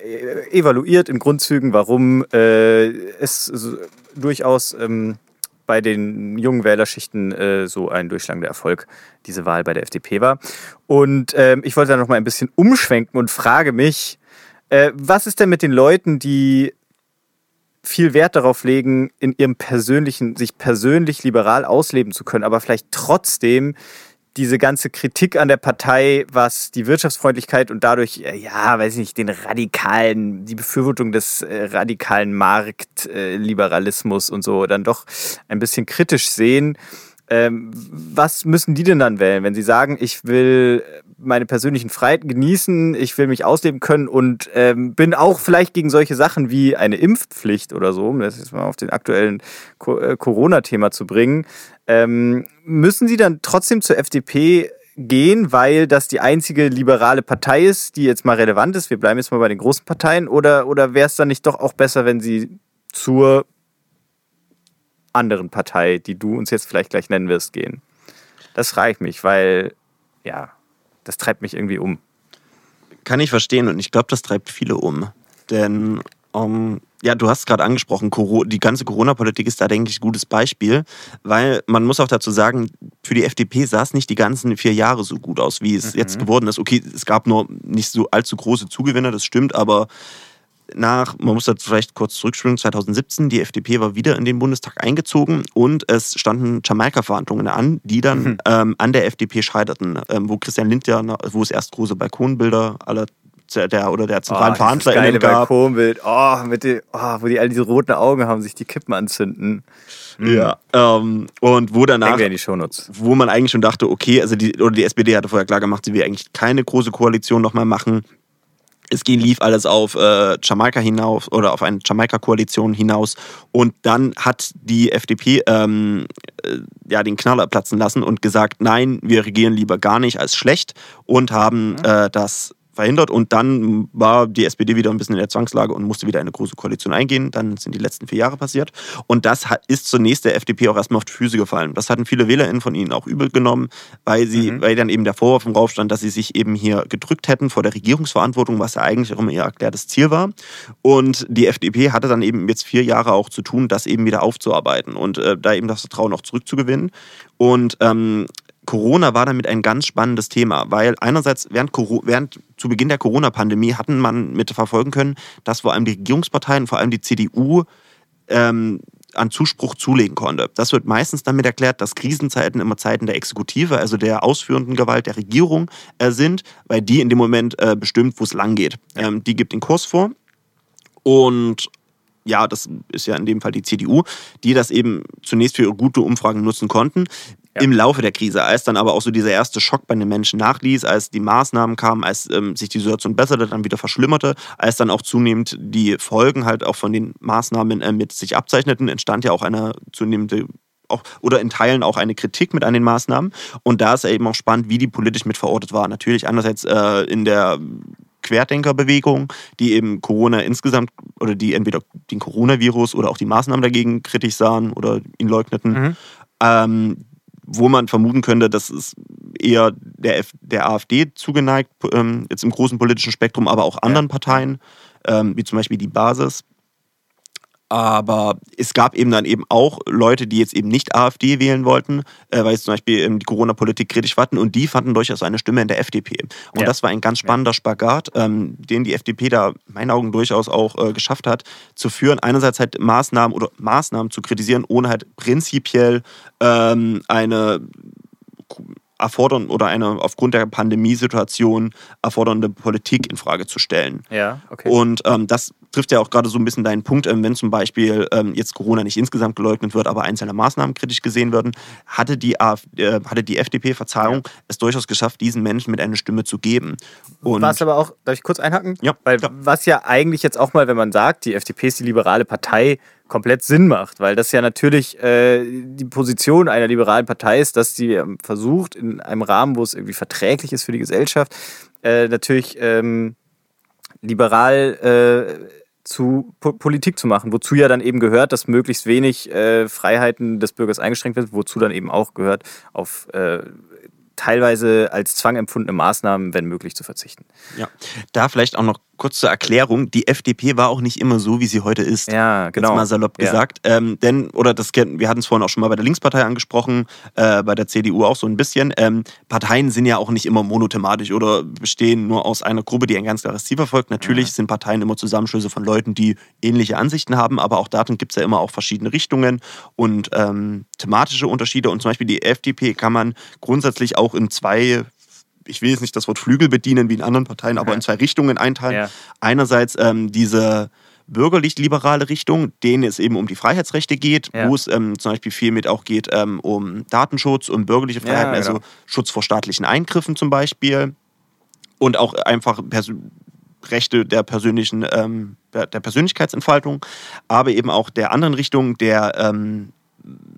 evaluiert in Grundzügen, warum äh, es so durchaus ähm, bei den jungen Wählerschichten äh, so ein durchschlagender Erfolg diese Wahl bei der FDP war. Und ähm, ich wollte da noch mal ein bisschen umschwenken und frage mich, Äh, was ist denn mit den Leuten, die viel Wert darauf legen, in ihrem persönlichen, sich persönlich liberal ausleben zu können, aber vielleicht trotzdem diese ganze Kritik an der Partei, was die Wirtschaftsfreundlichkeit und dadurch, äh, ja, weiß ich nicht, den radikalen, die Befürwortung des äh, radikalen Marktliberalismus und so dann doch ein bisschen kritisch sehen. Ähm, was müssen die denn dann wählen, wenn sie sagen, ich will meine persönlichen Freiheiten genießen, ich will mich ausleben können und ähm, bin auch vielleicht gegen solche Sachen wie eine Impfpflicht oder so, um das jetzt mal auf den aktuellen äh, Corona-Thema zu bringen, ähm, müssen sie dann trotzdem zur FDP gehen, weil das die einzige liberale Partei ist, die jetzt mal relevant ist? Wir bleiben jetzt mal bei den großen Parteien. Oder, oder wäre es dann nicht doch auch besser, wenn sie zur anderen Partei, die du uns jetzt vielleicht gleich nennen wirst, gehen? Das reicht mich, weil, ja, das treibt mich irgendwie um. Kann ich verstehen und ich glaube, das treibt viele um. Denn um, ja, du hast es gerade angesprochen, die ganze Corona-Politik ist da, denke ich, ein gutes Beispiel, weil man muss auch dazu sagen, für die FDP sah es nicht die ganzen vier Jahre so gut aus, wie es mhm. jetzt geworden ist. Okay, es gab nur nicht so allzu große Zugewinner, das stimmt, aber nach, man muss da vielleicht kurz zurückspringen, 2017, die FDP war wieder in den Bundestag eingezogen und es standen Jamaika-Verhandlungen an, die dann mhm. ähm, an der FDP scheiterten, ähm, wo Christian Lindner, wo es erst große Balkonbilder aller der oder der zentralen oh, VerhandlerInnen gab. Balkonbild, oh, mit die, oh, wo die all diese roten Augen haben, sich die Kippen anzünden. Mhm. Ja, ähm, und wo danach, in wo man eigentlich schon dachte, okay, also die, oder die SPD hatte vorher klar gemacht, sie will eigentlich keine große Koalition nochmal machen. Es ging, lief alles auf äh, Jamaika hinaus oder auf eine Jamaika-Koalition hinaus. Und dann hat die FDP ähm, äh, ja, den Knaller platzen lassen und gesagt, nein, wir regieren lieber gar nicht als schlecht und haben mhm. äh, das verhindert und dann war die SPD wieder ein bisschen in der Zwangslage und musste wieder eine große Koalition eingehen. Dann sind die letzten vier Jahre passiert und das ist zunächst der FDP auch erstmal auf die Füße gefallen. Das hatten viele WählerInnen von ihnen auch übel genommen, weil sie, mhm. weil dann eben der Vorwurf im Raum stand, dass sie sich eben hier gedrückt hätten vor der Regierungsverantwortung, was ja eigentlich auch immer ihr erklärtes Ziel war. Und die FDP hatte dann eben jetzt vier Jahre auch zu tun, das eben wieder aufzuarbeiten und äh, da eben das Vertrauen auch zurückzugewinnen. Und ähm, Corona war damit ein ganz spannendes Thema, weil einerseits während, während zu Beginn der Corona-Pandemie hatten man mit verfolgen können, dass vor allem die Regierungsparteien, vor allem die CDU, ähm, an Zuspruch zulegen konnte. Das wird meistens damit erklärt, dass Krisenzeiten immer Zeiten der Exekutive, also der ausführenden Gewalt der Regierung äh, sind, weil die in dem Moment äh, bestimmt, wo es lang geht. Ähm, die gibt den Kurs vor und ja, das ist ja in dem Fall die CDU, die das eben zunächst für ihre gute Umfragen nutzen konnten ja. im Laufe der Krise, als dann aber auch so dieser erste Schock bei den Menschen nachließ, als die Maßnahmen kamen, als ähm, sich die Situation besserte, dann wieder verschlimmerte, als dann auch zunehmend die Folgen halt auch von den Maßnahmen äh, mit sich abzeichneten, entstand ja auch eine zunehmende auch, oder in Teilen auch eine Kritik mit an den Maßnahmen. Und da ist eben auch spannend, wie die politisch mit verortet war. Natürlich einerseits äh, in der Querdenkerbewegung, die eben Corona insgesamt oder die entweder den Coronavirus oder auch die Maßnahmen dagegen kritisch sahen oder ihn leugneten. Mhm. Ähm, wo man vermuten könnte, dass es eher der, F der AfD zugeneigt, ähm, jetzt im großen politischen Spektrum, aber auch anderen ja. Parteien, ähm, wie zum Beispiel die Basis. Aber es gab eben dann eben auch Leute, die jetzt eben nicht AfD wählen wollten, äh, weil sie zum Beispiel ähm, die Corona-Politik kritisch fanden und die fanden durchaus eine Stimme in der FDP. Und ja. das war ein ganz spannender ja. Spagat, ähm, den die FDP da in meinen Augen durchaus auch äh, geschafft hat, zu führen. Einerseits halt Maßnahmen oder Maßnahmen zu kritisieren, ohne halt prinzipiell ähm, eine erfordern oder eine aufgrund der Pandemiesituation erfordernde Politik in Frage zu stellen. Ja, okay. Und ähm, das trifft ja auch gerade so ein bisschen deinen Punkt, ähm, wenn zum Beispiel ähm, jetzt Corona nicht insgesamt geleugnet wird, aber einzelne Maßnahmen kritisch gesehen werden, hatte die, AfD, äh, hatte die FDP, Verzeihung, ja. es durchaus geschafft, diesen Menschen mit einer Stimme zu geben. Und was aber auch, darf ich kurz einhaken? Ja. Weil ja. was ja eigentlich jetzt auch mal, wenn man sagt, die FDP ist die liberale Partei, komplett Sinn macht, weil das ja natürlich äh, die Position einer liberalen Partei ist, dass sie ähm, versucht, in einem Rahmen, wo es irgendwie verträglich ist für die Gesellschaft, äh, natürlich ähm, liberal äh, zu po Politik zu machen, wozu ja dann eben gehört, dass möglichst wenig äh, Freiheiten des Bürgers eingeschränkt wird, wozu dann eben auch gehört, auf äh, teilweise als Zwang empfundene Maßnahmen, wenn möglich, zu verzichten. Ja, da vielleicht auch noch kurz zur Erklärung, die FDP war auch nicht immer so, wie sie heute ist. Ja, genau. Jetzt mal salopp Ja. gesagt. Ähm, denn, oder das kennen- wir hatten es vorhin auch schon mal bei der Linkspartei angesprochen, äh, bei der CDU auch so ein bisschen. Ähm, Parteien sind ja auch nicht immer monothematisch oder bestehen nur aus einer Gruppe, die ein ganz klares Ziel verfolgt. Natürlich sind Parteien immer Zusammenschlüsse von Leuten, die ähnliche Ansichten haben, aber auch darin gibt es ja immer auch verschiedene Richtungen und ähm, thematische Unterschiede. Und zum Beispiel die FDP kann man grundsätzlich auch in zwei ich will jetzt nicht das Wort Flügel bedienen wie in anderen Parteien, aber Ja. in zwei Richtungen einteilen. Ja. Einerseits ähm, diese bürgerlich-liberale Richtung, denen es eben um die Freiheitsrechte geht, Ja. wo es ähm, zum Beispiel viel mit auch geht ähm, um Datenschutz, um bürgerliche Freiheiten, also genau. Schutz vor staatlichen Eingriffen zum Beispiel und auch einfach Persö Rechte der persönlichen, ähm, der der Persönlichkeitsentfaltung, aber eben auch der anderen Richtung der ähm,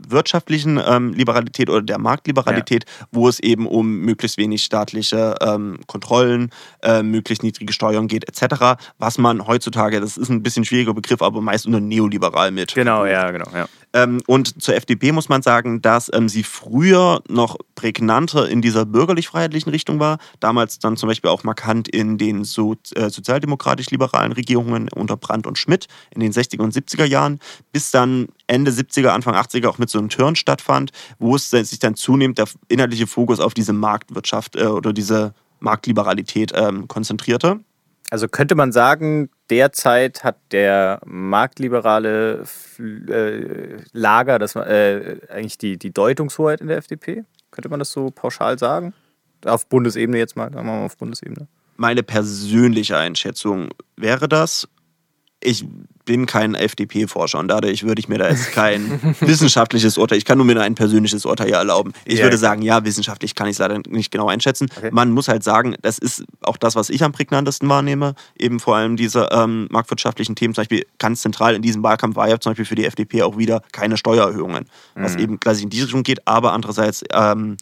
wirtschaftlichen ähm, Liberalität oder der Marktliberalität, wo es eben um möglichst wenig staatliche ähm, Kontrollen, äh, möglichst niedrige Steuern geht, etc., was man heutzutage, das ist ein bisschen schwieriger Begriff, aber meist unter neoliberal mit. Genau, ja, genau. Ja. Ähm, und zur FDP muss man sagen, dass ähm, sie früher noch prägnanter in dieser bürgerlich-freiheitlichen Richtung war. Damals dann zum Beispiel auch markant in den so, äh, sozialdemokratisch-liberalen Regierungen unter Brandt und Schmidt in den 60er und 70er Jahren, bis dann Ende 70er, Anfang 80er auch mit so einem Turn stattfand, wo es sich dann zunehmend der inhaltliche Fokus auf diese Marktwirtschaft äh, oder diese Marktliberalität ähm, konzentrierte. Also könnte man sagen, derzeit hat der marktliberale äh, Lager das, äh, eigentlich die, die Deutungshoheit in der FDP? Könnte man das so pauschal sagen? Auf Bundesebene jetzt mal, sagen wir mal auf Bundesebene. Meine persönliche Einschätzung wäre das. Ich bin kein FDP-Forscher und dadurch würde ich mir da jetzt kein <laughs> wissenschaftliches Urteil, ich kann nur mir ein persönliches Urteil hier erlauben. Ich Ja, würde sagen, ja, wissenschaftlich kann ich es leider nicht genau einschätzen. Okay. Man muss halt sagen, das ist auch das, was ich am prägnantesten wahrnehme. Eben vor allem diese ähm, marktwirtschaftlichen Themen. Zum Beispiel ganz zentral in diesem Wahlkampf war ja zum Beispiel für die FDP auch wieder keine Steuererhöhungen, was eben klassisch in diese Richtung geht, aber andererseits ähm,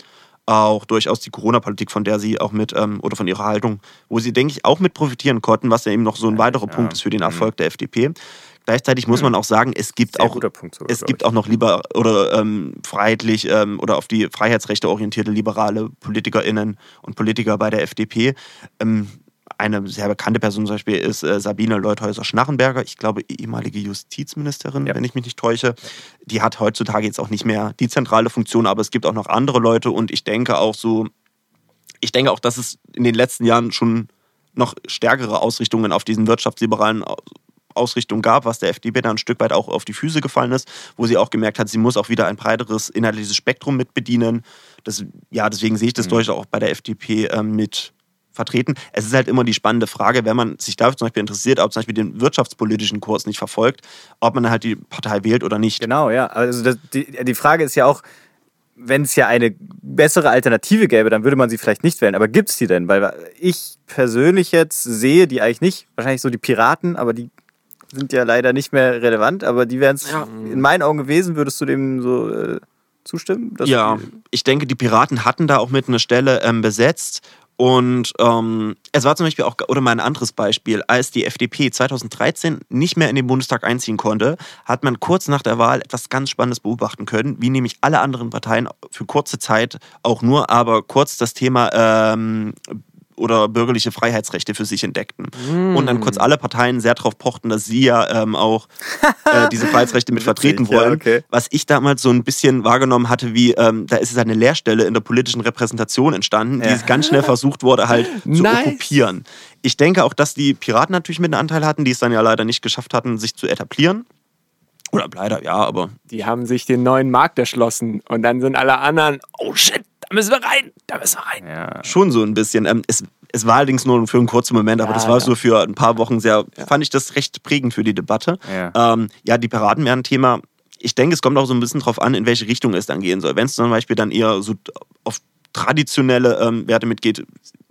auch durchaus die Corona-Politik, von der sie auch mit, ähm, oder von ihrer Haltung, wo sie, denke ich, auch mit profitieren konnten, was ja eben noch so ein weiterer Punkt ist für den Erfolg der FDP. Gleichzeitig muss man auch sagen, es gibt Sehr auch sogar, es gibt ich. auch noch lieber oder ähm, freiheitlich ähm, oder auf die Freiheitsrechte orientierte liberale PolitikerInnen und Politiker bei der FDP. Ähm, eine sehr bekannte Person zum Beispiel ist äh, Sabine Leuthäuser-Schnarrenberger, ich glaube ehemalige Justizministerin, Ja. wenn ich mich nicht täusche. Die hat heutzutage jetzt auch nicht mehr die zentrale Funktion, aber es gibt auch noch andere Leute und ich denke auch so, ich denke auch, dass es in den letzten Jahren schon noch stärkere Ausrichtungen auf diesen wirtschaftsliberalen Au- Ausrichtung gab, was der FDP dann ein Stück weit auch auf die Füße gefallen ist, wo sie auch gemerkt hat, sie muss auch wieder ein breiteres inhaltliches Spektrum mit bedienen. Das, ja, deswegen sehe ich das durchaus auch bei der FDP ähm, mit vertreten. Es ist halt immer die spannende Frage, wenn man sich dafür zum Beispiel interessiert, ob zum Beispiel den wirtschaftspolitischen Kurs nicht verfolgt, ob man halt die Partei wählt oder nicht. Genau, ja. Also das, die, die Frage ist ja auch, wenn es ja eine bessere Alternative gäbe, dann würde man sie vielleicht nicht wählen. Aber gibt es die denn? Weil ich persönlich jetzt sehe die eigentlich nicht. Wahrscheinlich so die Piraten, aber die sind ja leider nicht mehr relevant. Aber die wären es in meinen Augen gewesen. Würdest du dem so äh, zustimmen? Ja, ich denke, die Piraten hatten da auch mit einer Stelle ähm, besetzt. Und ähm, es war zum Beispiel auch, oder mal ein anderes Beispiel, als die FDP 2013 nicht mehr in den Bundestag einziehen konnte, hat man kurz nach der Wahl etwas ganz Spannendes beobachten können, wie nämlich alle anderen Parteien für kurze Zeit auch nur, aber kurz das Thema ähm, oder bürgerliche Freiheitsrechte für sich entdeckten. Und dann kurz alle Parteien sehr darauf pochten, dass sie ja ähm, auch <laughs> äh, diese Freiheitsrechte mit vertreten Witzig, ja, wollen. okay. Was ich damals so ein bisschen wahrgenommen hatte, wie ähm, da ist es eine Leerstelle in der politischen Repräsentation entstanden, die Ja. es ganz schnell <laughs> versucht wurde, halt zu Nice. okkupieren. Ich denke auch, dass die Piraten natürlich mit einem Anteil hatten, die es dann ja leider nicht geschafft hatten, sich zu etablieren. Oder leider, ja, aber Die haben sich den neuen Markt erschlossen und dann sind alle anderen, oh shit, müssen wir rein, da müssen wir rein. ja. schon so ein bisschen. Ähm, es, es war allerdings nur für einen kurzen Moment, aber Ja, das war ja. so für ein paar Wochen sehr, fand ich das recht prägend für die Debatte. Ja. Ähm, ja, die Piraten wären ein Thema. Ich denke, es kommt auch so ein bisschen drauf an, in welche Richtung es dann gehen soll. Wenn es zum Beispiel dann eher so auf traditionelle ähm, Werte mitgeht,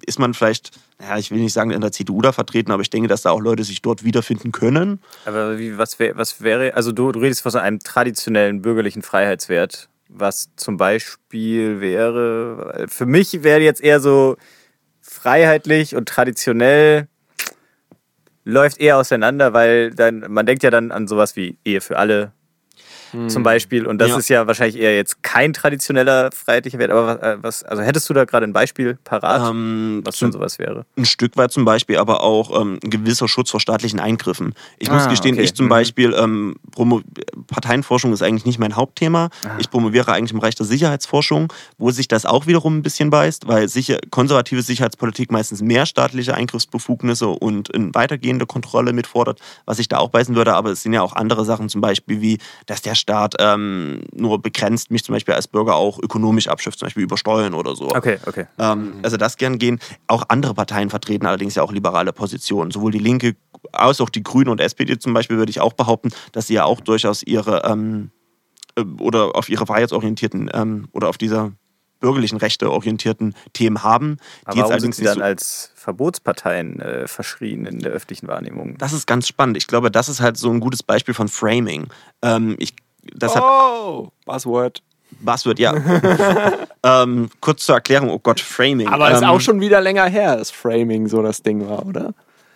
ist man vielleicht, ja, ich will nicht sagen in der CDU da vertreten, aber ich denke, dass da auch Leute sich dort wiederfinden können. Aber wie, was, wär, was wäre, also du, du redest von so einem traditionellen bürgerlichen Freiheitswert, was zum Beispiel wäre, für mich wäre jetzt eher so freiheitlich und traditionell läuft eher auseinander, weil dann, man denkt ja dann an sowas wie Ehe für alle. Zum Beispiel. Und das Ja. ist ja wahrscheinlich eher jetzt kein traditioneller freiheitlicher Wert. Aber was, äh, was also hättest du da gerade ein Beispiel parat, Ähm, was denn sowas wäre? ein Stück weit zum Beispiel, aber auch ähm, ein gewisser Schutz vor staatlichen Eingriffen. Ich muss Ah, gestehen, okay. ich zum Mhm. Beispiel, ähm, Parteienforschung ist eigentlich nicht mein Hauptthema. Ich promoviere eigentlich im Bereich der Sicherheitsforschung, wo sich das auch wiederum ein bisschen beißt, weil sicher, konservative Sicherheitspolitik meistens mehr staatliche Eingriffsbefugnisse und eine weitergehende Kontrolle mitfordert, was ich da auch beißen würde. Aber es sind ja auch andere Sachen, zum Beispiel wie, dass der Staat ähm, nur begrenzt mich zum Beispiel als Bürger auch ökonomisch abschifft, zum Beispiel über Steuern oder so. Okay, okay. Ähm, also das gern gehen. Auch andere Parteien vertreten allerdings ja auch liberale Positionen. Sowohl die Linke als auch die Grünen und SPD zum Beispiel würde ich auch behaupten, dass sie ja auch durchaus ihre ähm, äh, oder auf ihre freiheitsorientierten ähm, oder auf dieser bürgerlichen Rechte orientierten Themen haben. Aber Die jetzt warum sind allerdings sie dann so, als Verbotsparteien äh, verschrien in der öffentlichen Wahrnehmung? das ist ganz spannend. Ich glaube, das ist halt so ein gutes Beispiel von Framing. Ähm, ich, das hat Oh, Buzzword. Buzzword, ja. <laughs> ähm, kurz zur Erklärung, oh Gott, Framing. Aber ist ähm, auch schon wieder länger her, dass Framing so das Ding war, oder?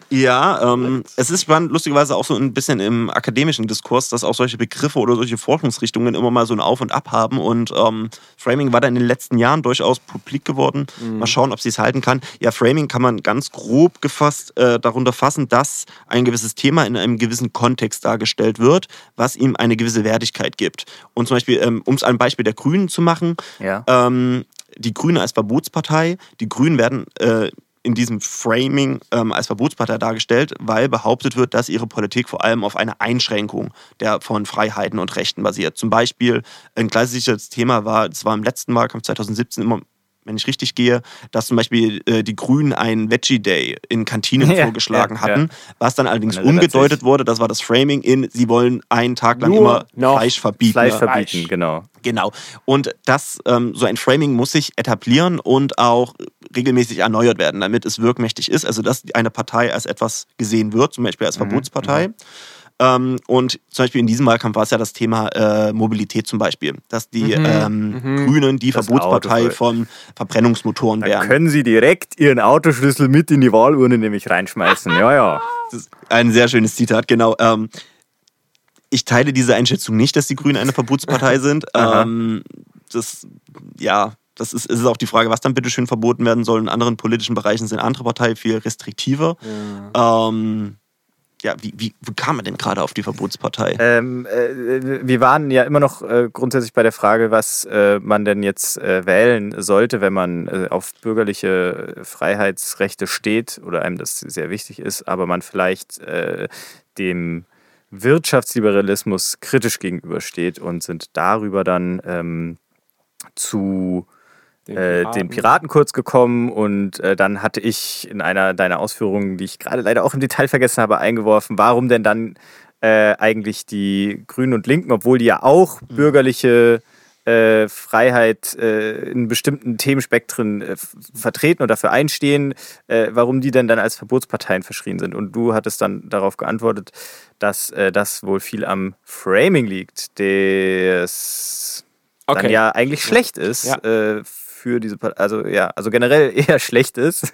Ja, ähm, es ist spannend, lustigerweise auch so ein bisschen im akademischen Diskurs, dass auch solche Begriffe oder solche Forschungsrichtungen immer mal so ein Auf und Ab haben. Und ähm, Framing war da in den letzten Jahren durchaus publik geworden. Mal schauen, ob sie es halten kann. Ja, Framing kann man ganz grob gefasst äh, darunter fassen, dass ein gewisses Thema in einem gewissen Kontext dargestellt wird, was ihm eine gewisse Wertigkeit gibt. Und zum Beispiel, ähm, um es ein Beispiel der Grünen zu machen, Ja. ähm, die Grünen als Verbotspartei, die Grünen werden äh, in diesem Framing ähm, als Verbotspartei dargestellt, weil behauptet wird, dass ihre Politik vor allem auf eine Einschränkung der, von Freiheiten und Rechten basiert. Zum Beispiel ein klassisches Thema war, es war im letzten Wahlkampf 2017 immer wenn ich richtig gehe, dass zum Beispiel äh, die Grünen einen Veggie Day in Kantinen <laughs> Ja, vorgeschlagen ja, hatten, was dann allerdings umgedeutet wurde, das war das Framing in, sie wollen einen Tag lang Nur immer noch Fleisch verbieten. Fleisch Ja. verbieten, Fleisch. genau. Genau. Und das, ähm, so ein Framing muss sich etablieren und auch regelmäßig erneuert werden, damit es wirkmächtig ist. Also, dass eine Partei als etwas gesehen wird, zum Beispiel als Verbotspartei. Ähm, und zum Beispiel in diesem Wahlkampf war es ja das Thema äh, Mobilität zum Beispiel, dass die ähm, Grünen die Das Verbotspartei Auto- von Verbrennungsmotoren Dann wären. können sie direkt ihren Autoschlüssel mit in die Wahlurne nämlich reinschmeißen. Ja, ja. Das ist ein sehr schönes Zitat, genau. Ähm, ich teile diese Einschätzung nicht, dass die Grünen eine Verbotspartei <laughs> sind. Ähm, das, ja, das ist, ist auch die Frage, was dann bitte schön verboten werden soll. In anderen politischen Bereichen sind andere Parteien viel restriktiver. Ähm, ja, wie, wie, wie kam man denn gerade auf die Verbotspartei? Ähm, äh, wir waren ja immer noch äh, grundsätzlich bei der Frage, was äh, man denn jetzt äh, wählen sollte, wenn man äh, auf bürgerliche Freiheitsrechte steht oder einem das sehr wichtig ist, aber man vielleicht äh, dem Wirtschaftsliberalismus kritisch gegenübersteht und sind darüber dann ähm, zu äh, den Piraten kurz gekommen und äh, dann hatte ich in einer deiner Ausführungen, die ich gerade leider auch im Detail vergessen habe, eingeworfen, warum denn dann äh, eigentlich die Grünen und Linken, obwohl die ja auch bürgerliche äh, Freiheit äh, in bestimmten Themenspektren äh, vertreten und dafür einstehen, äh, warum die denn dann als Verbotsparteien verschrien sind. Und du hattest dann darauf geantwortet, dass äh, das wohl viel am Framing liegt, das dann Okay. ja eigentlich schlecht ist Ja. Für diese Partei. Also ja, also generell <laughs> eher schlecht ist,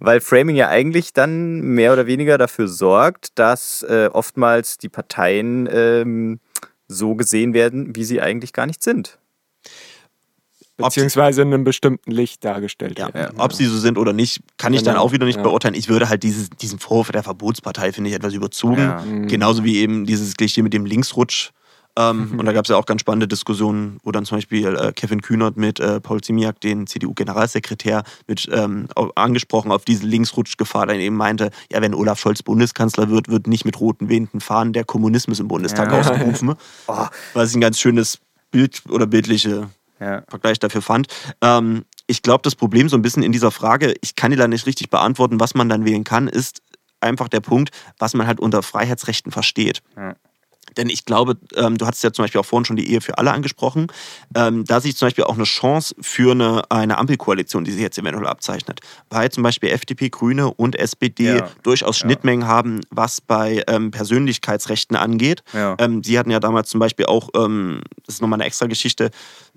weil Framing ja eigentlich dann mehr oder weniger dafür sorgt, dass äh, oftmals die Parteien ähm, so gesehen werden, wie sie eigentlich gar nicht sind. Beziehungsweise in einem bestimmten Licht dargestellt Ja, werden. ob sie so sind oder nicht, kann ich dann Genau, auch wieder nicht ja. beurteilen. Ich würde halt dieses, diesen Vorwurf der Verbotspartei, finde ich, etwas überzogen. Ja. Mhm. Genauso wie eben dieses Klischee mit dem Linksrutsch. Ähm, Und da gab es ja auch ganz spannende Diskussionen, wo dann zum Beispiel äh, Kevin Kühnert mit äh, Paul Ziemiak, den CDU-Generalsekretär, mit ähm, angesprochen auf diese Linksrutschgefahr, dann eben meinte, ja, wenn Olaf Scholz Bundeskanzler wird, wird nicht mit roten wehenden Fahnen der Kommunismus im Bundestag Ja. ausgerufen. <laughs> Oh, Was ich ein ganz schönes Bild oder bildliche ja. Vergleich dafür fand. Ähm, ich glaube, das Problem so ein bisschen in dieser Frage, ich kann dir da nicht richtig beantworten, was man dann wählen kann, ist einfach der Punkt, was man halt unter Freiheitsrechten versteht. Ja. Denn ich glaube, ähm, du hattest ja zum Beispiel auch vorhin schon die Ehe für alle angesprochen. Ähm, da sehe ich zum Beispiel auch eine Chance für eine, eine Ampelkoalition, die sich jetzt eventuell abzeichnet. Weil zum Beispiel FDP, Grüne und SPD Ja. durchaus Schnittmengen haben, was bei ähm, Persönlichkeitsrechten angeht. Ja. Ähm, sie hatten ja damals zum Beispiel auch, ähm, das ist nochmal eine extra Geschichte,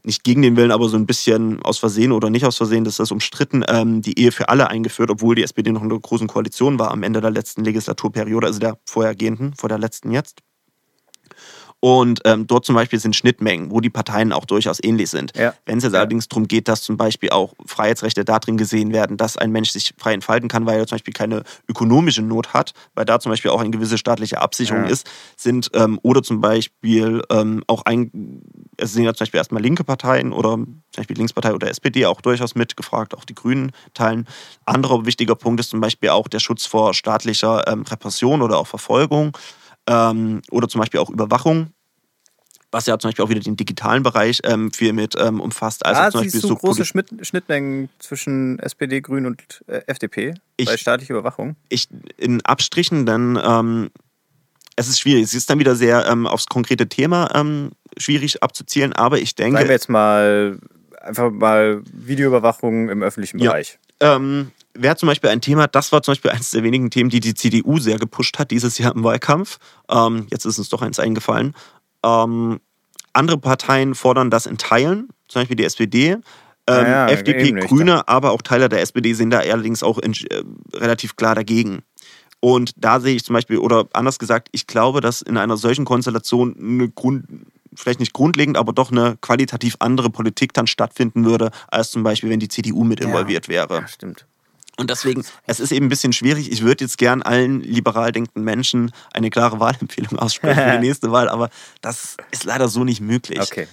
nicht gegen den Willen, aber so ein bisschen aus Versehen oder nicht aus Versehen, das ist das umstritten, ähm, die Ehe für alle eingeführt, obwohl die SPD noch in einer großen Koalition war am Ende der letzten Legislaturperiode, also der vorhergehenden, vor der letzten jetzt. Und ähm, dort zum Beispiel sind Schnittmengen, wo die Parteien auch durchaus ähnlich sind. Ja. Wenn es jetzt Ja. allerdings darum geht, dass zum Beispiel auch Freiheitsrechte darin gesehen werden, dass ein Mensch sich frei entfalten kann, weil er zum Beispiel keine ökonomische Not hat, weil da zum Beispiel auch eine gewisse staatliche Absicherung Ja. ist, sind ähm, oder zum Beispiel ähm, auch ein, es sind ja zum Beispiel erstmal linke Parteien oder zum Beispiel Linkspartei oder SPD auch durchaus mitgefragt, auch die Grünen teilen. Anderer wichtiger Punkt ist zum Beispiel auch der Schutz vor staatlicher ähm, Repression oder auch Verfolgung ähm, oder zum Beispiel auch Überwachung. Was ja zum Beispiel auch wieder den digitalen Bereich ähm, viel mit ähm, umfasst. Also ah, zum Beispiel so große Schnitt SPD zwischen SPD, Grün und äh, FDP Ich- bei staatlicher Überwachung? ich in Abstrichen dann, ähm, es ist schwierig. Es ist dann wieder sehr ähm, aufs konkrete Thema ähm, schwierig abzuzielen, aber ich Sagen wir denke, jetzt mal einfach mal Videoüberwachung im öffentlichen Ja. Bereich. ähm, wäre zum Beispiel ein Thema, das war zum Beispiel eines der wenigen Themen, die die CDU sehr gepusht hat dieses Jahr im Wahlkampf. Ähm, jetzt ist uns doch eins eingefallen. Ähm, andere Parteien fordern das in Teilen, zum Beispiel die SPD. Ähm, Naja, FDP. Grüne, aber auch Teile der SPD sind da allerdings auch in, äh, relativ klar dagegen. Und da sehe ich zum Beispiel, oder anders gesagt, ich glaube, dass in einer solchen Konstellation eine Grund, vielleicht nicht grundlegend, aber doch eine qualitativ andere Politik dann stattfinden würde, als zum Beispiel, wenn die CDU mit involviert wäre. Ja, stimmt. Und deswegen, es ist eben ein bisschen schwierig. Ich würde jetzt gern allen liberal denkenden Menschen eine klare <laughs> Wahlempfehlung aussprechen für die <laughs> nächste Wahl, aber das ist leider so nicht möglich. Okay.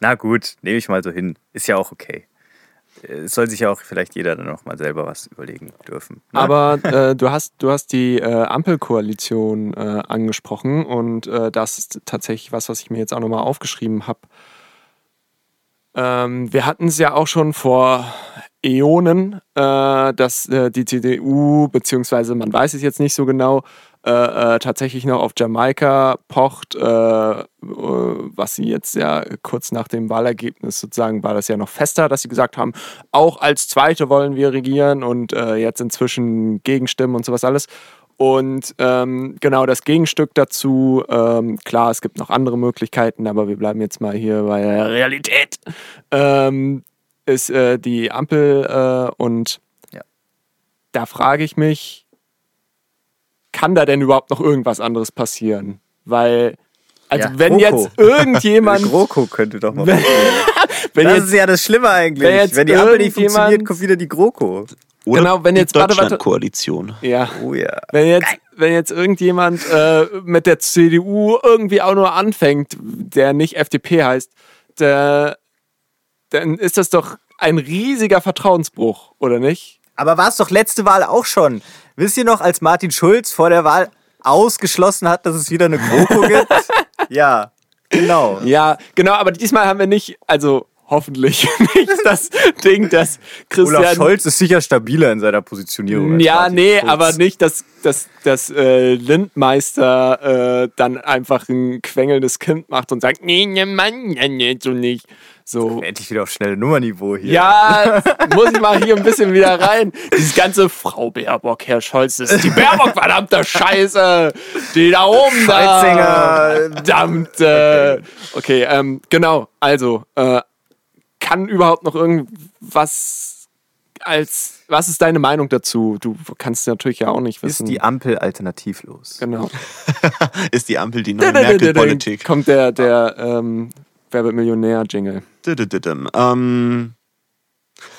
Na gut, nehme ich mal so hin. Ist ja auch okay. Es soll sich ja auch vielleicht jeder dann noch mal selber was überlegen dürfen. ne? Aber äh, du, hast, du hast die äh, Ampelkoalition äh, angesprochen und äh, das ist tatsächlich was, was ich mir jetzt auch nochmal aufgeschrieben habe. Ähm, wir hatten es ja auch schon vor Äonen, äh, dass äh, die CDU, beziehungsweise man weiß es jetzt nicht so genau, äh, äh, tatsächlich noch auf Jamaika pocht, äh, äh, was sie jetzt ja kurz nach dem Wahlergebnis sozusagen war das ja noch fester, dass sie gesagt haben, auch als Zweite wollen wir regieren und jetzt inzwischen Gegenstimmen und sowas alles. Und ähm, genau das Gegenstück dazu, ähm, klar, es gibt noch andere Möglichkeiten, aber wir bleiben jetzt mal hier bei der Realität, ähm, ist äh, die Ampel äh, und Ja. da frage ich mich, kann da denn überhaupt noch irgendwas anderes passieren? Weil, also Ja, wenn GroKo. jetzt irgendjemand, <laughs> GroKo könnte doch mal <laughs> wenn, wenn Das jetzt, ist ja das Schlimme eigentlich. wenn jetzt Wenn die Ampel nicht irgendjemand- funktioniert, kommt wieder die GroKo. Oder Genau, wenn jetzt-. Deutschlandkoalition. ja, Oh ja. Wenn jetzt, wenn jetzt irgendjemand äh, mit der CDU irgendwie auch nur anfängt, der nicht FDP heißt, der, dann ist das doch ein riesiger Vertrauensbruch, oder nicht? Aber war es doch letzte Wahl auch schon. Wisst ihr noch, als Martin Schulz vor der Wahl ausgeschlossen hat, dass es wieder eine GroKo gibt? <laughs> ja, genau. Ja, genau, aber diesmal haben wir nicht, also hoffentlich <laughs> nicht das Ding, dass Christian. Olaf Scholz ist sicher stabiler in seiner Positionierung. Ja, nee, Schulz. aber nicht, dass, dass, dass äh, Lindmeister äh, dann einfach ein quengelndes Kind macht und sagt, nee, ne Mann, nee, nee, so nicht. So. Endlich wieder auf schnelle Nummerniveau hier. Ja, <laughs> muss ich mal hier ein bisschen wieder rein. Dieses ganze Frau Baerbock, Herr Scholz, das ist die Baerbock, verdammter Scheiße. Die da oben da. Scholzinger. Verdammt. Äh, okay, ähm, genau. Also, äh, kann überhaupt noch irgendwas als, was ist deine Meinung dazu? Du kannst natürlich ja auch nicht Ist wissen. die Ampel alternativlos? genau. <laughs> Ist die Ampel die neue Merkel-Politik? Kommt der, der, ähm, Wer wird Millionär-Jingle. Ähm,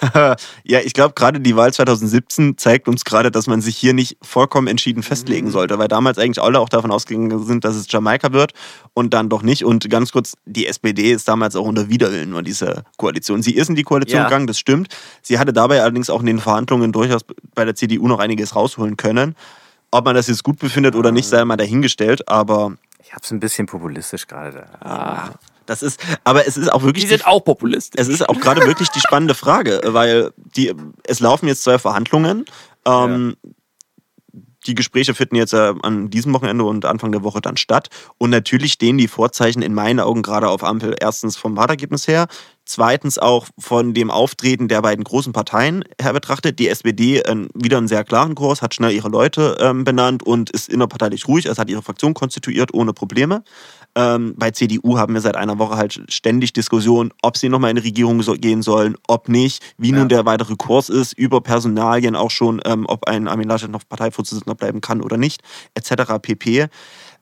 <laughs> ja, ich glaube, gerade die Wahl 2017 zeigt uns gerade, dass man sich hier nicht vollkommen entschieden festlegen sollte, weil damals eigentlich alle auch davon ausgegangen sind, dass es Jamaika wird und dann doch nicht. Und ganz kurz, die SPD ist damals auch unter Widerwillen nur diese Koalition. Sie ist in die Koalition Ja. gegangen, das stimmt. Sie hatte dabei allerdings auch in den Verhandlungen durchaus bei der CDU noch einiges rausholen können. Ob man das jetzt gut befindet oder nicht, sei mal dahingestellt, aber Ich hab's ein bisschen populistisch gerade. da. Das ist, aber es ist auch wirklich Die sind auch Populisten. es ist auch gerade wirklich die spannende Frage, <laughs> weil die, es laufen jetzt zwei Verhandlungen. Ähm, Die Gespräche finden jetzt äh, an diesem Wochenende und Anfang der Woche dann statt. Und natürlich stehen die Vorzeichen in meinen Augen gerade auf Ampel erstens vom Wahlergebnis her, zweitens auch von dem Auftreten der beiden großen Parteien her betrachtet. Die SPD äh, wieder einen sehr klaren Kurs, hat schnell ihre Leute ähm, benannt und ist innerparteilich ruhig. Es hat ihre Fraktion konstituiert ohne Probleme. Ähm, bei CDU haben wir seit einer Woche halt ständig Diskussionen, ob sie nochmal in die Regierung so gehen sollen, ob nicht, wie nun der weitere Kurs ist, über Personalien auch schon, ähm, ob ein Armin Laschet noch Parteivorsitzender bleiben kann oder nicht, etc. pp.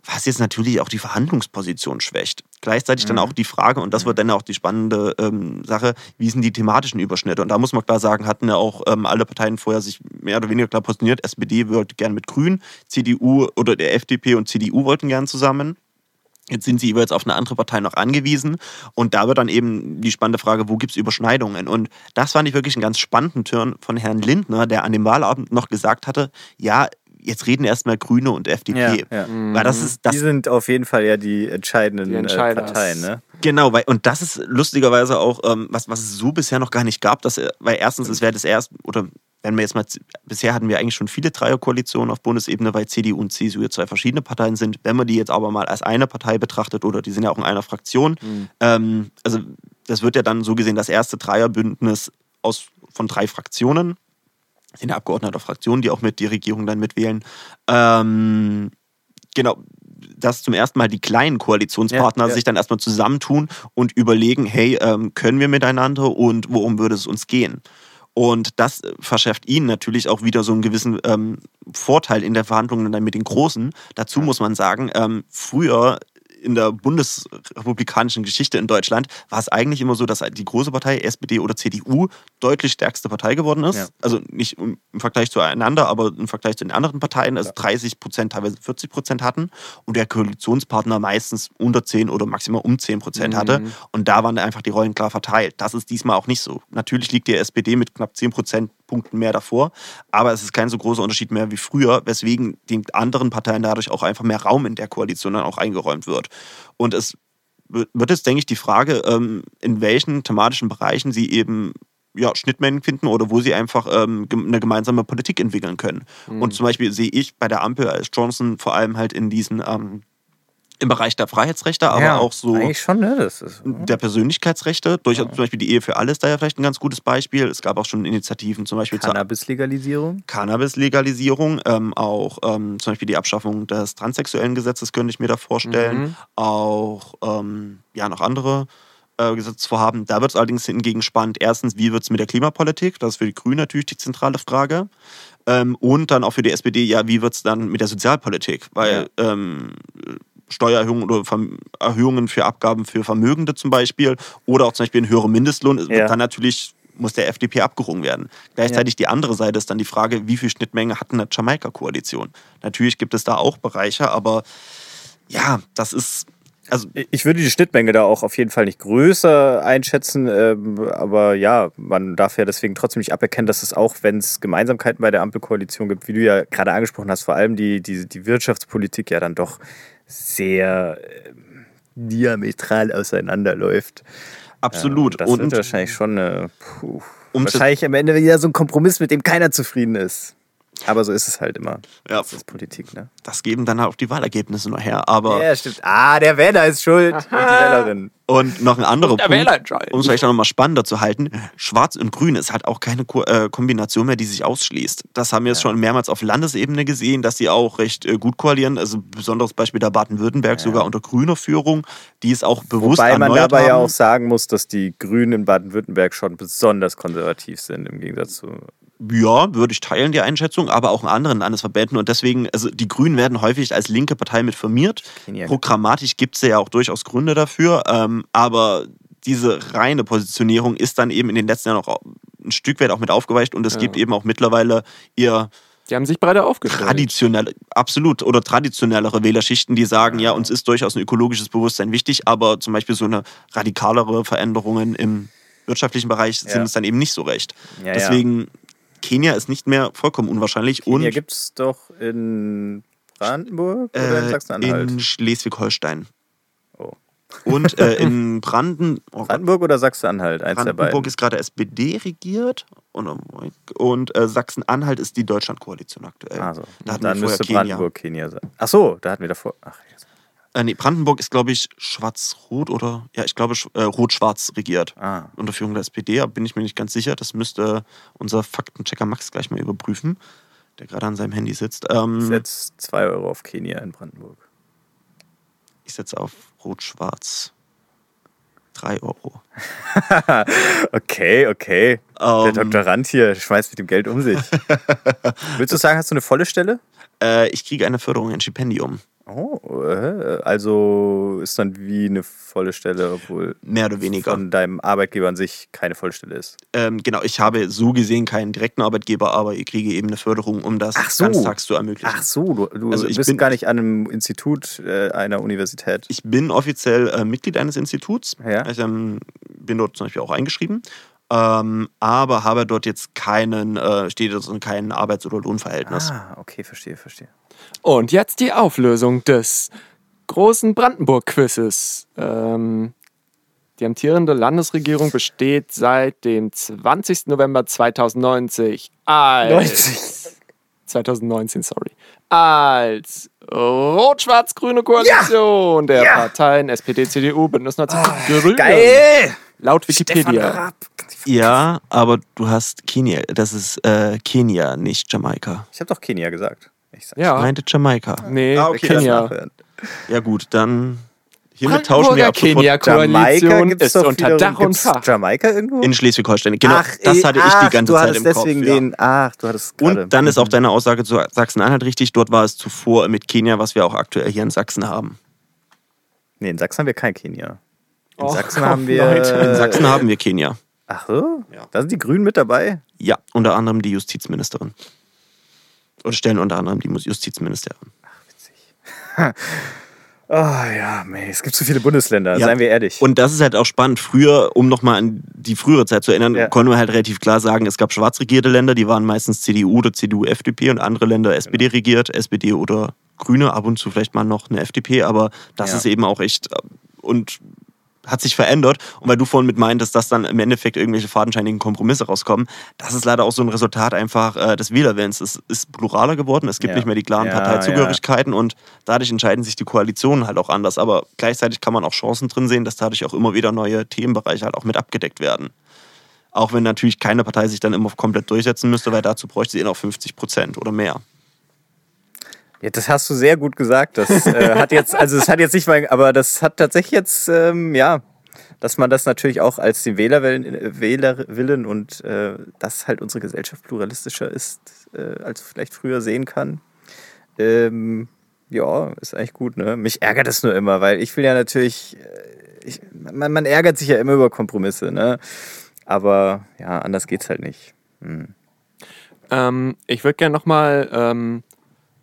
was jetzt natürlich auch die Verhandlungsposition schwächt. Gleichzeitig dann Mhm. auch die Frage, und das wird dann auch die spannende ähm, Sache, wie sind die thematischen Überschnitte? Und da muss man klar sagen, hatten ja auch ähm, alle Parteien vorher sich mehr oder weniger klar positioniert. SPD wollte gern mit Grünen, CDU oder der FDP und CDU wollten gern zusammen. Jetzt sind sie jeweils auf eine andere Partei noch angewiesen. Und da wird dann eben die spannende Frage, wo gibt es Überschneidungen? Und das fand ich wirklich einen ganz spannenden Turn von Herrn Lindner, der an dem Wahlabend noch gesagt hatte, ja, jetzt reden erstmal Grüne und FDP. Ja, ja. Weil das ist das die sind auf jeden Fall ja die entscheidenden Die äh. Parteien, ne? Genau, weil, und das ist lustigerweise auch, ähm, was, was es so bisher noch gar nicht gab, dass, äh, weil erstens, es wäre das erste, oder wenn wir jetzt mal, bisher hatten wir eigentlich schon viele Dreierkoalitionen auf Bundesebene, weil CDU und CSU jetzt zwei verschiedene Parteien sind. Wenn man die jetzt aber mal als eine Partei betrachtet, oder die sind ja auch in einer Fraktion, ähm, also das wird ja dann so gesehen das erste Dreierbündnis aus, von drei Fraktionen, sind ja Abgeordnete der Fraktionen, die auch mit die Regierung dann mitwählen. Ähm, genau, dass zum ersten Mal die kleinen Koalitionspartner Ja, ja. sich dann erstmal zusammentun und überlegen, hey, ähm, können wir miteinander und worum würde es uns gehen? Und das äh, verschafft ihnen natürlich auch wieder so einen gewissen ähm, Vorteil in der Verhandlung dann mit den Großen. Dazu muss man sagen, ähm, früher in der bundesrepublikanischen Geschichte in Deutschland war es eigentlich immer so, dass die große Partei, SPD oder CDU, deutlich stärkste Partei geworden ist. Ja. Also nicht im Vergleich zueinander, aber im Vergleich zu den anderen Parteien, also 30 Prozent, teilweise 40 Prozent hatten und der Koalitionspartner meistens unter 10 oder maximal um 10 Prozent hatte. Und da waren einfach die Rollen klar verteilt. Das ist diesmal auch nicht so. Natürlich liegt die SPD mit knapp 10 Prozentpunkten mehr davor, aber es ist kein so großer Unterschied mehr wie früher, weswegen den anderen Parteien dadurch auch einfach mehr Raum in der Koalition dann auch eingeräumt wird. Und es wird jetzt, denke ich, die Frage, ähm, in welchen thematischen Bereichen sie eben ja, Schnittmengen finden oder wo sie einfach ähm, eine gemeinsame Politik entwickeln können. Und zum Beispiel sehe ich bei der Ampel als Johnson vor allem halt in diesen ähm, im Bereich der Freiheitsrechte, aber ja, auch so schon, ne? Das ist, der Persönlichkeitsrechte. Durchaus zum Beispiel die Ehe für alle ist da ja vielleicht ein ganz gutes Beispiel. Es gab auch schon Initiativen, zum Beispiel zur Cannabis-Legalisierung. Cannabis-Legalisierung, ähm, auch ähm, zum Beispiel die Abschaffung des transsexuellen Gesetzes könnte ich mir da vorstellen. Auch ähm, ja, noch andere äh, Gesetzesvorhaben. Da wird es allerdings hingegen spannend. Erstens, wie wird es mit der Klimapolitik? Das ist für die Grünen natürlich die zentrale Frage. Ähm, und dann auch für die SPD, ja, wie wird es dann mit der Sozialpolitik? Weil ähm, Steuererhöhungen oder Erhöhungen für Abgaben für Vermögende zum Beispiel oder auch zum Beispiel ein höherer Mindestlohn, Ja. dann natürlich muss der FDP abgerungen werden. Gleichzeitig die andere Seite ist dann die Frage, wie viel Schnittmenge hat eine Jamaika-Koalition? Natürlich gibt es da auch Bereiche, aber ja, das ist, also Ich würde die Schnittmenge da auch auf jeden Fall nicht größer einschätzen, ähm, aber ja, man darf ja deswegen trotzdem nicht aberkennen, dass es auch, wenn es Gemeinsamkeiten bei der Ampelkoalition gibt, wie du ja gerade angesprochen hast, vor allem die, die, die Wirtschaftspolitik ja dann doch sehr ähm, diametral auseinanderläuft. absolut. Ja, das wird wahrscheinlich schon eine, puh, Um wahrscheinlich am Ende wieder so ein Kompromiss, mit dem keiner zufrieden ist. Aber so ist es halt immer. Ja. Das ist Politik, ne? das geben dann halt auch die Wahlergebnisse nachher. Aber Ja, stimmt. Ah, der Wähler ist schuld. Und die Wählerin. Und noch ein anderer Der Punkt, um es vielleicht auch nochmal spannender zu halten, Schwarz und Grün ist halt auch keine Ko äh, Kombination mehr, die sich ausschließt. Das haben wir jetzt schon mehrmals auf Landesebene gesehen, dass sie auch recht äh, gut koalieren. Also ein besonderes Beispiel da Baden-Württemberg, sogar unter grüner Führung, die es auch bewusst Wobei man dabei ja haben. auch sagen muss, dass die Grünen in Baden-Württemberg schon besonders konservativ sind im Gegensatz zu. Ja, würde ich teilen, die Einschätzung, aber auch in anderen Landesverbänden. Und deswegen, also die Grünen werden häufig als linke Partei mit firmiert. Programmatisch gibt es ja auch durchaus Gründe dafür. Ähm, aber diese reine Positionierung ist dann eben in den letzten Jahren auch ein Stück weit auch mit aufgeweicht. Und es gibt eben auch mittlerweile eher Die haben sich breiter aufgestellt. traditionelle, absolut, oder traditionellere Wählerschichten, die sagen, ja, uns ist durchaus ein ökologisches Bewusstsein wichtig, aber zum Beispiel so eine radikalere Veränderungen im wirtschaftlichen Bereich sind Ja. es dann eben nicht so recht. Ja, ja. Deswegen, Kenia ist nicht mehr vollkommen unwahrscheinlich Kenia und gibt es doch in Brandenburg oder in äh, Sachsen-Anhalt? in Schleswig-Holstein. Oh. Und äh, in <laughs> Branden, oh Brandenburg oder Sachsen-Anhalt? Eins der Brandenburg beiden. ist gerade SPD regiert und, und äh, Sachsen-Anhalt ist die Deutschland-Koalition aktuell. Also, da hatten dann wir müsste Kenia. Brandenburg Kenia sein. Ach so, da hatten wir davor. Ach, jetzt. Äh, nee, Brandenburg ist, glaube ich, schwarz-rot oder, ja, ich glaube, äh, rot-schwarz regiert. Ah. Unter Führung der SPD, aber bin ich mir nicht ganz sicher. Das müsste unser Faktenchecker Max gleich mal überprüfen, der gerade an seinem Handy sitzt. Ähm, Setz 2 Euro auf Kenia in Brandenburg. ich setze auf rot-schwarz. 3 Euro. <laughs> Okay, okay. Der Ähm, Doktorand hier schmeißt mit dem Geld um sich. <laughs> Willst du sagen, hast du eine volle Stelle? Äh, ich kriege eine Förderung, ein Stipendium. Oh, äh, also ist dann wie eine volle Stelle, obwohl Mehr oder weniger. von deinem Arbeitgeber an sich keine volle Stelle ist. Ähm, genau, ich habe so gesehen keinen direkten Arbeitgeber, aber ich kriege eben eine Förderung, um das so. ganztags zu ermöglichen. Ach so, du, du Also ich bist bin- gar nicht an einem Institut äh, einer Universität. Ich bin offiziell äh, Mitglied eines Instituts. Ja. Ich ähm, bin dort zum Beispiel auch eingeschrieben. Ähm, aber habe dort jetzt keinen, äh, steht dort in keinem Arbeits- oder Lohnverhältnis. ah, okay, verstehe, verstehe. Und jetzt die Auflösung des großen Brandenburg-Quizzes. Ähm, die amtierende Landesregierung besteht seit dem 20. November 2090 als 2019, <laughs> sorry. Als rot-schwarz-grüne Koalition der Ja. Parteien SPD, CDU, Bündnis 90 Grüne. Geil! Laut Wikipedia. Ja, aber du hast Kenia. Das ist äh, Kenia, nicht Jamaika. Ich habe doch Kenia gesagt. Ich sag, Ich Ja. meinte Jamaika. Nee, Ah, okay, Kenia. Ja gut, dann hiermit tauschen wir ab sofort Kenia-Koalition gibt's ist doch unter Dach und Fach. Jamaika irgendwo? in Schleswig-Holstein. Genau, ach, das eh, hatte ich ach, die ganze du Zeit hattest im Kopf. deswegen ja. den, ach, du hattest gerade. Und dann ist auch Mhm. deine Aussage zu Sachsen-Anhalt richtig. Dort war es zuvor mit Kenia, was wir auch aktuell hier in Sachsen haben. Nee, in Sachsen haben wir kein Kenia. In Och, Sachsen haben wir. Leute. In Sachsen haben wir Kenia. Ach so? Ja. Da sind die Grünen mit dabei? Ja, unter anderem die Justizministerin. Und stellen unter anderem die Justizministerin. Oh <laughs> ja, meh, es gibt so viele Bundesländer, Ja. seien wir ehrlich. Und das ist halt auch spannend. Früher, um nochmal an die frühere Zeit zu erinnern, Ja. konnten wir halt relativ klar sagen, es gab schwarz regierte Länder, die waren meistens CDU oder CDU, FDP und andere Länder SPD Genau. regiert, SPD oder Grüne, ab und zu vielleicht mal noch eine FDP, aber das Ja. ist eben auch echt äh, und hat sich verändert. Und weil du vorhin mit meintest, dass dann im Endeffekt irgendwelche fadenscheinigen Kompromisse rauskommen, das ist leider auch so ein Resultat einfach äh, des Wählerwillens. Es ist pluraler geworden, es gibt Ja. nicht mehr die klaren Ja, Parteizugehörigkeiten und dadurch entscheiden sich die Koalitionen halt auch anders. Aber gleichzeitig kann man auch Chancen drin sehen, dass dadurch auch immer wieder neue Themenbereiche halt auch mit abgedeckt werden. Auch wenn natürlich keine Partei sich dann immer komplett durchsetzen müsste, weil dazu bräuchte sie noch 50 Prozent oder mehr. Ja, das hast du sehr gut gesagt. Das äh, hat jetzt, also es hat jetzt nicht mal, aber das hat tatsächlich jetzt, ähm, ja, dass man das natürlich auch als den Wählerwillen, äh, Wählerwillen und äh, dass halt unsere Gesellschaft pluralistischer ist, äh, als vielleicht früher sehen kann. Ähm, ja, ist eigentlich gut, ne? Mich ärgert es nur immer, weil ich will ja natürlich, äh, ich, man, man ärgert sich ja immer über Kompromisse, ne? Aber ja, anders geht's halt nicht. Ähm, ich würde gerne nochmal, ähm,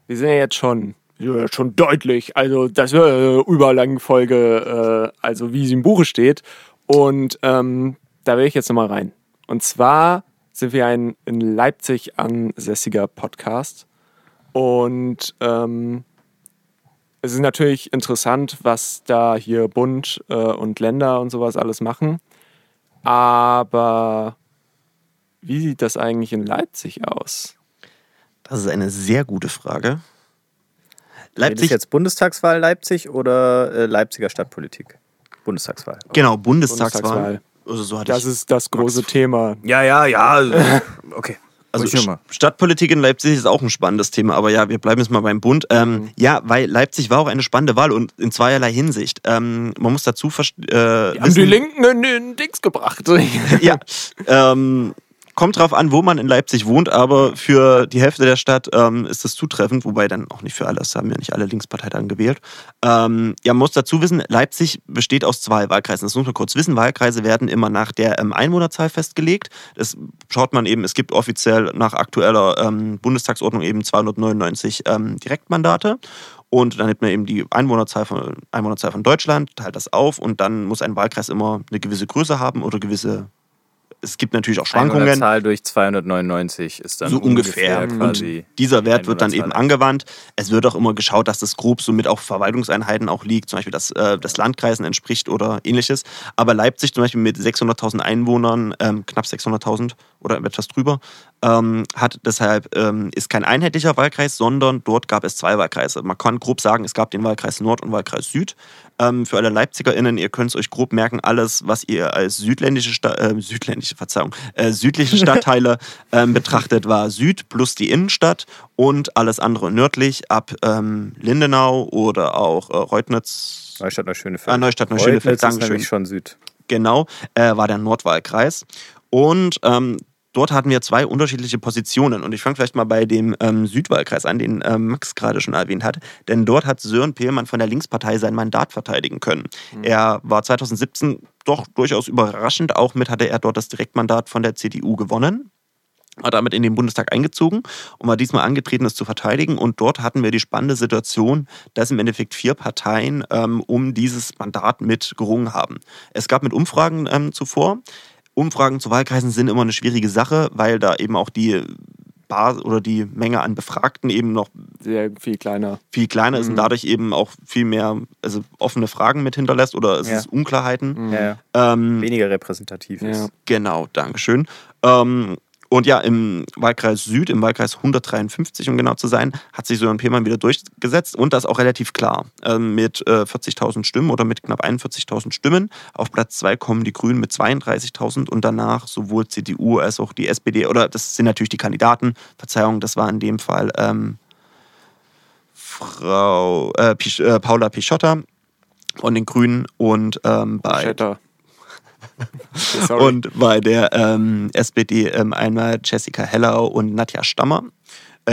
wir sind ja jetzt schon, ja, schon deutlich, also das wäre eine überlange Folge, äh, also wie sie im Buche steht. Und ähm, da will ich jetzt nochmal rein. Und zwar sind wir ein in Leipzig ansässiger Podcast. Und ähm, es ist natürlich interessant, was da hier Bund äh, und Länder und sowas alles machen. Aber wie sieht das eigentlich in Leipzig aus? Das ist eine sehr gute Frage. Leipzig Leipzig, jetzt Bundestagswahl Leipzig oder äh, Leipziger Stadtpolitik? Bundestagswahl. genau, Bundestagswahl. Bundestagswahl. Also so hatte Das ich, ist das große Thema. Ja, ja, ja. <laughs> Okay. also Ruhig nochmal. Stadtpolitik in Leipzig ist auch ein spannendes Thema, aber ja, wir bleiben jetzt mal beim Bund. Ähm, Mhm. Ja, weil Leipzig war auch eine spannende Wahl und in zweierlei Hinsicht. Ähm, man muss dazu verst- äh, Die haben die Linken in den Dings gebracht. ja, <laughs> ähm, kommt drauf an, wo man in Leipzig wohnt, aber für die Hälfte der Stadt ähm, ist das zutreffend, wobei dann auch nicht für alle, das haben ja nicht alle Linksparteien gewählt. Ähm, ja, man muss dazu wissen, Leipzig besteht aus zwei Wahlkreisen. Das muss man kurz wissen. Wahlkreise werden immer nach der ähm, Einwohnerzahl festgelegt. Das schaut man eben, es gibt offiziell nach aktueller ähm, Bundestagsordnung eben 299 ähm, Direktmandate. Und dann nimmt man eben die Einwohnerzahl von, Einwohnerzahl von Deutschland, teilt das auf und dann muss ein Wahlkreis immer eine gewisse Größe haben oder gewisse. Es gibt natürlich auch Schwankungen. Zahl durch 299 ist dann So ungefähr. quasi. Und dieser Wert wird dann eben angewandt. Es wird auch immer geschaut, dass das grob so mit auch Verwaltungseinheiten auch liegt, zum Beispiel, dass äh, das Landkreisen entspricht oder ähnliches. Aber Leipzig zum Beispiel mit 600.000 Einwohnern, ähm, knapp 600.000 oder etwas drüber, ähm, hat deshalb ähm, ist kein einheitlicher Wahlkreis, sondern dort gab es zwei Wahlkreise. Man kann grob sagen, es gab den Wahlkreis Nord und Wahlkreis Süd. Ähm, für alle LeipzigerInnen, ihr könnt es euch grob merken, alles, was ihr als südländische, Sta äh, südländische Verzeihung, äh, südliche <laughs> Stadtteile ähm, betrachtet, war Süd plus die Innenstadt und alles andere nördlich ab ähm, Lindenau oder auch äh, Reutnitz, Neustadt Neuschönefeld. Ah, Neustadt Neuschönefeld, ist Dankeschön. nämlich schon Süd. genau, äh, war der Nordwahlkreis. Und ähm, dort hatten wir zwei unterschiedliche Positionen. Und ich fange vielleicht mal bei dem ähm, Südwahlkreis an, den ähm, Max gerade schon erwähnt hat. Denn dort hat Sören Pehlmann von der Linkspartei sein Mandat verteidigen können. Er war 2017 doch durchaus überraschend. Auch mit hatte er dort das Direktmandat von der CDU gewonnen war damit in den Bundestag eingezogen und war diesmal angetreten, es zu verteidigen. Und dort hatten wir die spannende Situation, dass im Endeffekt vier Parteien ähm, um dieses Mandat mit gerungen haben. Es gab mit Umfragen ähm, zuvor. Umfragen zu Wahlkreisen sind immer eine schwierige Sache, weil da eben auch die Bar oder die Menge an Befragten eben noch Sehr viel kleiner. viel kleiner ist und dadurch eben auch viel mehr also offene Fragen mit hinterlässt oder es Ja. ist Unklarheiten. Ja, ja. Ähm, Weniger repräsentativ ist. Genau, Dankeschön. Ähm, und ja, im Wahlkreis Süd, im Wahlkreis 153, um genau zu sein, hat sich Sören Pehlmann wieder durchgesetzt und das auch relativ klar. Ähm, mit äh, 40.000 Stimmen oder mit knapp 41.000 Stimmen. Auf Platz 2 kommen die Grünen mit 32.000 und danach sowohl CDU als auch die SPD, oder das sind natürlich die Kandidaten. Verzeihung, das war in dem Fall ähm, Frau äh, Pisch, äh, Paula Pichotta von den Grünen und ähm, bei Shatter. <laughs> Sorry. und bei der ähm, SPD ähm, einmal Jessica Hellau und Nadja Stammer,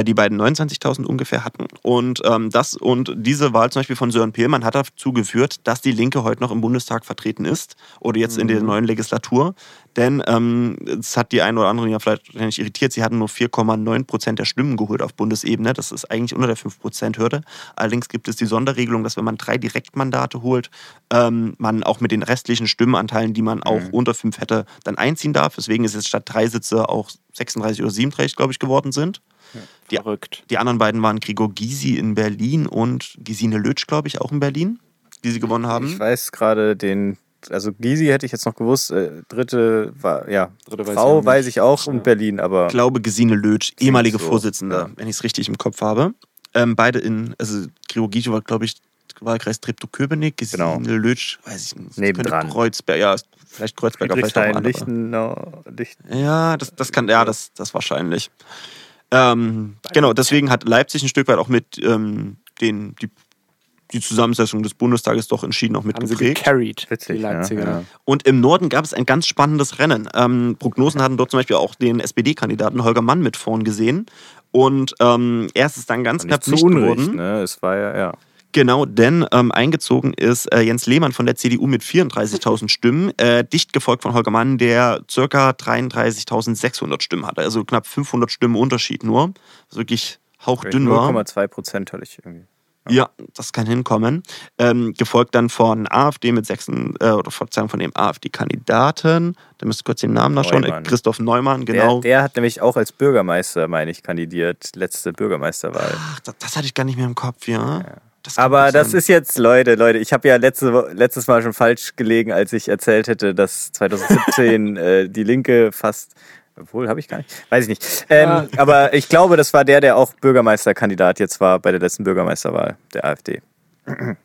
die beiden 29.000 ungefähr hatten. Und ähm, das und diese Wahl zum Beispiel von Sören Pehlmann hat dazu geführt, dass die Linke heute noch im Bundestag vertreten ist oder jetzt in der neuen Legislatur. Denn ähm, es hat die einen oder anderen ja vielleicht nicht irritiert. Sie hatten nur 4,9 Prozent der Stimmen geholt auf Bundesebene. Das ist eigentlich unter der 5-Prozent-Hürde. Allerdings gibt es die Sonderregelung, dass wenn man drei Direktmandate holt, ähm, man auch mit den restlichen Stimmenanteilen, die man auch unter fünf hätte, dann einziehen darf. Deswegen ist jetzt statt drei Sitze auch 36 oder 37, glaube ich, geworden sind. Die, Verrückt. die anderen beiden waren Gregor Gysi in Berlin und Gesine Lötsch, glaube ich, auch in Berlin, die sie gewonnen haben. Ich weiß gerade den, also Gysi hätte ich jetzt noch gewusst, äh, dritte war, ja, Dritte weiß ich Frau auch nicht. weiß ich auch und Berlin, aber Ich glaube, Gesine Lötsch, ehemalige so, Vorsitzende, ja. wenn ich es richtig im Kopf habe. Ähm, beide in, also Gregor Gysi war, glaube ich, Wahlkreis Treptow-Köpenick, Gesine Genau. Lötsch, weiß ich nicht. Nebendran. Kreuzberg, ja, vielleicht Kreuzberger, vielleicht auch. Lichtenau, Lichten. Ja, das, das kann, ja, das, das wahrscheinlich. Ähm, genau, deswegen hat Leipzig ein Stück weit auch mit ähm, den, die, die Zusammensetzung des Bundestages doch entschieden auch mit Haben geprägt. gecarried, Witzig, die ja, Leipziger. ja. Und im Norden gab es ein ganz spannendes Rennen. Ähm, Prognosen hatten dort zum Beispiel auch den SPD-Kandidaten Holger Mann mit vorn gesehen. Und ähm, er ist es dann ganz Nicht knapp zu nicht Unrecht, geworden. ne? Es war ja, ja. Genau, denn ähm, eingezogen ist äh, Jens Lehmann von der CDU mit 34.000 Stimmen, äh, dicht gefolgt von Holger Mann, der circa 33.600 Stimmen hatte. Also knapp 500 Stimmen Unterschied nur. Was wirklich hauchdünn war. 0,2 Prozent hatte ich irgendwie. Ja, das kann hinkommen. Ähm, gefolgt dann von AfD mit sechs, äh, oder Verzeihung von dem AfD-Kandidaten. Da müsst ihr kurz den Namen nachschauen. Äh, Neumann. Christoph Neumann, genau. Der, der hat nämlich auch als Bürgermeister, meine ich, kandidiert. Letzte Bürgermeisterwahl. Ach, das, das hatte ich gar nicht mehr im Kopf, ja. Das Aber das ist jetzt, Leute, Leute, ich habe ja letzte, letztes Mal schon falsch gelegen, als ich erzählt hätte, dass 2017 <laughs> äh, die Linke fast. Obwohl, habe ich gar nicht. Weiß ich nicht. Ähm, Ja. Aber ich glaube, das war der, der auch Bürgermeisterkandidat jetzt war bei der letzten Bürgermeisterwahl der AfD.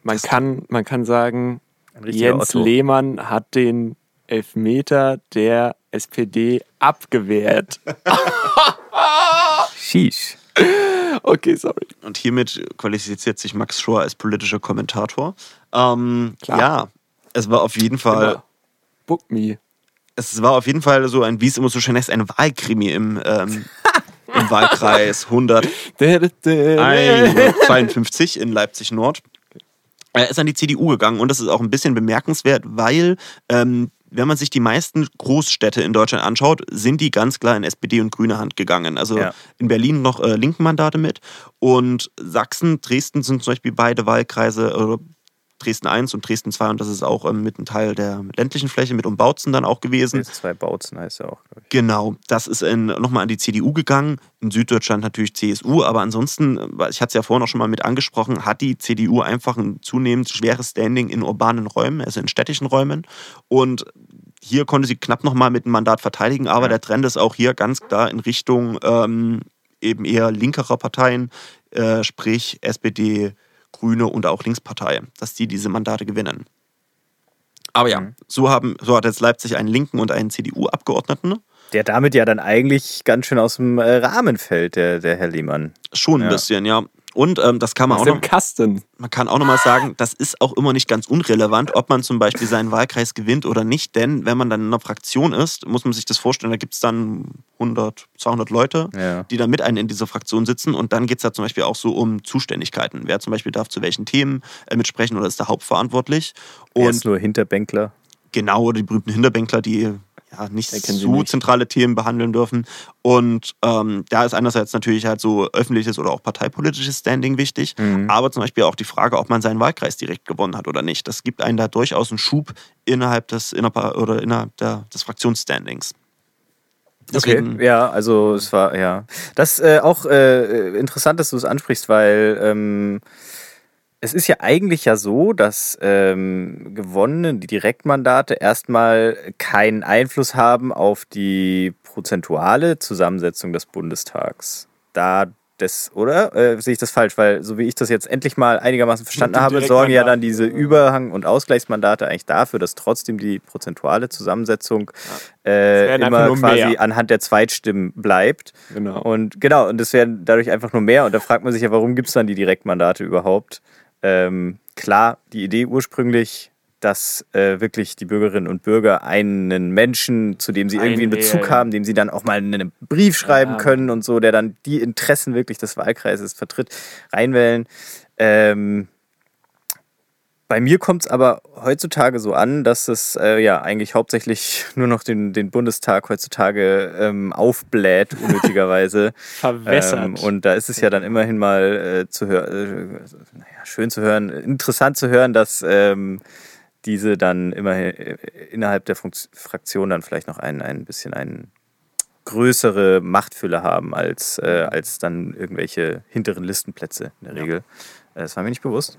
Man kann, man kann sagen, Jens Otto. Lehmann hat den Elfmeter der SPD abgewehrt. <laughs> Sheesh. Okay, sorry. Und hiermit qualifiziert sich Max Schor als politischer Kommentator. Ähm, Klar. Ja, es war auf jeden Fall. Immer. Book me. Es war auf jeden Fall so ein, wie es immer so schön heißt, ein Wahlkrimi im, ähm, <laughs> im Wahlkreis 100. 152 <laughs> in Leipzig Nord. Er ist an die CDU gegangen und das ist auch ein bisschen bemerkenswert, weil ähm, wenn man sich die meisten Großstädte in Deutschland anschaut, sind die ganz klar in SPD und grüne Hand gegangen. Also Ja. in Berlin noch äh, linken Mandate mit und Sachsen, Dresden sind zum Beispiel beide Wahlkreise, oder Dresden 1 und Dresden 2 und das ist auch ähm, mit einem Teil der ländlichen Fläche mit Umbautzen dann auch gewesen. Jetzt zwei Bautzen heißt er auch, glaube ich. Genau, das ist nochmal an die CDU gegangen, in Süddeutschland natürlich CSU, aber ansonsten, ich hatte es ja vorhin auch schon mal mit angesprochen, hat die CDU einfach ein zunehmend schweres Standing in urbanen Räumen, also in städtischen Räumen. Und hier konnte sie knapp nochmal mit einem Mandat verteidigen, aber Ja. der Trend ist auch hier ganz klar in Richtung ähm, eben eher linkerer Parteien, äh, sprich SPD, Grüne und auch Linkspartei, dass die diese Mandate gewinnen. Aber ja, Mhm. so, haben, so hat jetzt Leipzig einen linken und einen CDU-Abgeordneten. Der damit ja dann eigentlich ganz schön aus dem äh, Rahmen fällt, der, der Herr Lehmann. Schon ein Ja. bisschen, ja. Und ähm, das kann man Aus auch dem noch, Kasten. man kann auch noch mal sagen, das ist auch immer nicht ganz unrelevant, ob man zum Beispiel seinen Wahlkreis gewinnt oder nicht. Denn wenn man dann in einer Fraktion ist, muss man sich das vorstellen, da gibt es dann 100, 200 Leute, Ja. die dann mit einem in dieser Fraktion sitzen. Und dann geht es da zum Beispiel auch so um Zuständigkeiten. Wer zum Beispiel darf zu welchen Themen äh, mitsprechen oder ist da hauptverantwortlich. Er Und ist nur Hinterbänkler. genau die berühmten Hinterbänkler, die ja, nicht nicht? zentrale Themen behandeln dürfen. Und ähm, da ist einerseits natürlich halt so öffentliches oder auch parteipolitisches Standing wichtig, Mhm. aber zum Beispiel auch die Frage, ob man seinen Wahlkreis direkt gewonnen hat oder nicht. Das gibt einen da durchaus einen Schub innerhalb des, innerpa oder innerhalb der, des Fraktionsstandings. Deswegen, Okay, ja, also es war, ja. Das ist äh, auch äh, interessant, dass du es ansprichst, weil ähm, es ist ja eigentlich ja so, dass ähm, gewonnene die Direktmandate erstmal keinen Einfluss haben auf die prozentuale Zusammensetzung des Bundestags. Da das, oder? Äh, sehe ich das falsch? Weil, so wie ich das jetzt endlich mal einigermaßen verstanden den habe, sorgen ja dann diese Überhang- und Ausgleichsmandate eigentlich dafür, dass trotzdem die prozentuale Zusammensetzung äh, werden einfach immer quasi mehr. anhand der Zweitstimmen bleibt. Genau. Und genau, und das werden dadurch einfach nur mehr. Und da fragt man sich ja, warum gibt es dann die Direktmandate überhaupt? Ähm, klar, die Idee ursprünglich, dass äh, wirklich die Bürgerinnen und Bürger einen Menschen, zu dem sie irgendwie einen Bezug Einwählen. haben, dem sie dann auch mal einen Brief schreiben Ja. können und so, der dann die Interessen wirklich des Wahlkreises vertritt, reinwählen. Ähm, bei mir kommt es aber heutzutage so an, dass es äh, ja eigentlich hauptsächlich <laughs> nur noch den, den Bundestag heutzutage ähm, aufbläht, unnötigerweise. <laughs> Verwässert. Ähm, und da ist es ja dann immerhin mal äh, zu hören, äh, naja, schön zu hören, interessant zu hören, dass ähm, diese dann immerhin äh, innerhalb der Funks- Fraktion dann vielleicht noch ein, ein bisschen eine größere Machtfülle haben als, äh, als dann irgendwelche hinteren Listenplätze in der Regel. Äh, Das war mir nicht bewusst.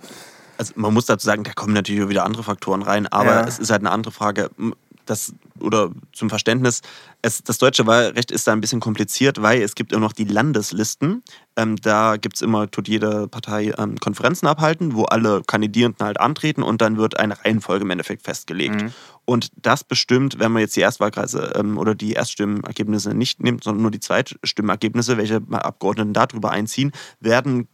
Also man muss dazu sagen, da kommen natürlich wieder andere Faktoren rein, aber Ja. es ist halt eine andere Frage. Das, oder zum Verständnis, es, das deutsche Wahlrecht ist da ein bisschen kompliziert, weil es gibt immer noch die Landeslisten. Ähm, da gibt es immer, tut jede Partei ähm, Konferenzen abhalten, wo alle Kandidierenden halt antreten und dann wird eine Reihenfolge im Endeffekt festgelegt. Und das bestimmt, wenn man jetzt die Erstwahlkreise ähm, oder die Erststimmenergebnisse nicht nimmt, sondern nur die Zweitstimmenergebnisse, welche Abgeordneten darüber einziehen, werden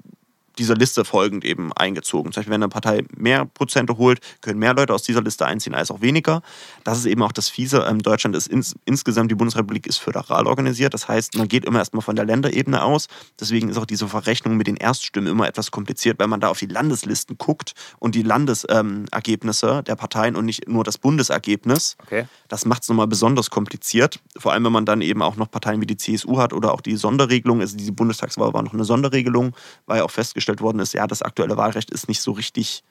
dieser Liste folgend eben eingezogen. Zum Beispiel, wenn eine Partei mehr Prozente holt, können mehr Leute aus dieser Liste einziehen als auch weniger. Das ist eben auch das Fiese. Ähm, Deutschland ist ins, insgesamt, die Bundesrepublik ist föderal organisiert. Das heißt, man geht immer erstmal von der Länderebene aus. Deswegen ist auch diese Verrechnung mit den Erststimmen immer etwas kompliziert, weil man da auf die Landeslisten guckt und die Landesergebnisse der Parteien und nicht nur das Bundesergebnis. Okay. Das macht es nochmal besonders kompliziert. Vor allem, wenn man dann eben auch noch Parteien wie die CSU hat oder auch die Sonderregelung. Also diese Bundestagswahl war noch eine Sonderregelung, weil ja auch festgestellt worden ist, ja, das aktuelle Wahlrecht ist nicht so richtig.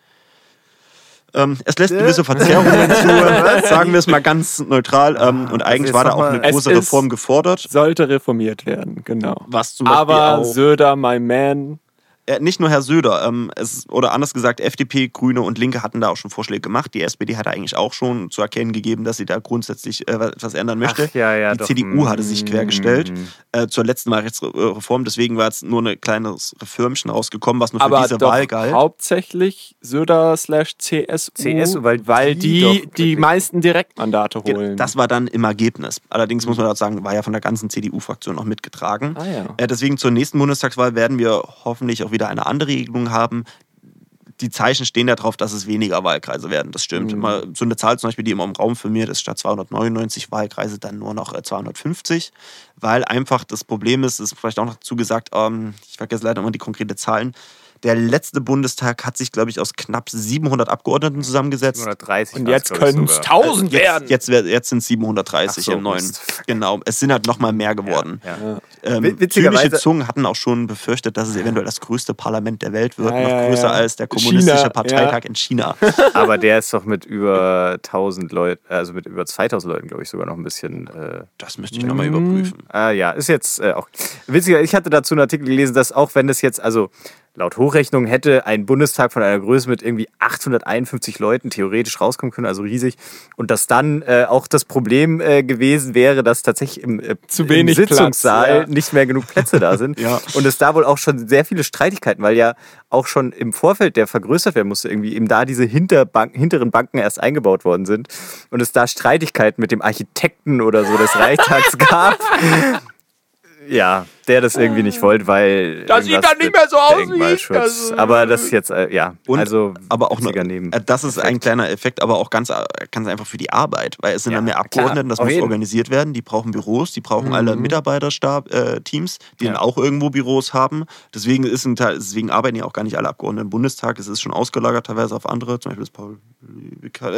Ähm, es lässt gewisse Verzerrungen <laughs> zu, sagen wir es mal ganz neutral. Ähm, und eigentlich jetzt war da auch eine große Reform gefordert. Sollte reformiert werden, genau. Was zum Beispiel Aber auch, Söder, my man, äh, nicht nur Herr Söder, ähm, es, oder anders gesagt, FDP, Grüne und Linke hatten da auch schon Vorschläge gemacht. Die SPD hatte eigentlich auch schon zu erkennen gegeben, dass sie da grundsätzlich äh, etwas ändern möchte. Ach, ja, ja, die doch. CDU hatte sich quergestellt Mm. äh, zur letzten Wahlrechtsreform. Deswegen war jetzt nur ein kleines Reformchen rausgekommen, was nur für aber diese doch Wahl galt. hauptsächlich Söder slash CSU, CSU, weil weil die die die, meisten Direktmandate holen. Das war dann im Ergebnis. Allerdings muss man dazu sagen, war ja von der ganzen CDU-Fraktion noch mitgetragen. Ah, ja. äh, deswegen zur nächsten Bundestagswahl werden wir hoffentlich auch wieder eine andere Regelung haben. Die Zeichen stehen darauf, dass es weniger Wahlkreise werden. Das stimmt. Mhm. Immer so eine Zahl zum Beispiel, die immer im Raum firmiert ist, statt 299 Wahlkreise dann nur noch äh, 250, weil einfach das Problem ist, ist vielleicht auch noch dazu gesagt, ähm, ich vergesse leider immer die konkrete Zahlen. Der letzte Bundestag hat sich, glaube ich, aus knapp 700 Abgeordneten zusammengesetzt. 730 Und jetzt können es sogar. 1000 Jetzt, werden. jetzt, wär- jetzt sind es 730 Ach so, im neuen. Mist. Genau, es sind halt noch mal mehr geworden. Ja. Ja. Ähm, Wit- witzigerweise- Zungen hatten auch schon befürchtet, dass es eventuell das größte Parlament der Welt wird, Ja, noch größer ja. als der kommunistische China, Parteitag ja. in China. <laughs> Aber der ist doch mit über 1000 Leuten, also mit über 2000 Leuten, glaube ich, sogar noch ein bisschen. Äh, Das müsste ich nochmal überprüfen. Ah ja, ist jetzt äh, auch. Witziger, ich hatte dazu einen Artikel gelesen, dass auch wenn das jetzt, also laut Hochrechnung hätte ein Bundestag von einer Größe mit irgendwie 851 Leuten theoretisch rauskommen können, also riesig. Und dass dann äh, auch das Problem äh, gewesen wäre, dass tatsächlich im, äh, Zu wenig im Sitzungssaal Platz, ja. nicht mehr genug Plätze da sind. <laughs> Ja. Und es da wohl auch schon sehr viele Streitigkeiten, weil ja auch schon im Vorfeld, der vergrößert werden musste, irgendwie eben da diese Hinterbank, hinteren Banken erst eingebaut worden sind und es da Streitigkeiten mit dem Architekten oder so des Reichstags gab. <laughs> Ja, der das irgendwie nicht wollte, weil. Das sieht dann nicht mehr so aus wie äh, Aber das ist jetzt, äh, ja. Und- also, aber auch witziger noch, Neben. äh, das ist ein kleiner Effekt, aber auch ganz, äh, ganz einfach für die Arbeit, weil es sind Ja, dann mehr klar, Abgeordnete, das muss jeden. organisiert werden, die brauchen Büros, die brauchen alle Mitarbeiterstab, äh, Teams, die Ja. dann auch irgendwo Büros haben. Deswegen ist ein Teil, deswegen arbeiten ja auch gar nicht alle Abgeordneten im Bundestag. Es ist schon ausgelagert teilweise auf andere, zum Beispiel das Paul,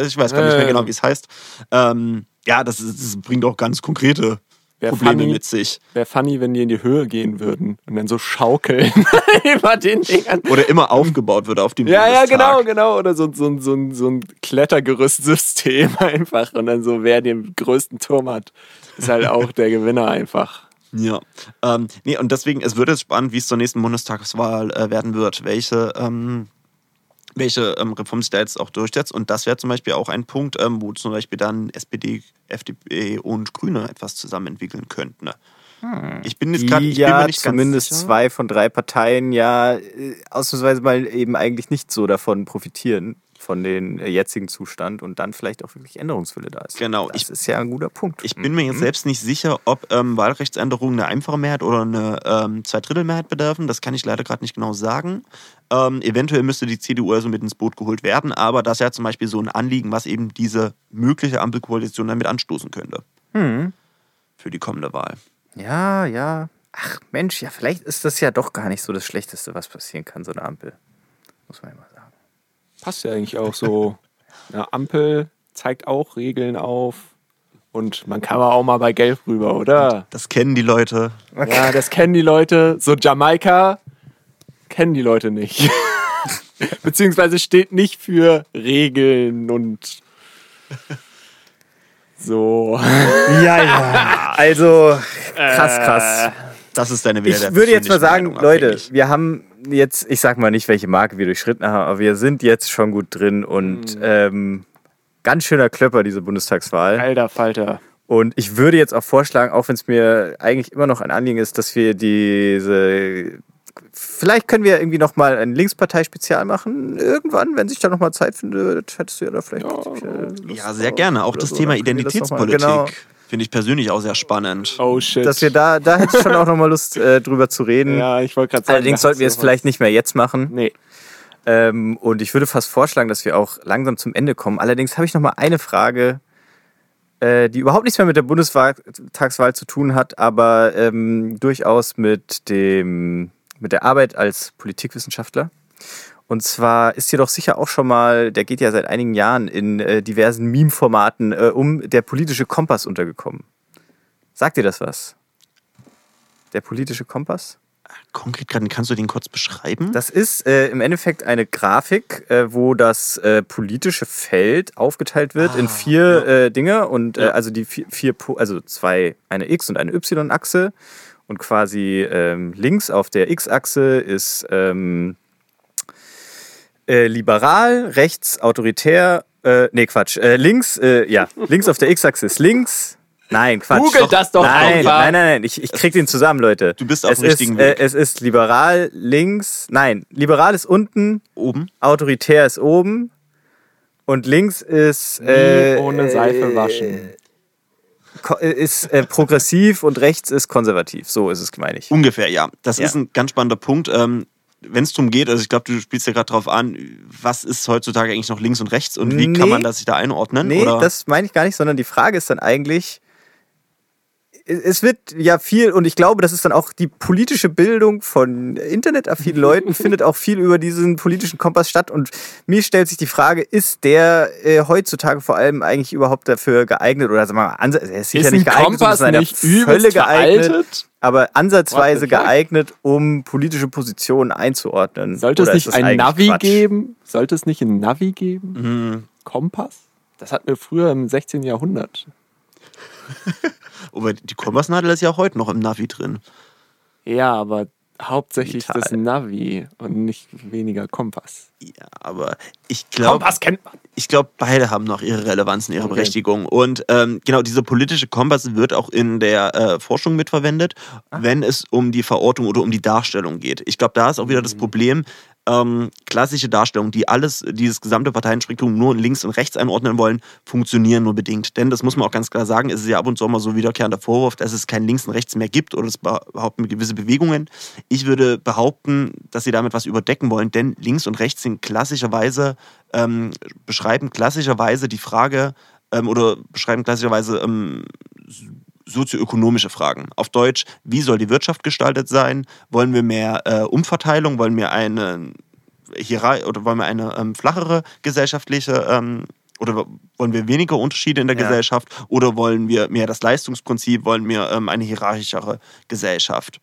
ich weiß gar nicht mehr Äh. genau, wie es heißt. Ähm, ja, das, ist, das bringt auch ganz konkrete Wär Probleme funny. mit sich. Wäre funny, wenn die in die Höhe gehen würden und dann so schaukeln <laughs> über den Dingern. Oder immer aufgebaut wird auf dem Ja, ja, Bundestag. genau, genau. Oder so, so, so, so ein Klettergerüstsystem <laughs> einfach. Und dann so, wer den größten Turm hat, ist halt auch der Gewinner einfach. Ja, ähm, nee, und deswegen, es wird jetzt spannend, wie es zur nächsten Bundestagswahl äh, werden wird, welche, ähm, welche ähm, Reform sich da jetzt auch durchsetzt. Und das wäre zum Beispiel auch ein Punkt, ähm, wo zum Beispiel dann SPD, FDP und Grüne etwas zusammen entwickeln könnten. Ne? Ich bin jetzt gerade, mir ja nicht zumindest zwei von drei Parteien ja äh, ausnahmsweise mal eben eigentlich nicht so davon profitieren, von dem äh, jetzigen Zustand und dann vielleicht auch wirklich Änderungswille da ist. Genau, Das ich- ist ja ein guter Punkt. Ich bin mir jetzt selbst nicht sicher, ob ähm, Wahlrechtsänderungen eine einfache Mehrheit oder eine ähm, Zweidrittelmehrheit bedürfen. Das kann ich leider gerade nicht genau sagen. Ähm, eventuell müsste die CDU also mit ins Boot geholt werden, aber das ist ja zum Beispiel so ein Anliegen, was eben diese mögliche Ampelkoalition damit anstoßen könnte. Hm. Für die kommende Wahl. Ja, ja. Ach Mensch, ja, vielleicht ist das ja doch gar nicht so das Schlechteste, was passieren kann, so eine Ampel. Muss man ja mal. Passt ja eigentlich auch so. <laughs> Eine Ampel zeigt auch Regeln auf. Und man kann auch mal bei Gelb rüber, oder? Das kennen die Leute. Ja, das kennen die Leute. So Jamaika kennen die Leute nicht. <laughs> Beziehungsweise steht nicht für Regeln und so. Ja, ja. <laughs> Also, krass, krass. Das ist deine Wähler Ich würde jetzt mal sagen, Leute, wir haben jetzt, ich sag mal nicht, welche Marke wir durchschritten haben, aber wir sind jetzt schon gut drin und ähm, ganz schöner Klöpper, diese Bundestagswahl. Alter Falter. Und ich würde jetzt auch vorschlagen, auch wenn es mir eigentlich immer noch ein Anliegen ist, dass wir diese. Vielleicht können wir irgendwie nochmal ein Linkspartei-Spezial machen. Irgendwann, wenn sich da nochmal Zeit findet, hättest du ja da vielleicht. Lust Ja, sehr gerne. Auch das so, Thema können wir das Identitätspolitik Genau, finde ich persönlich auch sehr spannend. Oh shit. dass wir da, da hätte ich schon auch nochmal Lust, äh, drüber zu reden. ja, ich wollte gerade sagen. Allerdings sollten wir es vielleicht nicht mehr jetzt machen. Nee. Ähm, und ich würde fast vorschlagen, dass wir auch langsam zum Ende kommen. Allerdings habe ich noch mal eine Frage, äh, die überhaupt nichts mehr mit der Bundestagswahl zu tun hat, aber ähm, durchaus mit, dem, mit der Arbeit als Politikwissenschaftler. Und zwar ist dir doch sicher auch schon mal, der geht ja seit einigen Jahren in äh, diversen Meme-Formaten äh, um, der politische Kompass untergekommen. Sagt dir das was? Der politische Kompass? Konkret gerade, kannst du den kurz beschreiben? Das ist äh, im Endeffekt eine Grafik, äh, wo das äh, politische Feld aufgeteilt wird in vier äh, Dinge und äh, Ja. also die vier, vier also zwei, eine X- und eine Y-Achse und quasi ähm, links auf der X-Achse ist ähm, äh, liberal, rechts autoritär, äh, nee Quatsch, äh, links, äh, ja, links auf der X-Achse ist links. Nein, Quatsch. Google das doch Nein, einfach. nein, nein, nein, ich, ich krieg den zusammen, Leute. Du bist auf es dem richtigen ist, äh, Weg. Es ist liberal links, nein, liberal ist unten, Oben. autoritär ist oben und links ist äh, Nie ohne Seife äh, waschen. ko- äh, ist äh, progressiv und rechts ist konservativ. So ist es, meine ich. Ungefähr, ja. Das Ja. ist ein ganz spannender Punkt. Ähm, Wenn es darum geht, also ich glaube, du spielst ja gerade drauf an, was ist heutzutage eigentlich noch links und rechts und wie Nee. kann man das sich da einordnen? Nee, oder? das meine ich gar nicht, sondern die Frage ist dann eigentlich, es- wird ja viel, und ich glaube, das ist dann auch die politische Bildung von internetaffinen <laughs> Leuten, findet auch viel über diesen politischen Kompass statt. Und mir stellt sich die Frage, ist der äh, heutzutage vor allem eigentlich überhaupt dafür geeignet? Oder sagen wir mal, er ist sicher Ist nicht ein geeignet, Kompass sondern nicht Hölle geeignet, veraltet? aber ansatzweise geeignet, um politische Positionen einzuordnen. Sollte es nicht ein Navi Quatsch? geben? Sollte es nicht ein Navi geben? Hm, Kompass? Das hatten wir früher im 16. Jahrhundert. <laughs> aber die Kompassnadel ist ja auch heute noch im Navi drin. Ja, aber hauptsächlich Vital. das Navi und nicht weniger Kompass. Ja, aber ich glaube, kennt man. ich glaube, beide haben noch ihre Relevanz und ihre Okay. Berechtigung. Und ähm, genau, dieser politische Kompass wird auch in der äh, Forschung mitverwendet, wenn es um die Verortung oder um die Darstellung geht. Ich glaube, da ist auch wieder das Problem, ähm, klassische Darstellungen, die alles, dieses gesamte Parteienspektrum nur links und rechts einordnen wollen, funktionieren nur bedingt. Denn das muss man auch ganz klar sagen, es ist ja ab und zu mal so wiederkehrender Vorwurf, dass es kein Links und Rechts mehr gibt oder es behaupten gewisse Bewegungen. Ich würde behaupten, dass sie damit was überdecken wollen, denn links und rechts sind klassischerweise, ähm, beschreiben klassischerweise die Frage ähm, oder beschreiben klassischerweise ähm, sozioökonomische Fragen. Auf Deutsch, wie soll die Wirtschaft gestaltet sein? Wollen wir mehr äh, Umverteilung? Wollen wir eine Hierarchie oder wollen wir eine ähm, flachere gesellschaftliche ähm, oder wollen wir weniger Unterschiede in der ja. Gesellschaft oder wollen wir mehr das Leistungsprinzip, wollen wir ähm, eine hierarchischere Gesellschaft?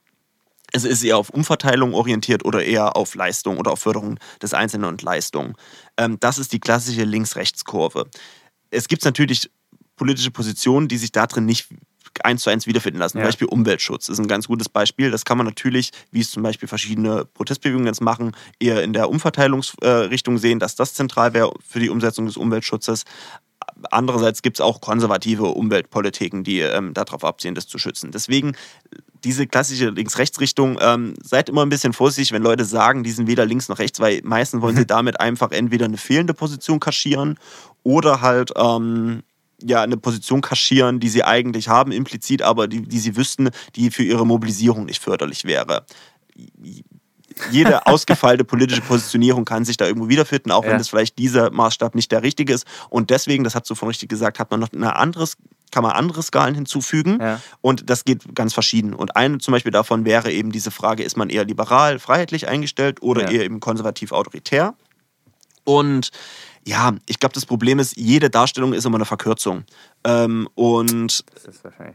Es ist eher auf Umverteilung orientiert oder eher auf Leistung oder auf Förderung des Einzelnen und Leistung. Ähm, das ist die klassische Links-Rechts-Kurve. Es gibt natürlich politische Positionen, die sich darin nicht eins zu eins wiederfinden lassen. Ja. Zum Beispiel Umweltschutz ist ein ganz gutes Beispiel. Das kann man natürlich, wie es zum Beispiel verschiedene Protestbewegungen jetzt machen, eher in der Umverteilungsrichtung sehen, dass das zentral wäre für die Umsetzung des Umweltschutzes. Andererseits gibt es auch konservative Umweltpolitiken, die ähm, darauf abzielen, das zu schützen. Deswegen diese klassische Links-Rechts-Richtung, ähm, seid immer ein bisschen vorsichtig, wenn Leute sagen, die sind weder links noch rechts, weil meistens wollen sie <laughs> damit einfach entweder eine fehlende Position kaschieren oder halt ähm, ja eine Position kaschieren, die sie eigentlich haben, implizit, aber die, die sie wüssten, die für ihre Mobilisierung nicht förderlich wäre. Jede <laughs> ausgefeilte politische Positionierung kann sich da irgendwo wiederfinden, auch ja. wenn das vielleicht dieser Maßstab nicht der richtige ist. Und deswegen, das hat du vorhin richtig gesagt, hat man noch eine anderes kann man andere Skalen hinzufügen ja. und das geht ganz verschieden. Und eine zum Beispiel davon wäre eben diese Frage, ist man eher liberal, freiheitlich eingestellt oder ja. eher eben konservativ autoritär? Und ja, ich glaube, das Problem ist, jede Darstellung ist immer eine Verkürzung. Ähm, und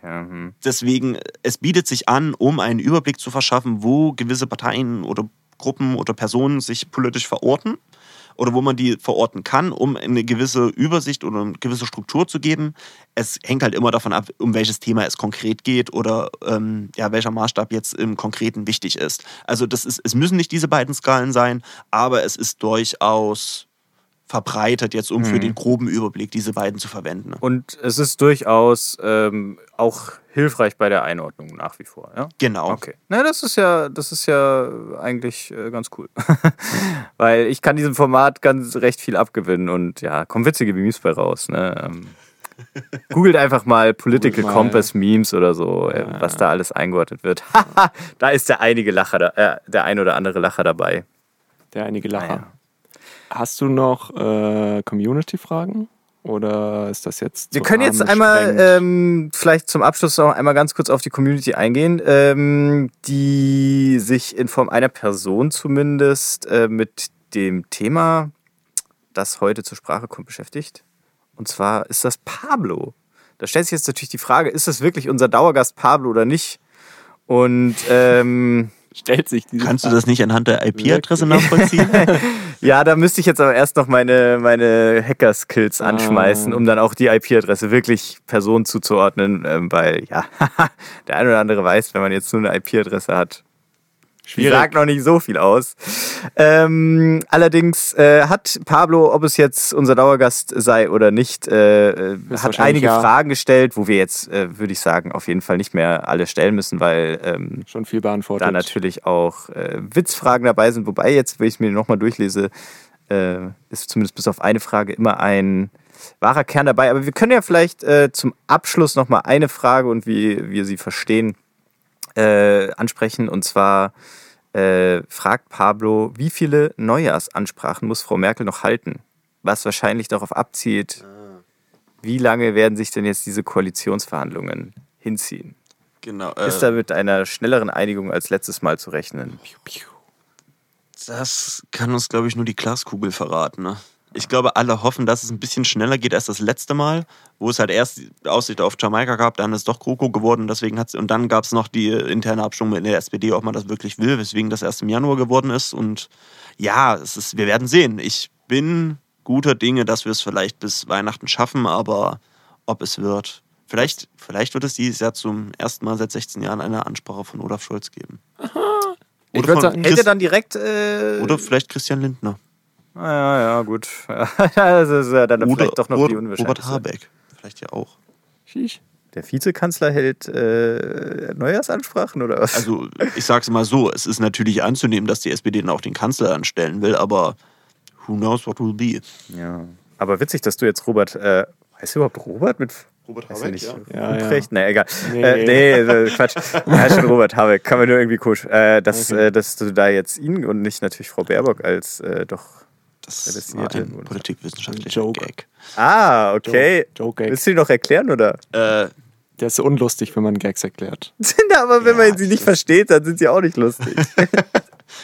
ja, hm. deswegen, es bietet sich an, um einen Überblick zu verschaffen, wo gewisse Parteien oder Gruppen oder Personen sich politisch verorten oder wo man die verorten kann, um eine gewisse Übersicht oder eine gewisse Struktur zu geben. Es hängt halt immer davon ab, um welches Thema es konkret geht oder ähm, ja, welcher Maßstab jetzt im Konkreten wichtig ist. Also das ist, es müssen nicht diese beiden Skalen sein, aber es ist durchaus verbreitet, jetzt um mhm. für den groben Überblick diese beiden zu verwenden. Und es ist durchaus ähm, auch hilfreich bei der Einordnung nach wie vor, ja? Genau. Okay. Na, das ist ja, das ist ja eigentlich äh, ganz cool. <laughs> Weil ich kann diesem Format ganz recht viel abgewinnen und ja, kommen witzige Memes bei raus. Ne? Ähm, <laughs> googelt einfach mal Political mal. Compass Memes oder so, äh, ja. was da alles eingeordnet wird. <laughs> da ist der einige Lacher, da, äh, der ein oder andere Lacher dabei. Der einige Lacher. Hast du noch äh, Community-Fragen? Oder ist das jetzt. Wir können jetzt einmal ähm, vielleicht zum Abschluss auch einmal ganz kurz auf die Community eingehen, ähm, die sich in Form einer Person zumindest äh, mit dem Thema, das heute zur Sprache kommt, beschäftigt. Und zwar ist das Pablo. Da stellt sich jetzt natürlich die Frage, ist das wirklich unser Dauergast Pablo oder nicht? Und ähm, stellt sich diese Kannst Frage. du das nicht anhand der IP-Adresse nachvollziehen? <laughs> ja, da müsste ich jetzt aber erst noch meine, meine Hacker-Skills ah. anschmeißen, um dann auch die IP-Adresse wirklich Personen zuzuordnen, ähm, weil ja, <laughs> der eine oder andere weiß, wenn man jetzt nur eine IP-Adresse hat, Schwierig. Sagt noch nicht so viel aus. Ähm, allerdings äh, hat Pablo, ob es jetzt unser Dauergast sei oder nicht, äh, hat einige ja. Fragen gestellt, wo wir jetzt, äh, würde ich sagen, auf jeden Fall nicht mehr alle stellen müssen, weil ähm, schon viel beantwortet. Da natürlich auch äh, Witzfragen dabei sind. Wobei jetzt, wenn ich es mir nochmal durchlese, äh, ist zumindest bis auf eine Frage immer ein wahrer Kern dabei. Aber wir können ja vielleicht äh, zum Abschluss nochmal eine Frage und wie wir sie verstehen ansprechen. Und zwar äh, fragt Pablo, wie viele Neujahrsansprachen muss Frau Merkel noch halten? Was wahrscheinlich darauf abzielt, wie lange werden sich denn jetzt diese Koalitionsverhandlungen hinziehen? Genau. Äh, Ist da mit einer schnelleren Einigung als letztes Mal zu rechnen? Das kann uns, glaube ich, nur die Glaskugel verraten. Ne? Ich glaube, alle hoffen, dass es ein bisschen schneller geht als das letzte Mal, wo es halt erst die Aussicht auf Jamaika gab, dann ist es doch GroKo geworden. Deswegen hat's, und dann gab es noch die interne Abstimmung in der SPD, ob man das wirklich will, weswegen das erst im Januar geworden ist. Und ja, es ist, wir werden sehen. Ich bin guter Dinge, dass wir es vielleicht bis Weihnachten schaffen, aber ob es wird. Vielleicht, vielleicht wird es dieses Jahr zum ersten Mal seit 16 Jahren eine Ansprache von Olaf Scholz geben. Aha. Oder, ich würde sagen, hätte dann direkt. Äh oder vielleicht Christian Lindner. Ah, ja, ja, gut. <laughs> das ist ja dann oder, vielleicht doch noch oder, die Unwahrscheinlichste. Robert Habeck. Vielleicht ja auch. Schieß. Der Vizekanzler hält äh, Neujahrsansprachen oder was? Also, ich sag's mal so: Es ist natürlich anzunehmen, dass die SPD dann auch den Kanzler anstellen will, aber who knows what will be? ja. Aber witzig, dass du jetzt Robert, äh, heißt du überhaupt Robert mit Robert Weiß ja nicht. Ja, ja. Ruprecht? Nee, egal. Nee. Nee, äh, nee äh, Quatsch. <laughs> Ja, schon Robert Habeck. Kann man nur irgendwie komisch. Äh, dass, äh, dass du da jetzt ihn und nicht natürlich Frau Baerbock als äh, doch. Das war Prädestinierte ein politikwissenschaftlicher Joke. Gag. Ah, okay. Joke-. Willst du ihn noch erklären, oder? Äh, Der ist so unlustig, wenn man Gags erklärt. <laughs> Aber wenn Ja, man sie nicht versteht, dann sind sie auch nicht lustig. <laughs>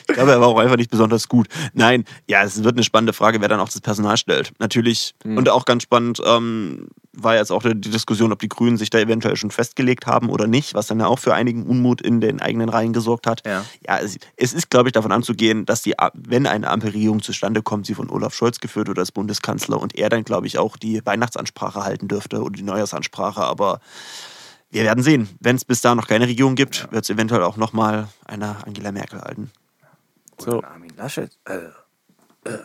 Ich glaube, er war auch einfach nicht besonders gut. Nein, ja, es wird eine spannende Frage, wer dann auch das Personal stellt. Natürlich. Und auch ganz spannend ähm, war jetzt auch die Diskussion, ob die Grünen sich da eventuell schon festgelegt haben oder nicht, was dann ja auch für einigen Unmut in den eigenen Reihen gesorgt hat. Ja. ja es, es ist, glaube ich, davon anzugehen, dass die, wenn eine Ampelregierung zustande kommt, sie von Olaf Scholz geführt wird als Bundeskanzler und er dann, glaube ich, auch die Weihnachtsansprache halten dürfte oder die Neujahrsansprache. Aber wir werden sehen. Wenn es bis da noch keine Regierung gibt, wird es eventuell auch nochmal eine Angela Merkel halten. So. Oder Armin Laschet. Äh, äh.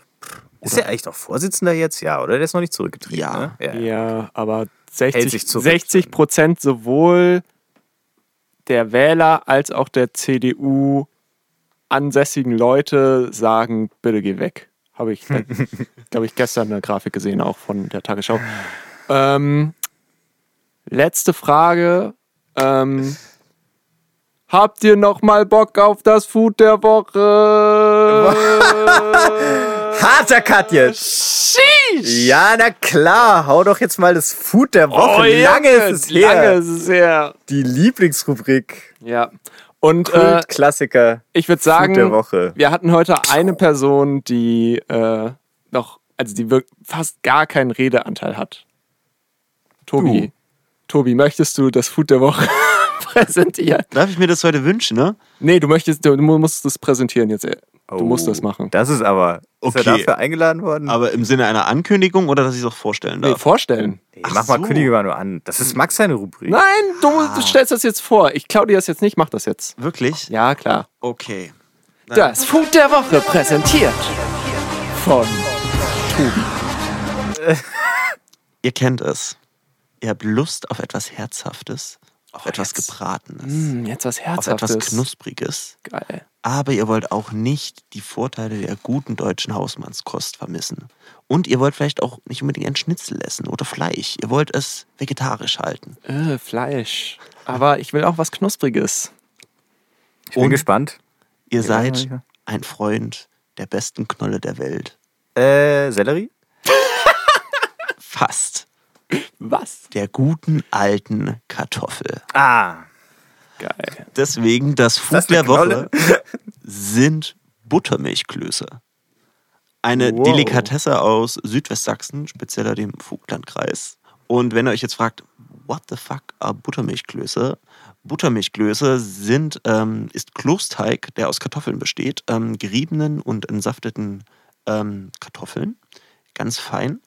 Ist er eigentlich noch Vorsitzender jetzt? Ja, oder? Der ist noch nicht zurückgetreten. Ja. Ne? Ja, aber Hält 60, sich zurück. 60 Prozent sowohl der Wähler als auch der CDU ansässigen Leute sagen, bitte geh weg. Habe ich, äh, <laughs> glaube ich, gestern eine Grafik gesehen, auch von der Tagesschau. Ähm, letzte Frage. Ähm, habt ihr noch mal Bock auf das Food der Woche? <laughs> <laughs> Harter Cut jetzt. Ja, na klar. Hau doch jetzt mal das Food der Woche. Oh, lange ist es her. Lange ist es her. Die Lieblingsrubrik. Ja. Und äh, Kultklassiker. ich würde Food der sagen, Woche. wir hatten heute eine Person, die äh, noch, also die fast gar keinen Redeanteil hat. Tobi. Du. Tobi, möchtest du das Food der Woche <laughs> präsentieren? Darf ich mir das heute wünschen, ne? Nee, du möchtest, du musst das präsentieren jetzt. Du Oh, musst das machen. Das ist aber. Ist Okay. er dafür eingeladen worden? Aber im Sinne einer Ankündigung oder dass ich es auch vorstellen Nee, darf? vorstellen. nee, Ach mach mal, so. kündige mal nur an. Das ist Max seine Rubrik. Nein, du, du stellst das jetzt vor. Ich klau dir das jetzt nicht, mach das jetzt. Wirklich? Ja, klar. Okay. Das Food der Woche präsentiert von Tobi. <laughs> Ihr kennt es. Ihr habt Lust auf etwas Herzhaftes, auf etwas Gebratenes, Hm, jetzt was auf Herzhaftes. etwas Knuspriges. Geil. Aber ihr wollt auch nicht die Vorteile der guten deutschen Hausmannskost vermissen. Und ihr wollt vielleicht auch nicht unbedingt ein Schnitzel essen oder Fleisch. Ihr wollt es vegetarisch halten. Äh, Fleisch. Aber ich will auch was Knuspriges. Ich bin Und- gespannt. Ihr Ja, seid ja. ein Freund der besten Knolle der Welt. Äh, Sellerie? <laughs> Fast. Was? Der guten alten Kartoffel. Ah. Geil. Deswegen das Food der Knolle? Woche sind Buttermilchklöße. Eine Wow. Delikatesse aus Südwestsachsen, spezieller dem Vogtlandkreis. Und wenn ihr euch jetzt fragt, what the fuck are Buttermilchklöße? Buttermilchklöße sind, ähm, ist Kloßteig, der aus Kartoffeln besteht, ähm, geriebenen und entsafteten ähm, Kartoffeln, ganz fein,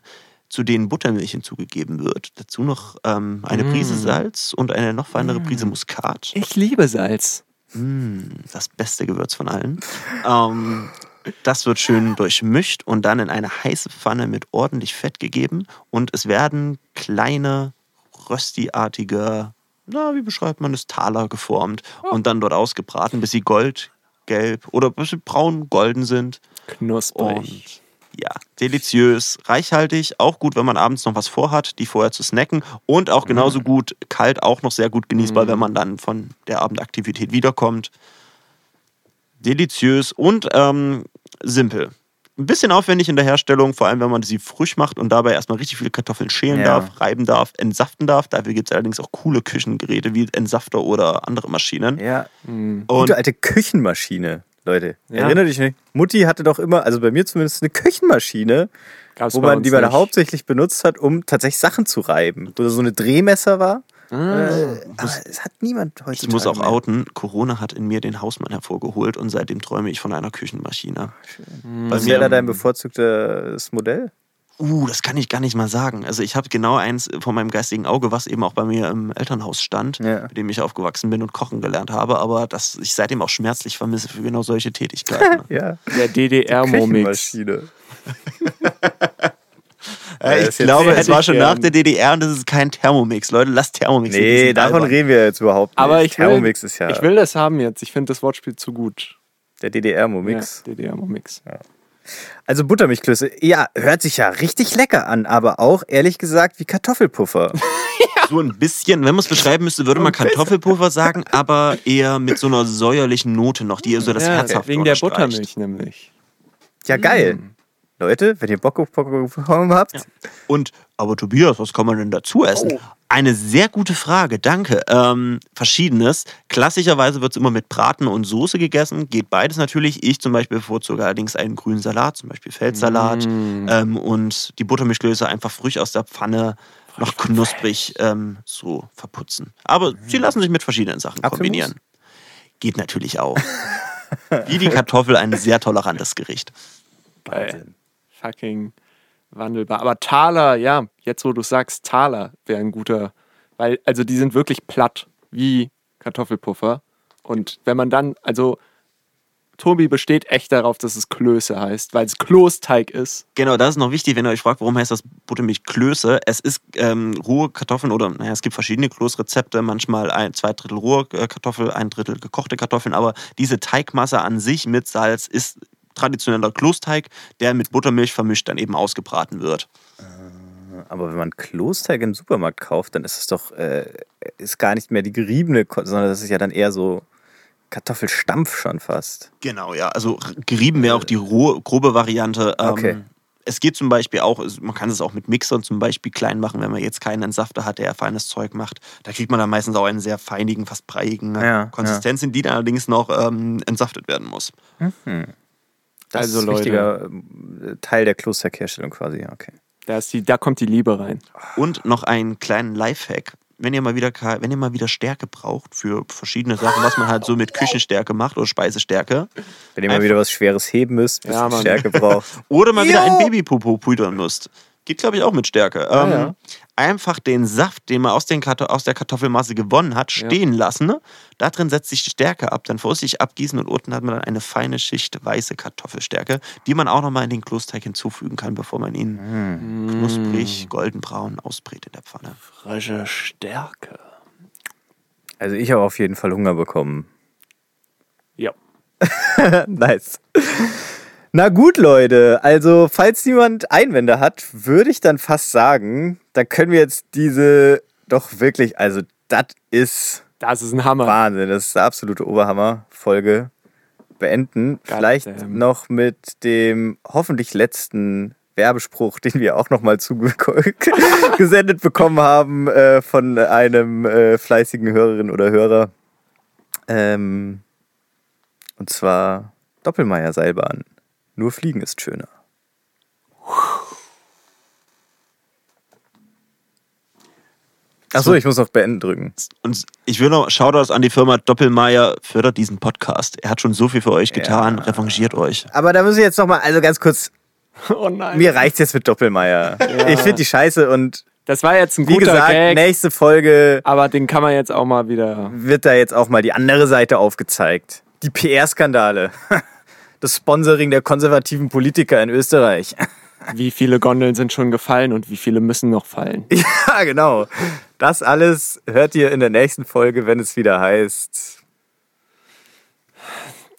zu denen Buttermilch hinzugegeben wird. Dazu noch ähm, eine Prise Salz und eine noch feinere Prise Muskat. Ich liebe Salz. Mm, das beste Gewürz von allen. Ähm, das wird schön durchmischt und dann in eine heiße Pfanne mit ordentlich Fett gegeben. Und es werden kleine, röstiartige, na, wie beschreibt man es, Taler geformt und dann dort ausgebraten, bis sie goldgelb oder bis sie braun-golden sind. Knusprig. Und ja, deliziös, reichhaltig, auch gut, wenn man abends noch was vorhat, die vorher zu snacken und auch genauso gut kalt, auch noch sehr gut genießbar, wenn man dann von der Abendaktivität wiederkommt. Deliziös und ähm, simpel. Ein bisschen aufwendig in der Herstellung, vor allem wenn man sie frisch macht und dabei erstmal richtig viele Kartoffeln schälen Ja. darf, reiben darf, entsaften darf. Dafür gibt es allerdings auch coole Küchengeräte wie Entsafter oder andere Maschinen. Ja. Hm. Und Gute alte Küchenmaschine, Leute. Ja. Erinnert euch nicht? Mutti hatte doch immer, also bei mir zumindest, eine Küchenmaschine, Gab's wo man die man hauptsächlich benutzt hat, um tatsächlich Sachen zu reiben. Wo so eine Drehmesser war. Ah. Äh, aber es hat niemand heute. Ich muss auch outen, Corona hat in mir den Hausmann hervorgeholt und seitdem träume ich von einer Küchenmaschine. Bei Was wäre da dein bevorzugtes Modell? Uh, das kann ich gar nicht mal sagen. Also ich habe genau eins von meinem geistigen Auge, was eben auch bei mir im Elternhaus stand, Ja. mit dem ich aufgewachsen bin und kochen gelernt habe, aber das ich seitdem auch schmerzlich vermisse für genau solche Tätigkeiten. <laughs> Ja. Der DDR-Momix. <laughs> Äh, ist ich glaube, es war schon gern. nach der DDR und das ist kein Thermomix. Leute, lasst Thermomix. Nee, davon reden wir jetzt überhaupt nicht. Aber ich will, Thermomix ist ja ich will das haben jetzt. Ich finde das Wortspiel zu gut. der DDR-Momix. Ja, DDR-Mix. Also Buttermilchklöße, ja, hört sich ja richtig lecker an, aber auch ehrlich gesagt wie Kartoffelpuffer. So ein bisschen, wenn man es beschreiben müsste, würde man Kartoffelpuffer sagen, aber eher mit so einer säuerlichen Note noch, die ihr so das ja, Herzhafte wegen der. Buttermilch nämlich. Ja, geil. Leute, wenn ihr Bock auf Bock bekommen habt, Und, aber Tobias, was kann man denn dazu essen? Oh. Eine sehr gute Frage, danke. Ähm, Verschiedenes. Klassischerweise wird es immer mit Braten und Soße gegessen. Geht beides natürlich. Ich zum Beispiel bevorzuge allerdings einen grünen Salat, zum Beispiel Feldsalat. Mm. Ähm, und die Buttermischklöße einfach frisch aus der Pfanne, noch knusprig ähm, so verputzen. Aber sie lassen sich mit verschiedenen Sachen Apfelmus? kombinieren. Geht natürlich auch. Wie die Kartoffel ein sehr tolerantes Gericht. Geil. Fucking wandelbar. Aber Taler, ja, jetzt wo du sagst, Taler wäre ein guter, weil, also die sind wirklich platt, wie Kartoffelpuffer. Und wenn man dann, also Tobi besteht echt darauf, dass es Klöße heißt, weil es Kloßteig ist. Genau, das ist noch wichtig, wenn ihr euch fragt, warum heißt das Buttermilch Klöße. Es ist ähm, rohe Kartoffeln oder naja, es gibt verschiedene Kloßrezepte, manchmal ein, zwei Drittel rohe äh, Kartoffel, ein Drittel gekochte Kartoffeln, aber diese Teigmasse an sich mit Salz ist traditioneller Kloßteig, der mit Buttermilch vermischt dann eben ausgebraten wird. aber wenn man Klosteig im Supermarkt kauft, dann ist es doch äh, ist gar nicht mehr die geriebene, sondern das ist ja dann eher so Kartoffelstampf schon fast. Genau, ja. Also gerieben wäre auch die rohe, grobe Variante. Ähm, Okay. Es geht zum Beispiel auch, man kann es auch mit Mixern zum Beispiel klein machen, wenn man jetzt keinen Entsafter hat, der feines Zeug macht. Da kriegt man dann meistens auch einen sehr feinigen, fast breiigen äh, Ja, Konsistenz, in die dann allerdings noch ähm, entsaftet werden muss. Das Also, ist ein Leute. wichtiger ähm, Teil der Klosteigherstellung quasi, okay. Da, ist die, da kommt die Liebe rein. Und noch einen kleinen Lifehack. Wenn ihr mal wieder, wenn ihr mal wieder Stärke braucht für verschiedene Sachen, was man halt so mit Küchenstärke macht oder Speisestärke, Wenn ihr mal wieder was Schweres heben müsst, bisschen Ja. Stärke braucht. <laughs> Oder mal wieder ein Babypopo pudern müsst. Geht, glaube ich, auch mit Stärke. ähm, ja. Einfach den Saft, den man aus, den Karto aus der Kartoffelmasse gewonnen hat, Ja. stehen lassen. Ne? Da drin setzt sich die Stärke ab, dann vorsichtig abgießen und unten hat man dann eine feine Schicht weiße Kartoffelstärke, die man auch nochmal in den Klosteig hinzufügen kann, bevor man ihn Mm. knusprig, goldenbraun ausbrät in der Pfanne. Frische Stärke. Also ich habe auf jeden Fall Hunger bekommen. Ja. <laughs> nice. Na gut, Leute. Also, falls niemand Einwände hat, würde ich dann fast sagen, dann können wir jetzt diese doch wirklich, also, das ist Das ist ein Hammer. Wahnsinn. Das ist der absolute Oberhammer-Folge beenden. Vielleicht Goddamn. noch mit dem hoffentlich letzten Werbespruch, den wir auch nochmal zugesendet <laughs> bekommen haben äh, von einem äh, fleißigen Hörerin oder Hörer. Ähm, und zwar Doppelmeier Seilbahn. Nur Fliegen ist schöner. Achso, ich muss noch beenden drücken. Und ich will noch Shoutouts an die Firma Doppelmeier, fördert diesen Podcast. Er hat schon so viel für euch getan, revanchiert euch. Aber da muss ich jetzt nochmal, also ganz kurz, <laughs> Oh nein. mir reicht's jetzt mit Doppelmeier. Ich finde die scheiße und Das war jetzt ein wie guter gesagt, Gag, nächste Folge aber den kann man jetzt auch mal wieder. wird da jetzt auch mal die andere Seite aufgezeigt. Die PR-Skandale. <laughs> Das Sponsoring der konservativen Politiker in Österreich. <laughs> Wie viele Gondeln sind schon gefallen und wie viele müssen noch fallen? <laughs> Ja, genau. Das alles hört ihr in der nächsten Folge, wenn es wieder heißt.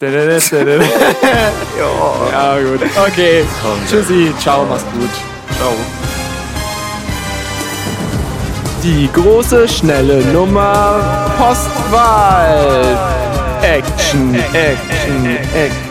<laughs> ja, gut. Okay. Tschüssi. Ciao, mach's gut. Ciao. Die große, schnelle Nummer Postwahl. Action, Action, Action.